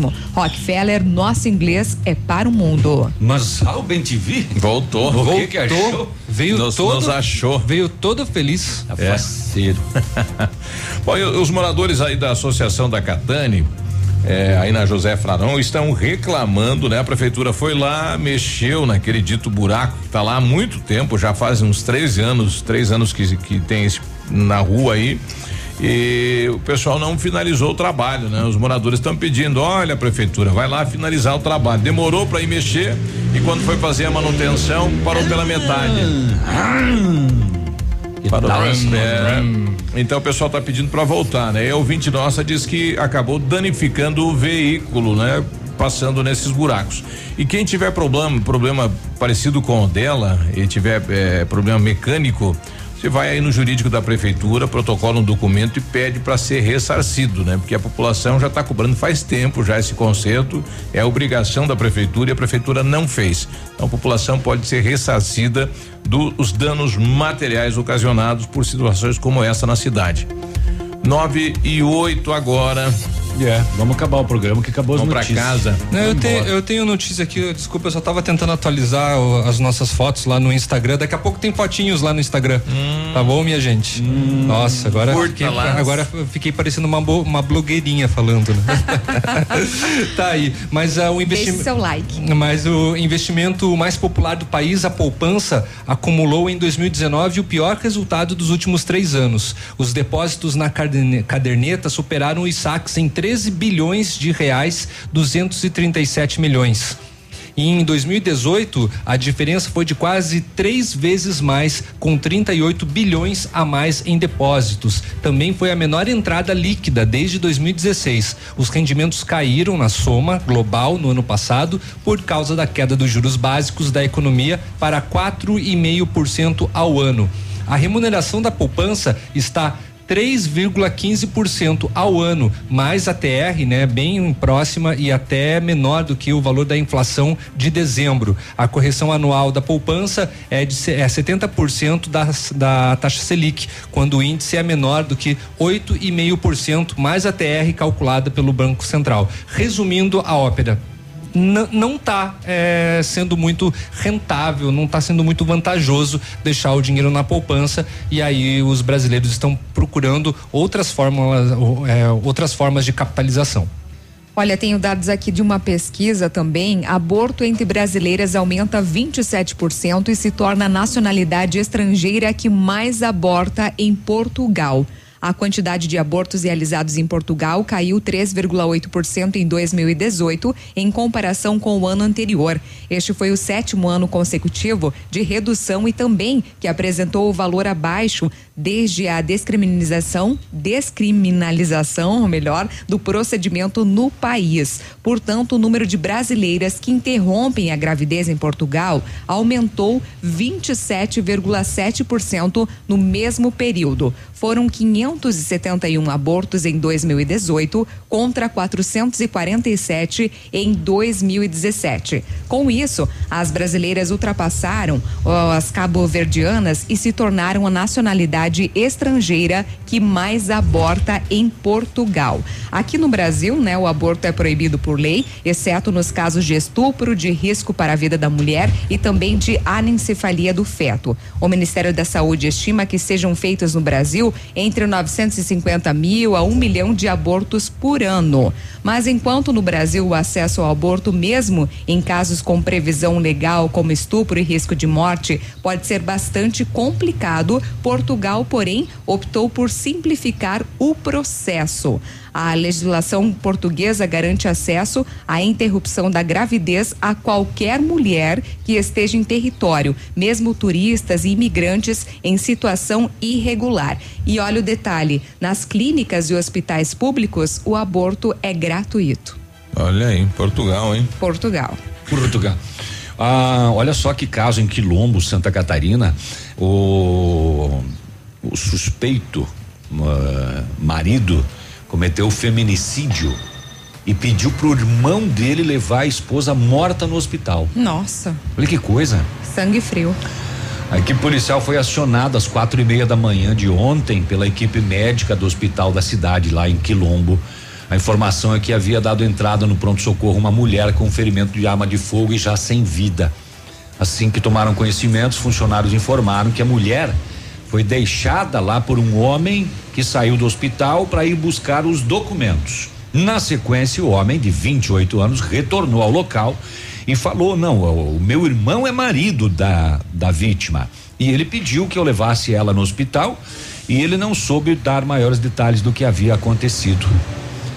mesmo. Rockefeller, nosso inglês é para o mundo. Mas a Ben TV voltou. O que, que achou? Veio nos, todo, nos achou. Veio todo feliz. É. Bom, e os moradores aí da Associação da Catane, é, aí na José Frarão estão reclamando, né? A prefeitura foi lá, mexeu naquele dito buraco que está lá há muito tempo, já faz uns três anos, três anos que, que tem esse, na rua aí e o pessoal não finalizou o trabalho, né? Os moradores estão pedindo, olha prefeitura, vai lá finalizar o trabalho. Demorou para ir mexer e quando foi fazer a manutenção parou pela metade. Parou é, então o pessoal está pedindo para voltar, né? E a ouvinte nossa diz que acabou danificando o veículo, né? Passando nesses buracos. E quem tiver problema, problema parecido com o dela, e tiver é, problema mecânico, você vai aí no jurídico da prefeitura, protocola um documento e pede para ser ressarcido, né? Porque a população já está cobrando faz tempo já esse conserto, é obrigação da prefeitura e a prefeitura não fez. Então a população pode ser ressarcida dos danos materiais ocasionados por situações como essa na cidade. 9 e 8 agora. É, vamos acabar o programa que acabou vamos as notícias. Vamos pra casa. Não, eu, tenho, eu tenho notícia aqui, desculpa, eu só tava tentando atualizar o, as nossas fotos lá no Instagram. Daqui a pouco tem fotinhos lá no Instagram. Hum. Tá bom, minha gente? Hum. Nossa, agora fiquei, agora fiquei parecendo uma, uma blogueirinha falando, né? tá aí. Mas uh, o investimento. seu like. Mas o investimento mais popular do país, a poupança, acumulou em 2019 o pior resultado dos últimos três anos. Os depósitos na caderneta superaram os saques em 13 bilhões de reais, 237 milhões. E em 2018, a diferença foi de quase três vezes mais, com 38 bilhões a mais em depósitos. Também foi a menor entrada líquida desde 2016. Os rendimentos caíram na soma global no ano passado por causa da queda dos juros básicos da economia para 4,5% ao ano. A remuneração da poupança está 3,15% ao ano, mais a TR, né, bem próxima e até menor do que o valor da inflação de dezembro. A correção anual da poupança é de é 70% da, da taxa Selic, quando o índice é menor do que 8,5% mais a TR calculada pelo Banco Central. Resumindo a ópera, não está é, sendo muito rentável, não está sendo muito vantajoso deixar o dinheiro na poupança e aí os brasileiros estão procurando outras formas, é, outras formas de capitalização. Olha, tenho dados aqui de uma pesquisa também. Aborto entre brasileiras aumenta 27% e se torna a nacionalidade estrangeira que mais aborta em Portugal. A quantidade de abortos realizados em Portugal caiu 3,8% em 2018, em comparação com o ano anterior. Este foi o sétimo ano consecutivo de redução e também que apresentou o valor abaixo desde a descriminalização, descriminalização, ou melhor, do procedimento no país. Portanto, o número de brasileiras que interrompem a gravidez em Portugal aumentou 27,7% no mesmo período. Foram 571 abortos em 2018 contra 447 em 2017. Com isso, as brasileiras ultrapassaram as cabo-verdianas e se tornaram a nacionalidade estrangeira que mais aborta em Portugal. Aqui no Brasil, né, o aborto é proibido por lei, exceto nos casos de estupro, de risco para a vida da mulher e também de anencefalia do feto. O Ministério da Saúde estima que sejam feitos no Brasil entre 950 mil a um milhão de abortos por ano. Mas enquanto no Brasil o acesso ao aborto, mesmo em casos com previsão legal, como estupro e risco de morte, pode ser bastante complicado, Portugal, porém, optou por simplificar o processo. A legislação portuguesa garante acesso à interrupção da gravidez a qualquer mulher que esteja em território, mesmo turistas e imigrantes em situação irregular. E olha o detalhe: nas clínicas e hospitais públicos, o aborto é gratuito. Olha aí, Portugal, hein? Portugal. Portugal. Ah, olha só que caso em Quilombo, Santa Catarina, o, o suspeito, uh, marido, cometeu feminicídio e pediu pro irmão dele levar a esposa morta no hospital. Nossa. Olha que coisa. Sangue frio. A equipe policial foi acionada às quatro e meia da manhã de ontem pela equipe médica do hospital da cidade, lá em Quilombo. A informação é que havia dado entrada no pronto-socorro uma mulher com ferimento de arma de fogo e já sem vida. Assim que tomaram conhecimento, os funcionários informaram que a mulher foi deixada lá por um homem que saiu do hospital para ir buscar os documentos. Na sequência, o homem de 28 anos retornou ao local e falou: Não, o, meu irmão é marido da, da vítima. E ele pediu que eu levasse ela no hospital e ele não soube dar maiores detalhes do que havia acontecido.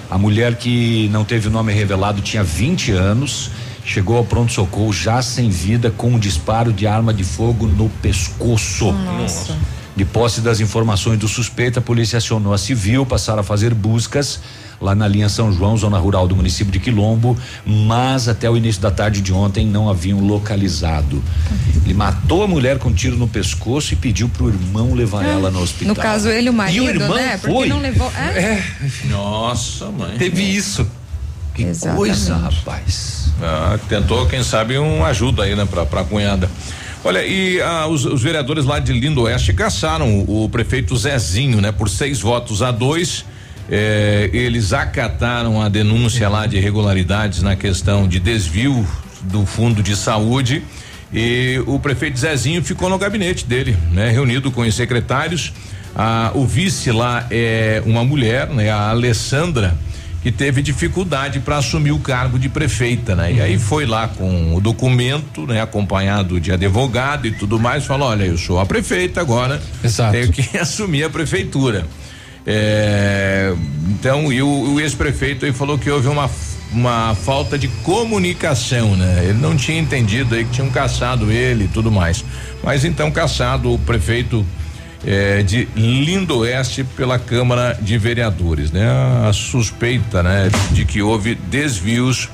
A mulher que não teve o nome revelado tinha 20 anos, chegou ao pronto-socorro já sem vida com um disparo de arma de fogo no pescoço. Nossa. De posse das informações do suspeito, a polícia acionou a civil, passaram a fazer buscas lá na linha São João, zona rural do município de Quilombo, mas até o início da tarde de ontem não haviam localizado. Ele matou a mulher com um tiro no pescoço e pediu pro irmão levar ela no hospital. No caso, ele, o marido, e o irmão né? Porque foi. não levou. É? É, Nossa, mãe. teve isso. Que Exatamente. coisa, rapaz. Ah, tentou, quem sabe, um ajuda aí, né, pra, pra cunhada. Olha, e ah, os, os vereadores lá de Lindo Oeste caçaram o, o prefeito Zezinho, né, por seis votos a dois. Eh, eles acataram a denúncia lá de irregularidades na questão de desvio do fundo de saúde. E o prefeito Zezinho ficou no gabinete dele, né, reunido com os secretários. Ah, o vice lá é uma mulher, né, a Alessandra que teve dificuldade para assumir o cargo de prefeita, né? E aí foi lá com o documento, né? Acompanhado de advogado e tudo mais, falou, olha, eu sou a prefeita agora, Exato. tenho que assumir a prefeitura. É, então, e o, o ex-prefeito aí falou que houve uma uma falta de comunicação, né? Ele não tinha entendido aí que tinham caçado ele e tudo mais. Mas então caçado o prefeito eh, de Lindo Oeste pela Câmara de Vereadores, né? A suspeita, né, de que houve desvios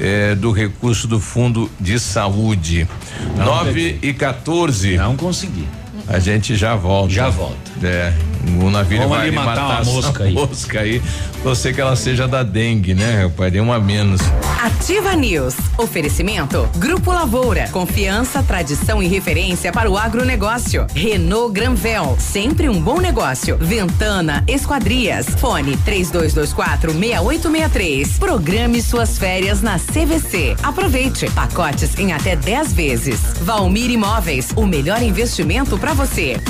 eh, do recurso do Fundo de Saúde. Não 9 e 14. Não consegui. A gente já volta. Já volta. É, o navio Vamos vai ali matar uma essa mosca aí. mosca aí. Você que ela seja da dengue, né, rapaz? Dê uma menos. Ativa News. Oferecimento. Grupo Lavoura. Confiança, tradição e referência para o agronegócio. Renault Granvel. Sempre um bom negócio. Ventana Esquadrias. Fone 3224 6863. Programe suas férias na CVC. Aproveite. Pacotes em até 10 vezes. Valmir Imóveis. O melhor investimento para você.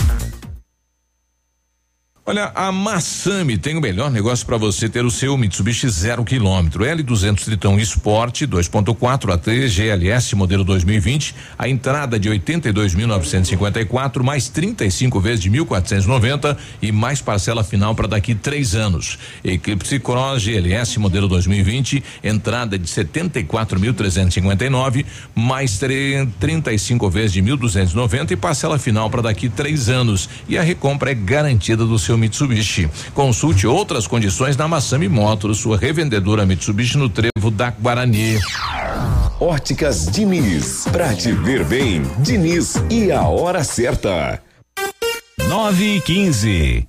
Olha, a Massami tem o melhor negócio para você ter o seu Mitsubishi zero quilômetro. L200 Tritão Sport 2.4 AT GLS modelo 2020. A entrada de 82.954 mais 35 vezes de 1.490 e mais parcela final para daqui três anos. Eclipse Cross GLS modelo 2020. Entrada de 74.359 mais tre- 35 vezes de 1.290 e parcela final para daqui três anos. E a recompra é garantida do seu Mitsubishi. Consulte outras condições na Massami Motors, sua revendedora Mitsubishi no Trevo da Guarani. Óticas Diniz. Pra te ver bem, Diniz e a hora certa. 9 e 15.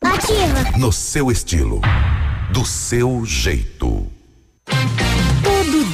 Ativa. No seu estilo. Do seu jeito.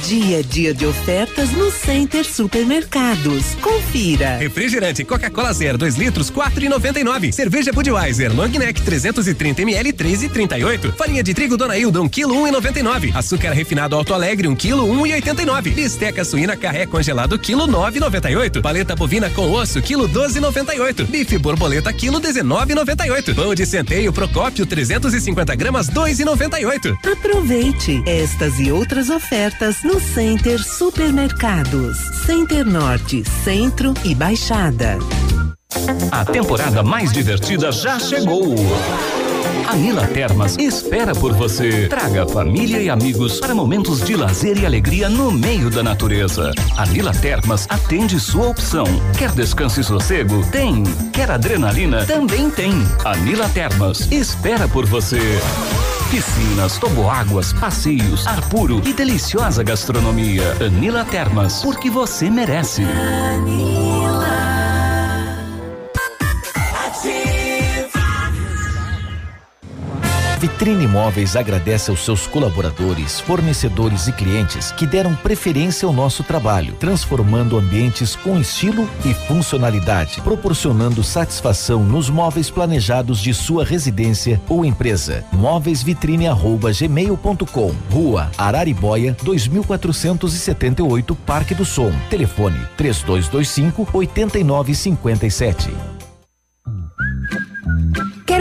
Dia é dia de ofertas no Center Supermercados. Confira. Refrigerante Coca-Cola Zero 2 litros 4,99. Cerveja Budweiser Long Neck 330 ml 3,38. Farinha de trigo Dona Hilda 1 kg 1,99. Açúcar refinado Alto Alegre 1 kg 1,89. Bisteca suína carré congelado quilo 9,98. Paleta bovina com osso quilo 12,98. Bife borboleta quilo 19,98. Pão de centeio Procópio 350 gramas 2,98. Aproveite estas e outras ofertas no Center Supermercados. Center Norte, Centro e Baixada. A temporada mais divertida já chegou. A Nila Termas espera por você. Traga família e amigos para momentos de lazer e alegria no meio da natureza. A Nila Termas atende sua opção. Quer descanso e sossego? Tem. Quer adrenalina? Também tem. A Nila Termas espera por você. Piscinas, toboáguas, passeios, ar puro e deliciosa gastronomia. Anila Termas, porque você merece. Vitrine Imóveis agradece aos seus colaboradores, fornecedores e clientes que deram preferência ao nosso trabalho, transformando ambientes com estilo e funcionalidade, proporcionando satisfação nos móveis planejados de sua residência ou empresa. Móveisvitrine@gmail.com, Rua Araribóia, 2478, Parque do Som. Telefone 3225 8957.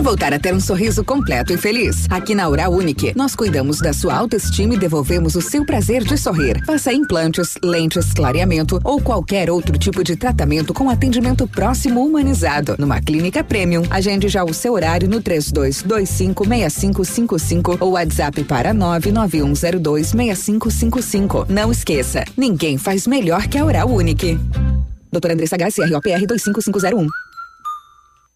Voltar a ter um sorriso completo e feliz? Aqui na Oral Unique, nós cuidamos da sua autoestima e devolvemos o seu prazer de sorrir. Faça implantes, lentes, clareamento ou qualquer outro tipo de tratamento com atendimento próximo humanizado. Numa clínica premium, agende já o seu horário no 32256555 ou WhatsApp para 991026555. Não esqueça, ninguém faz melhor que a Oral Unique. Doutora Andressa Garcia, ROPR 25501.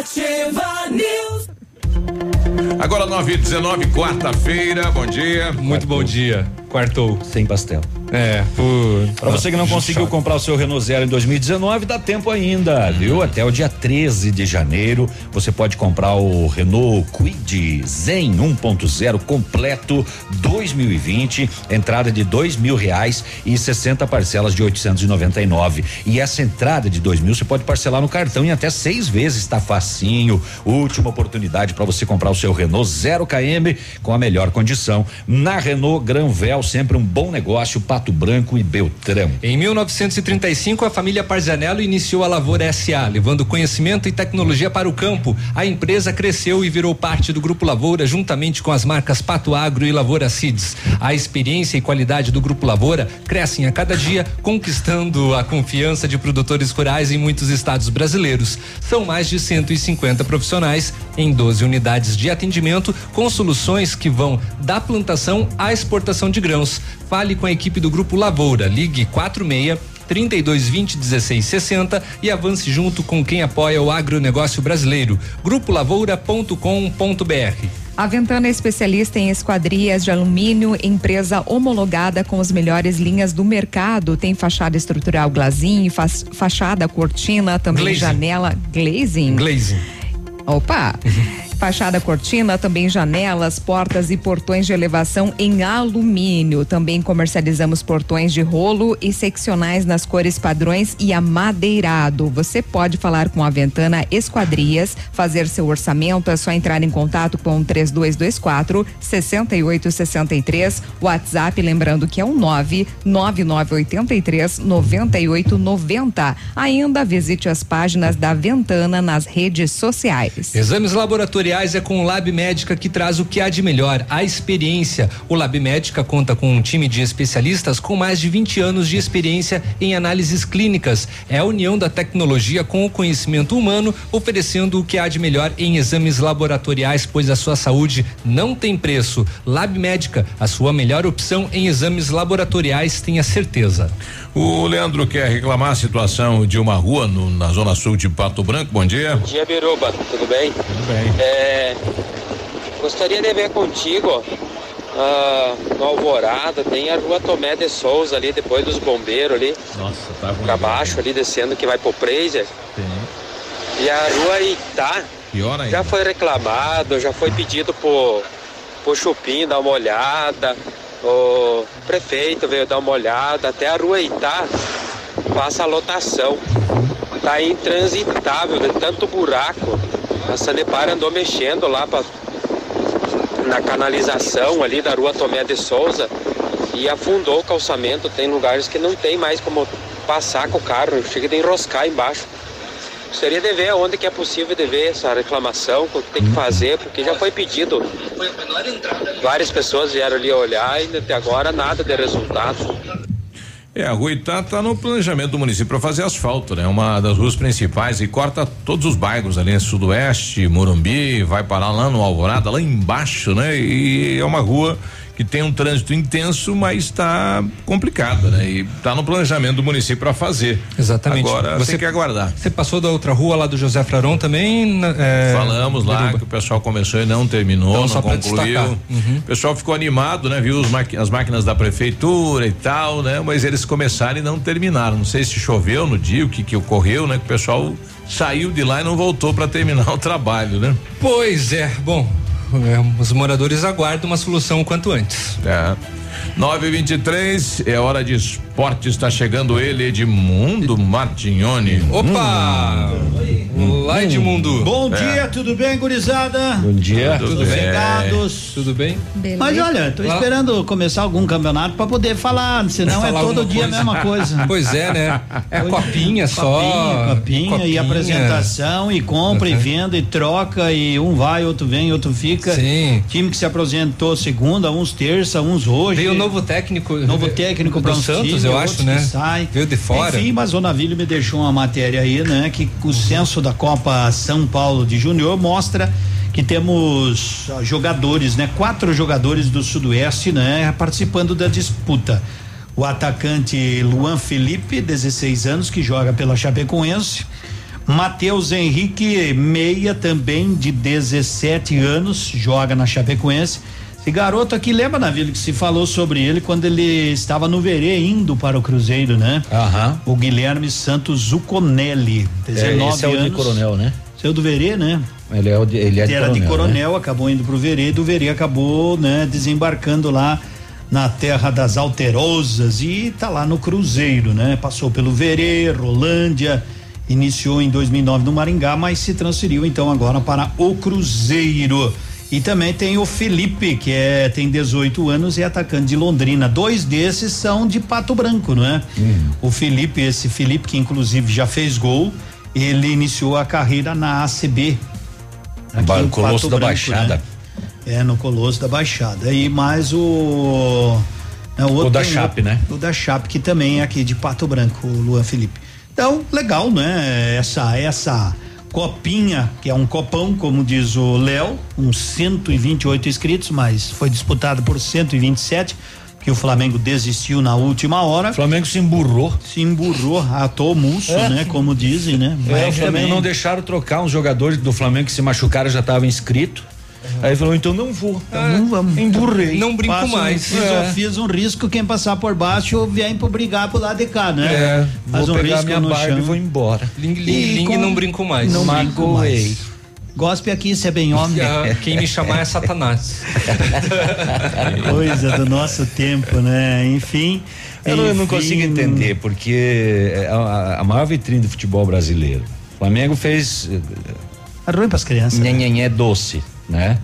Ativa News. Agora 9 e 19 quarta-feira, bom dia. Muito bom dia. Quartou. Sem pastel. É, por. Pra você que não conseguiu comprar o seu Renault Zero em 2019, dá tempo ainda, viu? Até o dia 13 de janeiro, você pode comprar o Renault Kwid Zen 1.0 completo 2020, entrada de dois mil reais e 60 parcelas de 899. E essa entrada de dois mil você pode parcelar no cartão em até seis vezes, tá facinho. Última oportunidade para você comprar o seu Renault Zero KM com a melhor condição. Na Renault Granvel, sempre um bom negócio. Pato Branco e Beltrão. Em 1935, a família Parzanello iniciou a Lavoura SA, levando conhecimento e tecnologia para o campo. A empresa cresceu e virou parte do Grupo Lavoura, juntamente com as marcas Pato Agro e Lavoura Seeds. A experiência e qualidade do Grupo Lavoura crescem a cada dia, conquistando a confiança de produtores rurais em muitos estados brasileiros. São mais de 150 profissionais em 12 unidades de atendimento, com soluções que vão da plantação à exportação de grãos. Fale com a equipe do Grupo Lavoura. Ligue 46 3220 1660 e avance junto com quem apoia o agronegócio brasileiro. Grupolavoura.com.br. A Ventana é especialista em esquadrias de alumínio, empresa homologada com as melhores linhas do mercado. Tem fachada estrutural glazing, faz- fachada cortina, também Glazing. janela glazing. Glazing. Opa! Fachada cortina, também janelas, portas e portões de elevação em alumínio. Também comercializamos portões de rolo e seccionais nas cores padrões e amadeirado. Você pode falar com a Ventana Esquadrias, fazer seu orçamento, é só entrar em contato com o 3224 6863, WhatsApp, lembrando que é o 99983 9890. Ainda visite as páginas da Ventana nas redes sociais. Exames laboratoriais é com o Lab Médica que traz o que há de melhor, a experiência. O Lab Médica conta com um time de especialistas com mais de 20 anos de experiência em análises clínicas. É a união da tecnologia com o conhecimento humano, oferecendo o que há de melhor em exames laboratoriais, pois a sua saúde não tem preço. Lab Médica, a sua melhor opção em exames laboratoriais, tenha certeza. O Leandro quer reclamar a situação de uma rua no- na zona sul de Pato Branco. Bom dia. Bom dia, Biruba. Tudo bem? Tudo bem. É, gostaria de ver contigo ah, no Alvorada, tem a rua Tomé de Souza ali, depois dos bombeiros ali, Nossa, tá ruim. pra baixo ali, descendo que vai pro Prazer. E a rua Itá Pior ainda. já foi reclamado, já foi pedido pro, pro Chupim dar uma olhada, o prefeito veio dar uma olhada, até a rua Itá passa a lotação. Tá intransitável de tanto buraco. A Sanepar andou mexendo lá pra, na canalização ali da rua Tomé de Souza e afundou o calçamento. Tem lugares que não tem mais como passar com o carro, chega de enroscar embaixo. Gostaria de ver onde que é possível de ver essa reclamação, o que tem que fazer, porque já foi pedido. Várias pessoas vieram ali olhar e até agora nada de resultado. É, a rua Itá tá no planejamento do município para fazer asfalto, né? Uma das ruas principais e corta todos os bairros ali? Sudoeste, Morumbi, vai parar lá no Alvorada, lá embaixo, né? E é uma rua que tem um trânsito intenso, mas está complicado, né? E está no planejamento do município para fazer. Exatamente. Agora você tem que aguardar. Você passou da outra rua lá do José Fraron também? É, Falamos lá Biruba. que o pessoal começou e não terminou, Então, não concluiu. Uhum. O pessoal ficou animado, né? Viu as máquinas da prefeitura e tal, né? Mas eles começaram e não terminaram. Não sei se choveu no dia, o que que ocorreu, né? Que o pessoal saiu de lá e não voltou para terminar o trabalho, né? Pois é, bom, os moradores aguardam uma solução o quanto antes. É. 923 é hora de esporte, está chegando ele, Edmundo Martignoni. Opa! Lá Edmundo. Bom É. dia, tudo bem, gurizada? Bom dia. Tudo Tudo bem. Ligados. Tudo bem? Mas olha, tô Lá- esperando começar algum campeonato pra poder falar, senão é Falar todo alguma dia coisa. a mesma coisa. Pois é, né? É a copinha só. Copinha, copinha, Copinha. e apresentação, e compra, e venda, e troca, e um vai, outro vem, outro fica. Sim. Time que se apresentou segunda, uns terça, uns hoje. Veio o novo técnico. Novo técnico do para um Santos, eu acho, né? sai. Veio de fora. Enfim, mas o Navilho me deixou uma matéria aí, né? Que o censo da Copa São Paulo de Júnior mostra que temos ah, jogadores, né? Quatro jogadores do Sudoeste, né? Participando da disputa. O atacante Luan Felipe, 16 anos, que joga pela Chapecoense. Matheus Henrique Meia, também de 17 anos, joga na Chapecoense. Esse garoto aqui, lembra, Navilho, que se falou sobre ele quando ele estava no Verê indo para o Cruzeiro, né? Aham. O Guilherme Santos Zuconelli, 19 É, esse é o de anos. coronel, né? Seu do Verê, né? Ele é, o de, ele é de Era coronel. de né? coronel, acabou indo pro Verê, do Verê acabou, né, desembarcando lá na terra das Alterosas e tá lá no Cruzeiro, né? Passou pelo Verê, Rolândia, iniciou em 2009 no Maringá, mas se transferiu então agora para o Cruzeiro. E também tem o Felipe, que é tem 18 anos e é atacante de Londrina. Dois desses são de Pato Branco, não é? O Felipe, esse Felipe que inclusive já fez gol, ele iniciou a carreira na ACB. Ba- em Colosso da Baixada. né? É, no Colosso da Baixada. E mais o. né, outro- da Chape, né? O da Chape, que também é aqui de Pato Branco, o Luan Felipe. Então, legal, né? Essa, essa copinha, que é um copão, como diz o Léo, uns 128 inscritos, mas foi disputado por 127, que o Flamengo desistiu na última hora. O Flamengo se emburrou. Se emburrou, atou mulso, É. né? Como dizem, né? É, o Flamengo também- não deixaram trocar uns jogadores do Flamengo que se machucaram já estavam inscritos. Aí falou, então não vou. Então não vamos. Emburrei. Não brinco um- mais. Fiz, É. fiz um risco, quem passar por baixo vem pro brigar pro lado de cá, né? É, Faz vou um pegar risco minha chão. e vou embora. Ling, ling, E ling, com- não brinco mais. Não brinco mais. Gospe aqui, se é bem homem. Ah, Quem me chamar é Satanás. Coisa do nosso tempo, né? Enfim. Eu não, eu não enfim, consigo entender, porque é a, a maior vitrine do futebol brasileiro. O Flamengo fez. É ruim pras crianças. né? Nhenhenhé doce, né?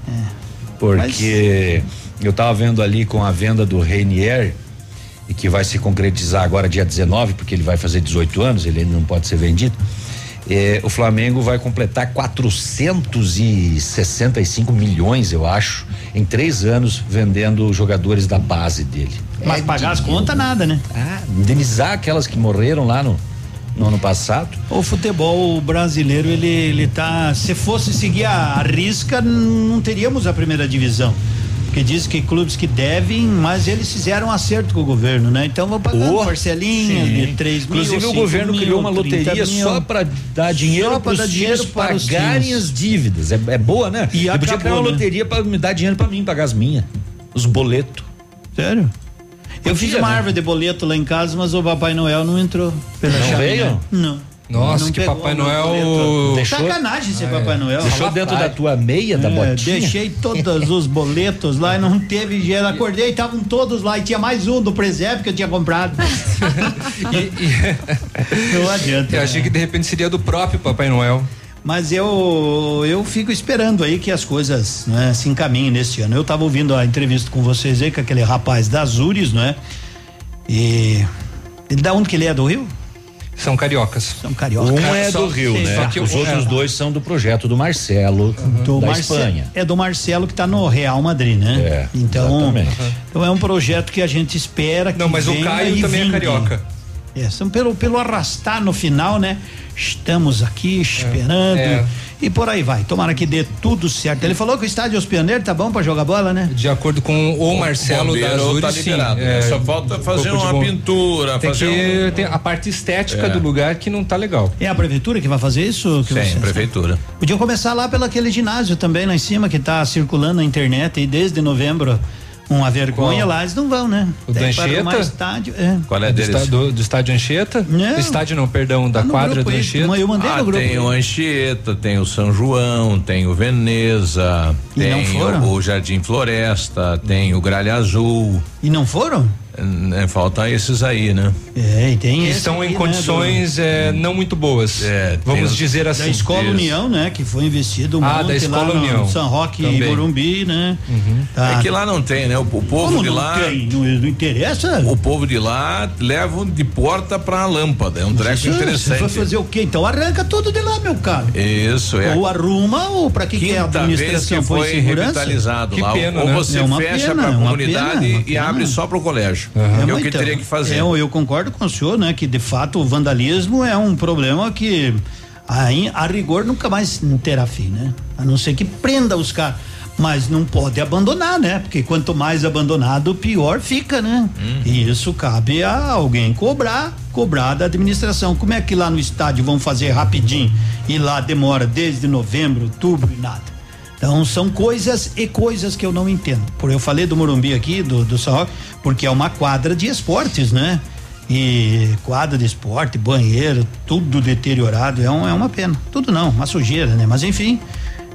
Porque eu tava vendo ali com a venda do Reinier, e que vai se concretizar agora dia 19, porque ele vai fazer 18 anos, ele ainda não pode ser vendido. É, o Flamengo vai completar 465 milhões, eu acho, em três anos, vendendo jogadores da base dele. Mas É pagar as dinheiro. contas, nada, né? Ah, indenizar aquelas que morreram lá no, no ano passado. O futebol brasileiro, ele, ele tá. Se fosse seguir a, a risca, não teríamos a primeira divisão. Porque diz que clubes que devem, mas eles fizeram um acerto com o governo, né? Então vão pagando Oh, parcelinhas sim. de 3 mil. Inclusive o 5 governo mil, criou uma 30 loteria só para dar dinheiro Só pra para dar dinheiro para pagarem as dívidas. É, é boa, né? E Eu podia acabou, criar uma né? loteria para me dar dinheiro para mim pagar as minhas, os boletos. Sério? Eu fiz uma né? árvore de boleto lá em casa, mas o Papai Noel não entrou. Pela Não chaminé. veio? Não. Nossa, Não que pegou Papai no Noel. Deixou- Sacanagem ser Ah, Papai é. Noel. Deixou dentro da tua meia, da É, botinha? deixei todos os boletos lá e não teve dinheiro. Acordei, estavam todos lá e tinha mais um do presépio que eu tinha comprado. E- e- não adianta. Eu achei que de repente seria do próprio Papai Noel. Mas eu eu fico esperando aí que as coisas né, se encaminhem nesse ano. Eu estava ouvindo a entrevista com vocês aí com aquele rapaz da Azures, não é? E, e da onde que ele é do Rio? São cariocas. São cariocas. Um é Só- do Rio, sim, né? só que Os outros é. dois são do projeto do Marcelo, do da Marce- Espanha. É do Marcelo que está no Real Madrid, né? É, então, exatamente. então é um projeto que a gente espera que Não, mas o Caio também é vingue. carioca. É, são pelo, pelo arrastar no final, né? Estamos aqui esperando. É. e por aí vai. Tomara que dê tudo certo. Ele falou que o estádio Os Pioneiros tá bom pra jogar bola, né? De acordo com o Marcelo bombeiro da tá sim. liberado, né? Só falta fazer de uma bom- pintura, Tem fazer que um- tem a parte estética É. do lugar que não tá legal. É a prefeitura que vai fazer isso? Que Sim, vocês- prefeitura. Podiam começar lá pelo aquele ginásio também lá em cima que tá circulando na internet e desde novembro. Uma vergonha Qual? lá, eles não vão, né? O do Anchieta? estádio. É. Qual é do, deles? esta- do, do estádio Anchieta? Não. Do estádio não, perdão, da Tá quadra grupo do Anchieta. eu mandei Ah, no grupo. tem o Anchieta, tem o São João, tem o Veneza, E não tem foram? o, o Jardim Floresta, tem o Gralha Azul. E não foram? É, falta esses aí, né? É, e tem que estão aqui, em né, condições é, não muito boas. É, Vamos tem- dizer assim. Da Escola Isso. União, né? Que foi investido um Ah, monte da Escola lá no União. São Roque e. Morumbi, né? Tá. É que lá não tem, né? O, o povo Como de não lá. tem? Não, não interessa? O povo de lá levam de porta pra lâmpada. É um treco interessante. Você vai fazer o quê? Então arranca tudo de lá, meu caro. Isso, é. Ou arruma, ou pra que, que é a Quinta vez administração que foi revitalizado Que lá. pena, ou né? você É uma fecha pena, pra é comunidade pena, é e abre só pro colégio. É, É, o que então, teria que fazer. é, eu concordo com o senhor, né? Que de fato o vandalismo é um problema que a, a rigor nunca mais terá fim, né? A não ser que prenda os caras. Mas não pode abandonar, né? Porque quanto mais abandonado, pior fica, né? Uhum. E isso cabe a alguém cobrar, cobrar da administração. Como é que lá no estádio vão fazer rapidinho e lá demora desde novembro, outubro e nada? Então são coisas e coisas que eu não entendo. Por eu falei do Morumbi aqui, do, do São Roque, porque é uma quadra de esportes, né? E quadra de esporte, banheiro, tudo deteriorado, é, um- é uma pena. Tudo não, uma sujeira, né? Mas enfim,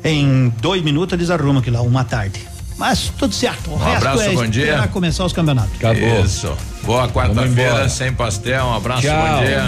em dois minutos eles arrumam aquilo lá, uma tarde. Mas tudo certo. O Um resto abraço, é bom dia. esperar começar os campeonatos. Isso. Boa quarta-feira sem pastel. Um abraço, Tchau. bom dia.